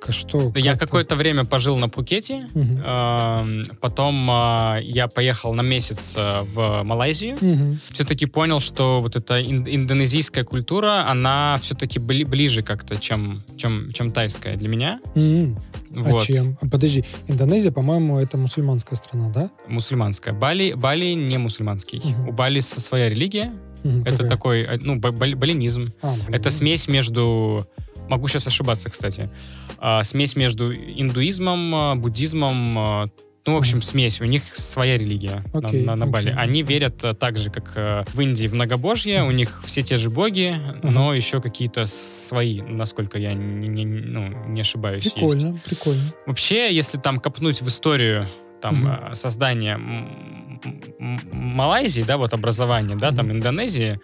К- Что? Я как ты? какое-то время пожил на Пхукете, Мгм. эм, потом э, я поехал на месяц э, в Малайзию, Мгм. все-таки понял, что вот эта ин- индонезийская культура, она все-таки ближе как-то, чем, чем, чем тайская для меня. М, Вот. А чем? А, Подожди, Индонезия, по-моему, это мусульманская страна, да? Мусульманская. Бали, Бали не мусульманский. Мгм. У Бали своя религия. Мгм, Это какая? такой, э, ну, ба- бали- балинизм. А, блин, Это смесь между... Могу сейчас ошибаться, кстати. А, смесь между индуизмом, а, буддизмом, а, ну, в общем, смесь. У них своя религия на- Окей, на, на Бали. окей. Они верят а, так же, как э, в Индии, в многобожье. У них все те же боги, но еще какие-то свои, насколько я не, не- ну, не ошибаюсь. есть. Прикольно, прикольно. Вообще, если там копнуть в историю там э, создания Малайзии, да, вот образования, да, там Мгм. Индонезии,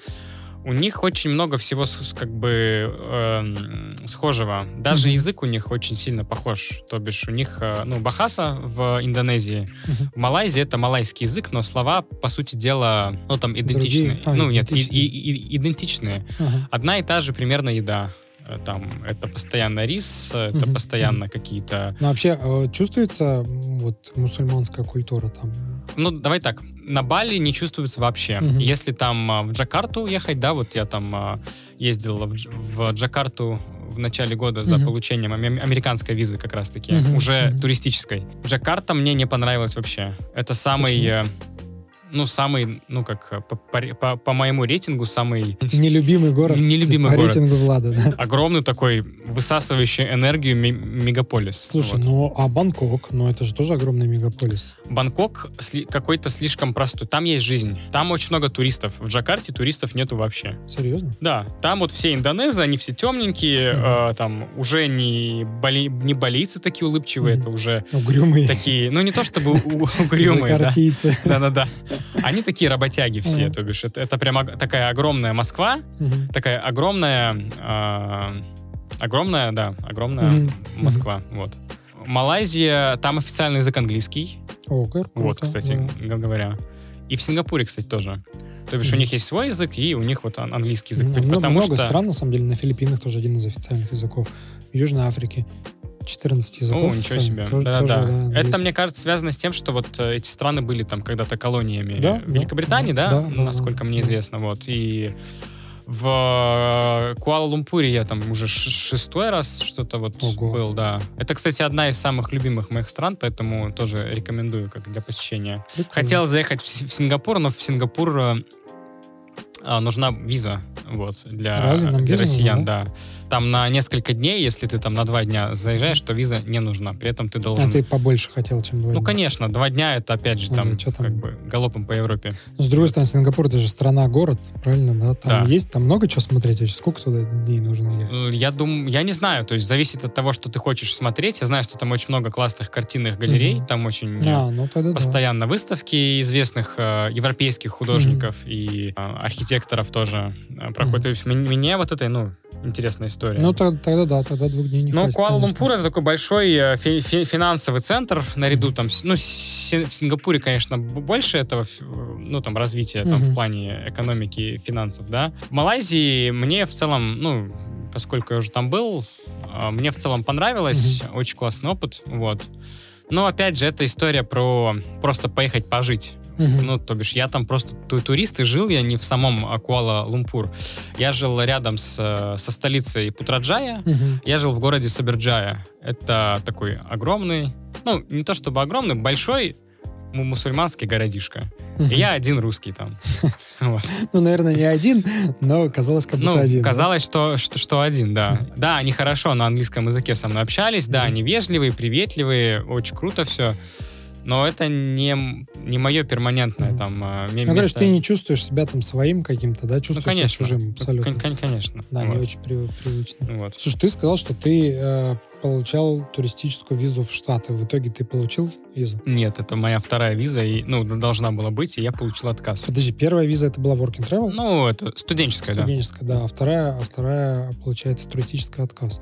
у них очень много всего как бы эм, схожего. Даже Мгм. язык у них очень сильно похож. То бишь у них, э, ну, бахаса в Индонезии, Мгм. в Малайзии это малайский язык, но слова, по сути дела, ну, там Другие? идентичные. А, ну, нет, и- идентичные. и- и- идентичные. Ага. Одна и та же примерно еда. Э, Там это постоянно рис, э, это Мгм, постоянно какие-то Ну, вообще, э, чувствуется вот мусульманская культура там? Ну, давай так, на Бали не чувствуется вообще. Мгм. Если там в Джакарту ехать, да, вот я там ездил в, в Джакарту в начале года за Мгм. получением американской визы как раз-таки, Мгм, уже мгм. туристической. Джакарта мне не понравилась вообще. Это самый, Почему? Ну, самый, ну, как э, по, по- по- моему рейтингу, самый Нелюбимый город Нелюбимый по город. рейтингу Влада, да? огромный такой, высасывающий энергию мегаполис. Слушай, Вот. ну а Бангкок, ну это же тоже огромный мегаполис. Бангкок сли- какой-то слишком простой. Там есть жизнь. Там очень много туристов. В Джакарте туристов нету вообще. Серьезно? Да, там вот все индонезы, они все темненькие, Мгм. э, там уже не, бали, не балийцы такие улыбчивые, Мгм. это уже Угрюмые. такие, ну не то чтобы угрюмые, да. Жакартийцы. Да-да-да. Они такие работяги все, то бишь. Это, это прям такая огромная Москва, такая огромная, э, огромная, да, огромная. Москва, вот. Малайзия, там официальный язык английский, О, как вот, кстати говоря. И в Сингапуре, кстати, тоже. То бишь у них есть свой язык, и у них вот ан- английский язык. Много, потому много что... стран, на самом деле, на Филиппинах тоже один из официальных языков. В Южной Африке 14 О, языков. ничего официальных. себе. Тоже- Да-да-да. тоже, да, Это, английский. мне кажется, связано с тем, что вот э, эти страны были там когда-то колониями Да, да, Великобритании, да, да, да, насколько да, мне да. известно. Вот. И в э, Куала-Лумпуре я там уже шестой раз что-то вот Ого. был, да. Это, кстати, одна из самых любимых моих стран, поэтому тоже рекомендую как для посещения. Прикольно. Хотел заехать в Си- в Сингапур, но в Сингапур э, а, нужна виза вот, для, Разве? Нам для виза нужна, россиян, да? Там на несколько дней, если ты там на два дня заезжаешь, то виза не нужна. При этом ты должен... А ты побольше хотел, чем два Ну, дня. конечно, два дня это опять же Ну, там, да, чё там? как бы галопом по Европе. Но, с другой стороны, Сингапур это же страна-город, правильно, да? Там Да. есть, там много чего смотреть. вообще. Сколько туда дней нужно ехать? Ну, Я думаю, я не знаю, то есть зависит от того, что ты хочешь смотреть. Я знаю, что там очень много классных картинных галерей, Мгм. там очень А, ну тогда да. постоянно выставки известных э, европейских художников и э, архитекторов тоже э, проходят. Мгм. То есть мне, мне вот это, ну, интересная история. Ну тогда, да, тогда двух дней не Ну, хватит, Куала-Лумпур это такой большой э, фи- фи- финансовый центр наряду там, ну, Си- в Сингапуре, конечно, больше этого, ну, там, развития там, в плане экономики и финансов, да. В Малайзии мне в целом, ну, поскольку я уже там был, а, мне в целом понравилось, очень классный опыт, вот. Но, опять же, это история про просто поехать пожить. Мгм. Ну, то бишь, я там просто ту- турист, и жил я не в самом Куала-Лумпур. Я жил рядом с, э, со столицей Путраджая, Мгм. я жил в городе Саберджая. Это такой огромный, ну, не то чтобы огромный, большой му- мусульманский городишко. И я один русский там. Вот. Ну, наверное, не один, но казалось, как будто Ну, один. да? казалось, что, что, что один, да. Да, они хорошо на английском языке со мной общались, да, они вежливые, приветливые, очень круто все. Но это не, не мое перманентное там Ну, короче, место. ты не чувствуешь себя там своим каким-то, да? Ну, Чувствуешь себя конечно. чужим Ну, абсолютно. кон- кон- Конечно. Да, Вот. не очень при- привычно. Вот. Слушай, ты сказал, что ты э, получал туристическую визу в Штаты. В итоге ты получил визу? Нет, это моя вторая виза, и, ну, должна была быть, и я получил отказ. Подожди, первая виза это была work and travel? Ну, это студенческая, да. Студенческая, да. А вторая, а вторая, получается, туристический отказ.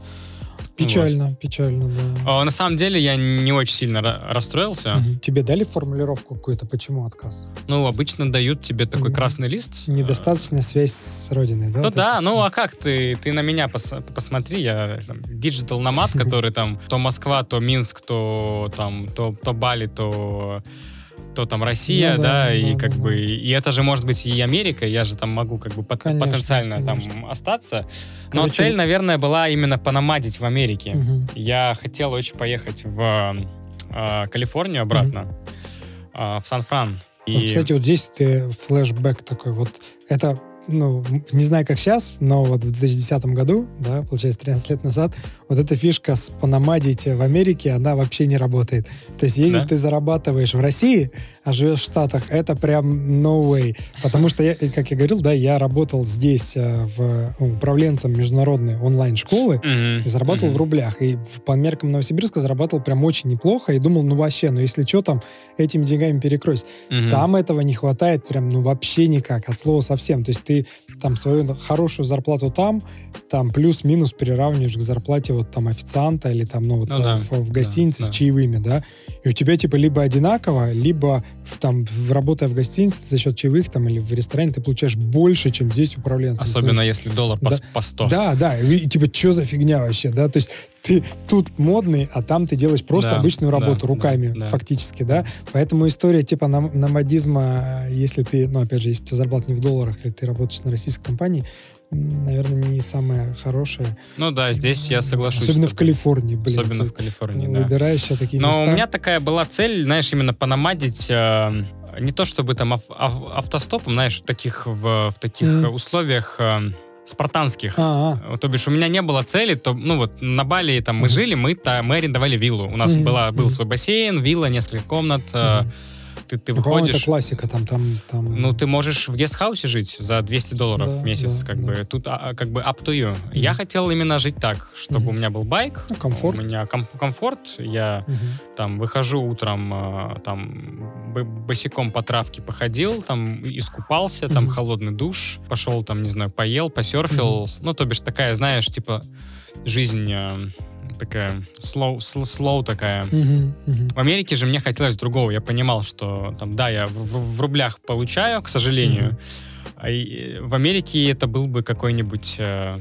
Печально, печально, да. А, На самом деле я не очень сильно ра- расстроился. Мгм. Тебе дали формулировку какую-то, почему отказ? Ну, обычно дают тебе такой красный лист. Недостаточная связь с родиной, да? Ну Вот да, это ну а как ты? Ты на меня пос- посмотри, я там, digital nomad, который там то Москва, то Минск, то там, то, то Бали, то то там Россия, Ну да, да, и да, как да, бы и это же может быть и Америка, я же там могу как бы пот- Конечно, потенциально там конечно. остаться. Но Короче- цель, наверное, была именно понамадить в Америке. Мгм. Я хотел очень поехать в э, Калифорнию обратно, э, в Сан-Фран. И... Вот, кстати, вот здесь ты флешбэк такой. Вот это, ну, не знаю, как сейчас, но вот в 2010 году, да, получается, 13 лет назад, вот эта фишка с панамадить в Америке, она вообще не работает. То есть, если Да? ты зарабатываешь в России, а живешь в Штатах, это прям no way. Потому что, я, как я говорил, да, я работал здесь э, в, ну, управленцем международной онлайн-школы, Мгм, и зарабатывал мгм. в рублях. И по меркам Новосибирска зарабатывал прям очень неплохо. И думал, ну вообще, ну если что, там этими деньгами перекроюсь. Мгм. Там этого не хватает прям, ну вообще никак, от слова совсем. То есть ты там свою хорошую зарплату там, там плюс-минус приравниваешь к зарплате вот там официанта или там, ну вот Ну э, да, в, в гостинице да, с да. чаевыми, да. И у тебя типа либо одинаково, либо в, там, в, работая в гостинице за счет чаевых там или в ресторане ты получаешь больше, чем здесь управленцем. Особенно если доллар Да. по 100. Да, да, и, и типа, что за фигня вообще, да, то есть ты тут модный, а там ты делаешь просто Да, обычную работу да, руками, да. фактически, да, поэтому история типа нам- номадизма, э, если ты, ну, опять же, если у тебя зарплата не в долларах, или ты работаешь на российской компании, наверное, не самая хорошая. Ну да, здесь я соглашусь. Особенно в. Калифорнии, блин. Особенно в Калифорнии, да. Выбираешь такие Но места. у меня такая была цель, знаешь, именно понамадить э, не то чтобы там ав- ав- автостопом, знаешь, в таких, в, в таких э, условиях э, спартанских. А, а, То бишь у меня не было цели, то, ну вот на Бали там мы Мгм. жили, мы, та, мы арендовали виллу. У нас Мгм, была, был мгм. свой бассейн, вилла, несколько комнат. мгм. Ты, ты по-моему, это выходишь... классика, там, там, там. Ну, ты можешь в гестхаусе жить за 200 долларов Да, в месяц, да, как да. бы. Тут а, а, как бы up to you. Я хотел именно жить так, чтобы Мгм. у меня был байк, Ну, комфорт. у меня ком- комфорт, я Мгм. там выхожу утром, а, там босиком по травке походил, там искупался, там Мгм. холодный душ, пошел там, не знаю, поел, посерфил. Ну, то бишь такая, знаешь, типа жизнь а, такая slow, сл- slow такая. Мгм, мгм. В Америке же мне хотелось другого. Я понимал, что там, да, я в, в- в рублях получаю, к сожалению. Мгм. А и в Америке это был бы какой-нибудь э,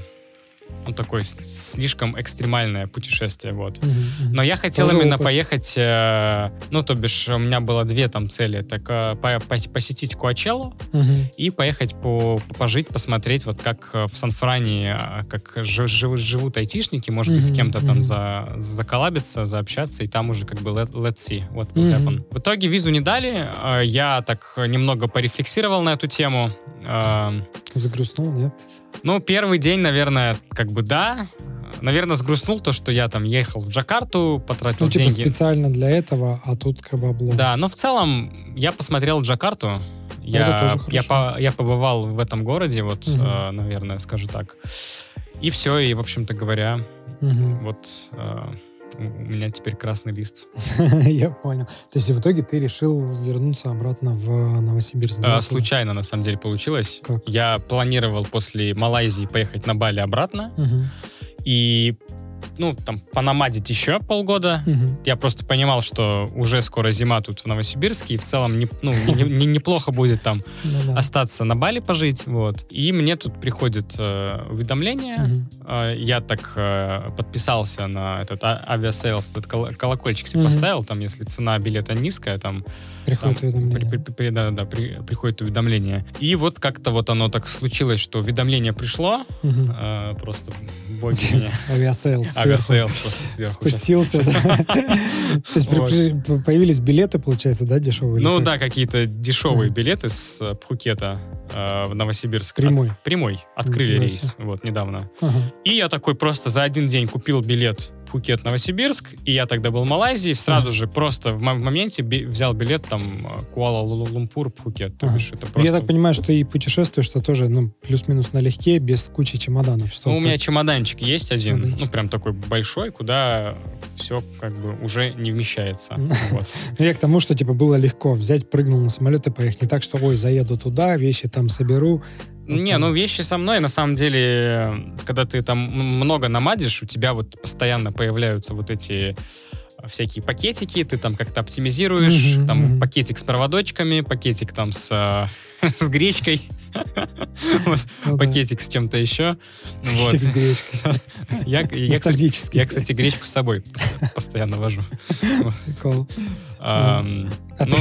ну, такое слишком экстремальное путешествие, вот. Мгм, мгм. Но я хотел Тоже именно опыт. поехать, э, ну, то бишь, у меня было две там цели. Так э, по- пос- посетить Куачеллу Мгм. и поехать по, пожить, посмотреть, вот как э, в Сан-Фране, э, как жи- жи- живут айтишники, может быть, с кем-то там мгм. за, заколабиться, заобщаться, и там уже как бы let, let's see Мгм. happen. В итоге визу не дали, э, я так немного порефлексировал на эту тему, Эм, Загрустнул, нет? Ну, первый день, наверное, как бы да. Наверное, сгрустнул то, что я там ехал в Джакарту, потратил Ну, типа деньги. специально для этого, а тут как бы облом. Да, но в целом я посмотрел Джакарту. Я, тоже я, по- я побывал в этом городе, вот, Мгм. э, наверное, скажу так. И все, и, в общем-то говоря, Мгм. вот э, у меня теперь красный лист. Я понял. То есть в итоге ты решил вернуться обратно в Новосибирск? да, Э, оттуда? случайно, на самом деле, получилось. Как? Я планировал после Малайзии поехать на Бали обратно и, ну, там, пономадить еще полгода. Мгм. Я просто понимал, что уже скоро зима тут в Новосибирске, и в целом не- ну, не- не- неплохо будет там Ну-да. остаться на Бали пожить, вот. И мне тут приходит э, уведомление, Мгм. Э, я так э, подписался на этот а- Aviasales, этот кол- колокольчик себе Мгм. поставил, там, если цена билета низкая, там, Приходит там уведомление. при- при- при- да, да, при- приходит уведомление. И вот как-то вот оно так случилось, что уведомление пришло, Мгм. э, просто боги меня. Aviasales Aviasales просто сверху. Спустился, да. То есть появились билеты, получается, да, дешевые? Ну да, какие-то дешевые билеты с э, Пхукета э, в Новосибирск. Прямой. Прямой. Открыли рейс, вот, недавно. Ага. И я такой просто за один день купил билет Пхукет, Новосибирск, и я тогда был в Малайзии, сразу же просто в мо- моменте взял билет там э, Куала-Лумпур, Пхукет. То Ага. Ну, просто... Я так понимаю, что ты путешествуешь, что тоже, ну, плюс-минус налегке, без кучи чемоданов. Что Ну, у меня чемоданчик есть один, Чемоданчик. ну, прям такой большой, куда все как бы уже не вмещается. Мгм. Вот. Ну, я к тому, что, типа, было легко взять, прыгнул на самолет и поехать. Не так, что, ой, заеду туда, вещи там соберу. Не, ну вещи со мной, на самом деле, когда ты там много намадишь, у тебя вот постоянно появляются вот эти э, всякие пакетики, ты там как-то оптимизируешь, там пакетик с проводочками, пакетик там с, э, с гречкой. Пакетик с чем-то еще. Пакетик с гречкой. Я, кстати, Ностальгический. я, кстати, гречку с собой пос- постоянно вожу. Прикол. А Ну,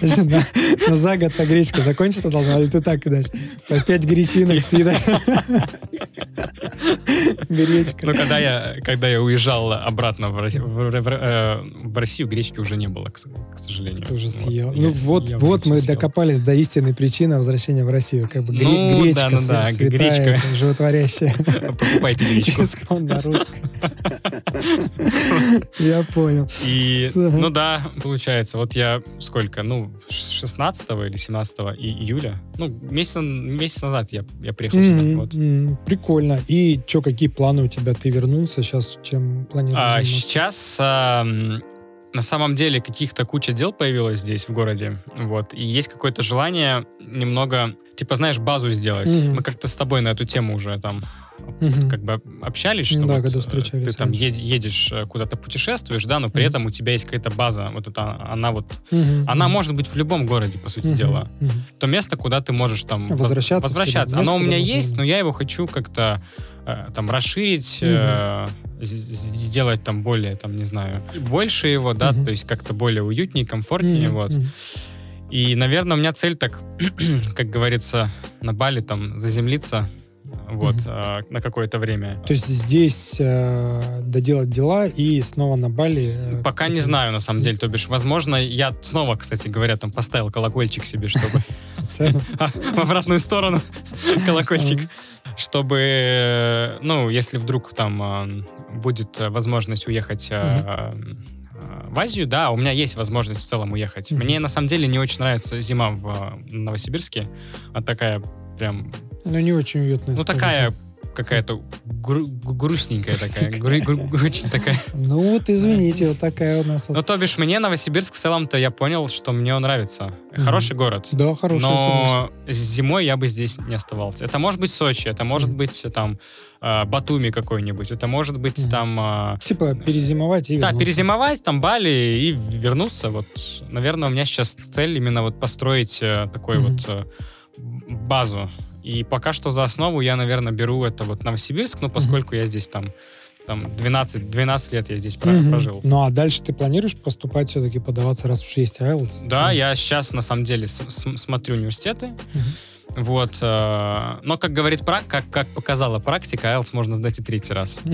ну, за год-то гречка закончится должна, или ты так кидаешь? По пять гречинок съедаешь. Гречка. Ну, когда я, когда я уезжал обратно в, Росси- в- в- э, в Россию, гречки уже не было, к, сожалению. Ты уже съел. Ну вот, вот мы съел. докопались до истинной причины возвращения в Россию. Как бы гре- Ну, гречка, да, ну да, свя- святая, гречка. животворящая. Покупайте гречку. Исконно русская. Я понял. И, ну да, получается, вот я сколько, ну, 16 или 17 и- июля, ну, месяц, месяц назад я, я приехал сюда, вот. Прикольно. И что, какие планы у тебя? Ты вернулся сейчас? Чем планируешь А сейчас ам, на самом деле каких-то куча дел появилось здесь, в городе, вот, и есть какое-то желание немного, типа, знаешь, базу сделать. Мгм. Мы как-то с тобой на эту тему уже там Мгм. как бы общались, что Да, вот, когда э, встречались ты там ед- едешь э, куда-то путешествуешь, да, но при Мгм. этом у тебя есть какая-то база, вот это она вот, Мгм. она может быть в любом городе, по сути Мгм. дела. Мгм. То место, куда ты можешь там воз- Возвращаться возвращаться. Место, Оно у меня можно есть, но я его хочу как-то э, там расширить, э, з- з- сделать там более, там не знаю, больше его, да, Мгм. то есть как-то более уютнее, комфортнее, Мгм. вот. Мгм. И, наверное, у меня цель так, как говорится, на Бали там заземлиться, вот, Мгм. э, на какое-то время. То есть здесь э, доделать дела и снова на Бали? э, Пока не знаю, на самом деле, то бишь, возможно, я снова, кстати говоря, там поставил колокольчик себе, чтобы цену. в обратную сторону колокольчик, чтобы, э, ну, если вдруг там э, будет э, возможность уехать в Азию, да, у меня есть возможность в целом уехать. Мгм. Мне на самом деле не очень нравится зима в э, Новосибирске, а такая прям, Ну, не очень уютная. ну, такая так. Какая-то гру- грустненькая такая, гру- гру- очень такая. Ну, вот извините, вот такая у нас. Ну, то бишь, мне Новосибирск в целом-то я понял, что мне он нравится. Хороший город. Да, хорошая Но зимой я бы здесь не оставался. Это может быть Сочи, это может Мгм. быть там э, Батуми какой-нибудь, это может быть Мгм. там... э, Типа перезимовать и Да, вернуться. перезимовать, там Бали и вернуться. Вот, наверное, у меня сейчас цель именно вот построить э, такой вот э, базу. И пока что за основу я, наверное, беру это вот Новосибирск, ну, поскольку я здесь там, там 12, 12 лет я здесь Мгм. прожил. Ну, а дальше ты планируешь поступать все-таки, подаваться, раз уж есть IELTS? Да, я сейчас на самом деле с- с- смотрю университеты. Мгм. Вот. э, но, как говорит прак, как, как показала практика, IELTS можно сдать и третий раз.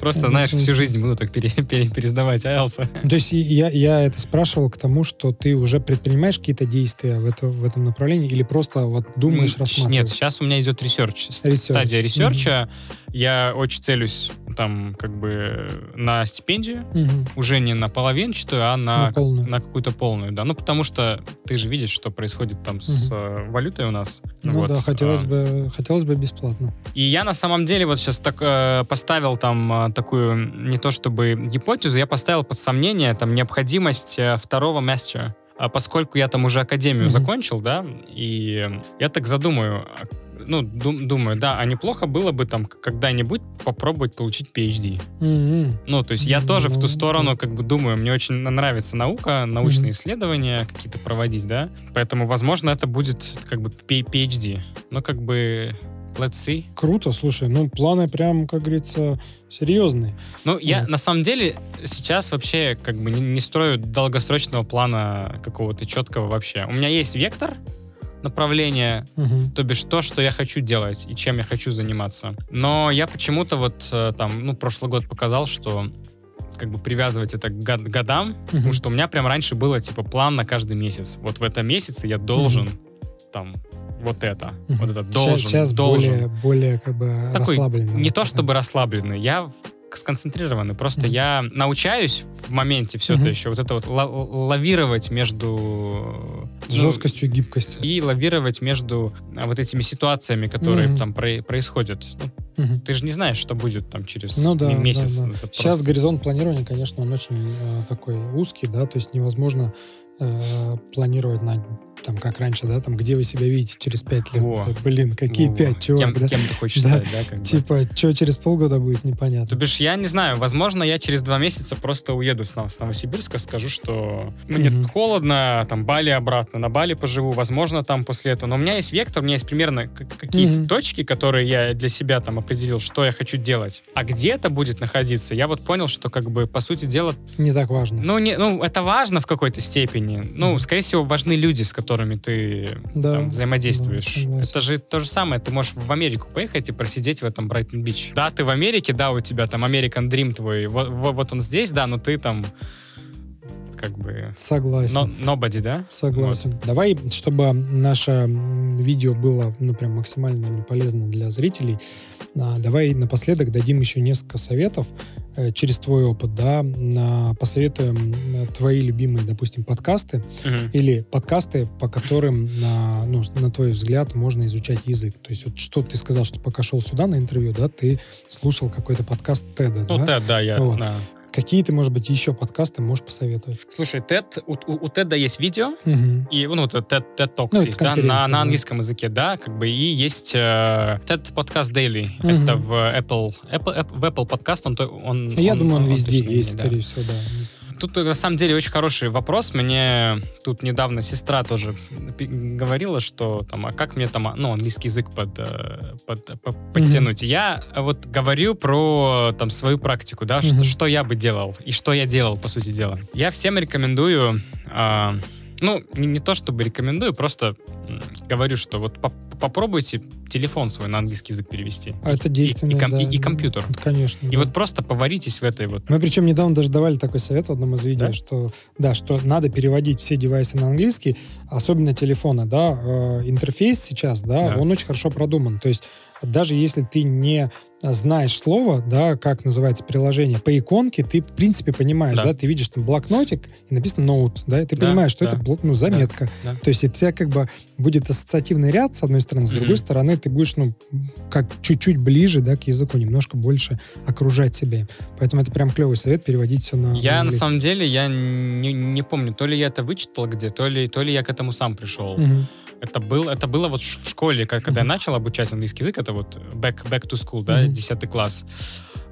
Просто, знаешь, всю жизнь буду так пере- пере- пересдавать IELTS. Ну, То есть я, я это спрашивал к тому, что ты уже предпринимаешь какие-то действия в, это, в этом направлении или просто вот думаешь, рассматриваешь? Нет, сейчас у меня идет research. Стадия research а. Я очень целюсь там как бы на стипендию. Мгм. Уже не на половинчатую, а на, На полную. на какую-то полную, да. Ну, потому что ты же видишь, что происходит там с э, валютой у нас. Ну Вот, да, хотелось а, бы, хотелось бы бесплатно. И я на самом деле вот сейчас так э, поставил там э, такую, не то чтобы гипотезу, я поставил под сомнение там необходимость э, второго мастера. А поскольку я там уже академию Мгм. закончил, да, и я так задумаю, а, ну, дум- думаю, да, а неплохо было бы там когда-нибудь попробовать получить PhD. Мгм. Ну, то есть я Ну, тоже в ту да. сторону как бы думаю, мне очень нравится наука, научные Мгм. исследования какие-то проводить, да, поэтому, возможно, это будет как бы PhD. Ну, как бы, let's see. Круто, слушай, ну планы прям, как говорится, серьезные. Ну, я на самом деле сейчас вообще как бы не, не строю долгосрочного плана какого-то четкого вообще. У меня есть вектор направления, Мгм. то бишь то, что я хочу делать и чем я хочу заниматься. Но я почему-то вот э, там, ну, прошлый год показал, что как бы привязывать это к год- годам, потому что у меня прям раньше было типа план на каждый месяц. Вот в этом месяце я должен там вот это, Мгм. вот это должен, Сейчас должен. более, более как бы Такой, расслабленно. Не то чтобы расслабленный, я сконцентрированный. Просто Мгм. я научаюсь в моменте все Мгм. это еще вот это вот ла- лавировать между ну, жесткостью и гибкостью. и лавировать между а, вот этими ситуациями, которые Мгм. там про- происходят. Ну, Мгм. ты же не знаешь, что будет там через Ну да, м- да, месяц. да. Это Сейчас просто- горизонт планирования, конечно, он очень э, такой узкий, да, то есть невозможно э, планировать на там, как раньше, да, там, где вы себя видите через пять лет. Во. Блин, какие Во, пять, чувак, кем, да? кем ты хочешь Да. стать, да? как бы. Типа, что через полгода будет, То непонятно. бишь, я не знаю, возможно, я через два месяца просто уеду с, с Новосибирска, скажу, что мне Мгм. холодно, там, Бали обратно, на Бали поживу, возможно, там после этого. Но у меня есть вектор, у меня есть примерно какие-то Мгм. точки, которые я для себя там определил, что я хочу делать. А где это будет находиться, я вот понял, что, как бы, по сути дела, Не так важно. ну, не, ну это важно в какой-то степени. Ну, скорее всего, важны люди, с которыми ты Да, там, взаимодействуешь. да, это же то же самое. Ты можешь в Америку поехать и просидеть в этом Брайтон-Бич. Да, ты в Америке, да, у тебя там American Dream твой, вот, вот- вот он здесь, да, но ты там как бы Согласен. но, nobody, да? Согласен. Давай, чтобы наше видео было ну, прям максимально полезно для зрителей, а, давай напоследок дадим еще несколько советов через твой опыт, да, посоветуем э, твои любимые, допустим, подкасты. Мгм. или подкасты, по которым, на, ну, на твой взгляд, можно изучать язык. То есть вот что ты сказал, что пока шел сюда на интервью, да, ты слушал какой-то подкаст Теда, Ну, да? Тед, да, я... Вот. да. Какие ты, может быть, еще подкасты можешь посоветовать? Слушай, Тед, у, у- у Теда есть видео, Мгм. и, ну, TED, TED Talks Ну, есть, да, на, на английском языке, да, как бы, и есть э, TED Podcast Daily, Мгм. это в Apple, Apple, App- в Apple Podcast, он, он Я думаю, он везде точно есть, скорее всего, да. есть. Тут, э, на самом деле, очень хороший вопрос. Мне тут недавно сестра тоже говорила, что там, а как мне там, а, ну, английский язык под, э, под- по- подтянуть. Я э, вот говорю про там свою практику, да, что, Мгм. что я бы делал и что я делал, по сути дела. Я всем рекомендую, а, ну, не, не то чтобы рекомендую, просто говорю, что вот поп- попробуйте телефон свой на английский язык перевести. А это И- и, действенное, ком- да. и- и компьютер. Конечно. И да. вот просто поваритесь в этой вот Мы причем недавно даже давали такой совет в одном из видео, Да? что да, что надо переводить все девайсы на английский, особенно телефоны, да. Э, интерфейс сейчас, да, Да. он очень хорошо продуман. То есть даже если ты не знаешь слово, да, как называется приложение, по иконке ты, в принципе, понимаешь, Да. да, ты видишь там блокнотик и написано ноут, да, и ты Да, понимаешь, что да. это ну, заметка. да. То есть у тебя как бы будет ассоциативный ряд, с одной стороны, с Мгм. другой стороны, ты будешь, ну, как чуть-чуть ближе, да, к языку, немножко больше окружать себя. им. Поэтому это прям клевый совет переводить все на Я на английский. самом деле, я не, не помню, то ли я это вычитал где, то ли, то ли я к этому сам пришел. Мгм. Это, был, это было вот в школе, когда я Мгм. начал обучать английский язык, это вот back, back to school, да, Мгм. 10 класс.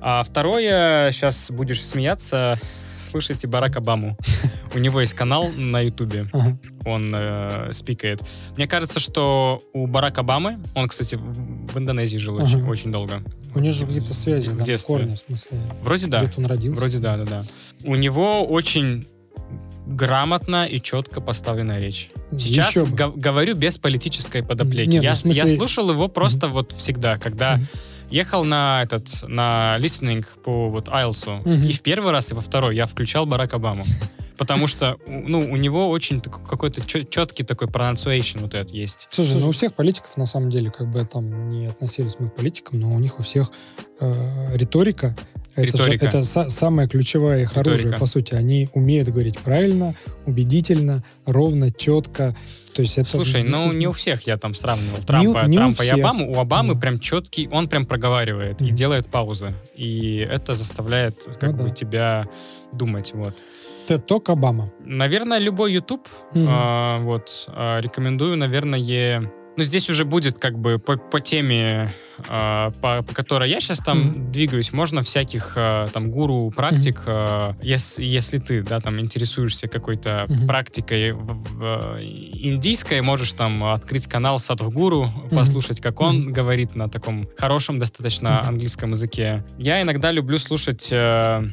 А второе, сейчас будешь смеяться, слушайте Барак Обаму. У него есть канал на Ютубе, Ага. он э, спикает. Мне кажется, что у Барака Обамы, он, кстати, в Индонезии жил очень, Ага. очень долго. У него же какие-то связи, в там, детстве. корни, в смысле. Вроде да. Где-то он родился. Вроде да, да, да. У него очень грамотно и четко поставленная речь. Сейчас Еще бы. го- говорю без политической подоплеки. Не, ну, я, смысле- я слушал его просто вот всегда, когда Мгм. ехал на этот, на listening по вот IELTS, Мгм. и в первый раз, и во второй я включал Барак Обаму. Потому что, ну, у него очень такой- какой-то четкий такой pronunciation вот этот есть. Слушай, ну у всех политиков, на самом деле, как бы там не относились мы к политикам, но у них у всех э, риторика. Это, же- это са- самое ключевое их оружие, Риторика. по сути. Они умеют говорить правильно, убедительно, ровно, четко. То есть это Слушай, ну действительно- не у всех я там сравнивал Трампа, не у Трампа и всех. Обаму. У Обамы Да. прям четкий, он прям проговаривает и Мгм. делает паузы. И это заставляет как Ну бы да. тебя думать. Вот. TED-ток Обама. Наверное, любой YouTube. Мгм. а, вот. а, рекомендую, наверное, ну, здесь уже будет как бы по, по теме, а, по, по которой я сейчас там Мгм. двигаюсь, можно всяких а, там гуру, практик, а, если, если ты, да, там интересуешься какой-то Мгм. практикой в- в- индийской, можешь там открыть канал Садхгуру, послушать, как он Мгм. говорит на таком хорошем достаточно Мгм. английском языке. Я иногда люблю слушать э,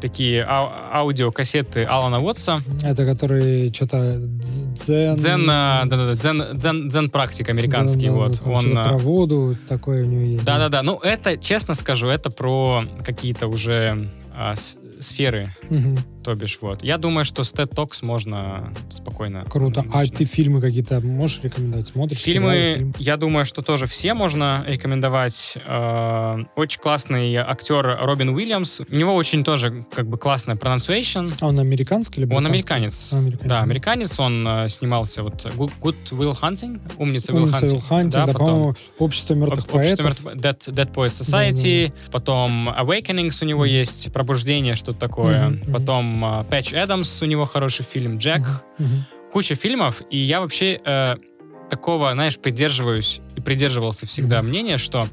такие ау- аудиокассеты Алана Уотса. Это который что-то дзен... Дзен, а, да-да-да, дзен, дзен, дзен практик американский, Да-да-да, вот. там Он, а, про воду такое у него есть. да-да-да, ну это, честно скажу, это про какие-то уже а, сферы, Мгм. То бишь, вот. Я думаю, что с TED Talks можно спокойно... Круто. А начинать. ты фильмы какие-то можешь рекомендовать? Смотришь? Фильмы, сериалы, фильм? я думаю, что тоже все можно рекомендовать. Э, Очень классный актер Робин Уильямс. У него очень тоже как бы классная pronunciation. А он американский или Он британский? американец. А, американец. Да, американец. Он э, снимался вот Good, Will Hunting, Умница Will Умница Hunting. Хантинг, да, потом по-моему, Общество мертвых Об- Общество поэтов. мертв- Dead, Dead Poets Society, потом Awakenings у него есть, Пробуждение, что-то такое. Мгм. Потом э, Пэтч Эдамс, у него хороший фильм, Джек. Мгм. Куча фильмов, и я вообще э, такого, знаешь, придерживаюсь и придерживался всегда Мгм. мнения, что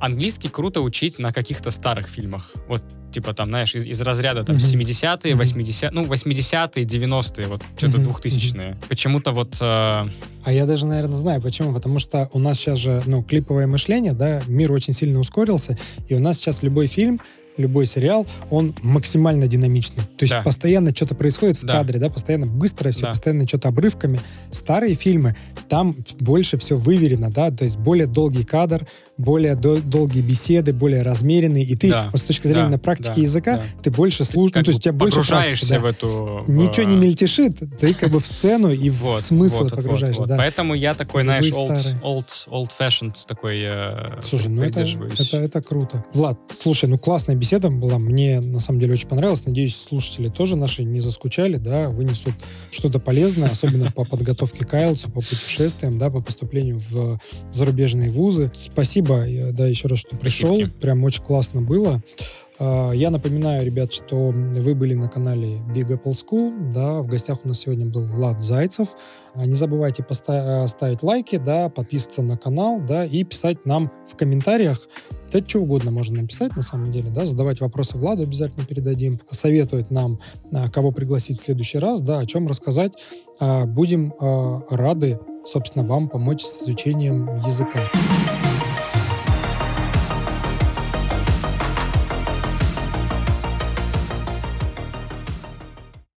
английский круто учить на каких-то старых фильмах. Вот, типа там, знаешь, из, из разряда там Мгм. 70-е, Мгм. 80-е, ну, 80-е, 90-е, вот, что-то Мгм, 2000-е. Почему-то вот... э, А я даже, наверное, знаю, почему. Потому что у нас сейчас же, ну, клиповое мышление, да, мир очень сильно ускорился, и у нас сейчас любой фильм, любой сериал, он максимально динамичный. То есть Да. постоянно что-то происходит в Да. кадре, да, постоянно быстро все, Да. постоянно что-то обрывками. Старые фильмы, там больше все выверено, да, то есть более долгий кадр, более дол- долгие беседы, более размеренные, и ты Да. вот с точки зрения Да, на практики да, языка, да. ты больше слушаешь, ну, то есть у тебя больше практики, да. в эту... в- Ничего не мельтешит, ты как бы в сцену и в смысл вот, погружаешься, вот. да. Поэтому я такой, знаешь, old, старые. old, old fashioned такой э, Слушай, ну это, это, это круто. Влад, слушай, ну классная беседа была. Мне на самом деле очень понравилось. Надеюсь, слушатели тоже наши не заскучали, да, вынесут что-то полезное, особенно по подготовке к IELTS, по путешествиям, да, по поступлению в зарубежные вузы. Спасибо, э, да, еще раз, что пришел. Спасибо. Прям очень классно было. А, Я напоминаю, ребят, что вы были на канале Big Apple School, да, в гостях у нас сегодня был Влад Зайцев. А, Не забывайте поста- ставить лайки, да, подписываться на канал, да, и писать нам в комментариях, да что угодно можно написать на самом деле, да, задавать вопросы Владу обязательно передадим, советовать нам, а, кого пригласить в следующий раз, да, о чем рассказать. Будем рады, собственно, вам помочь с изучением языка.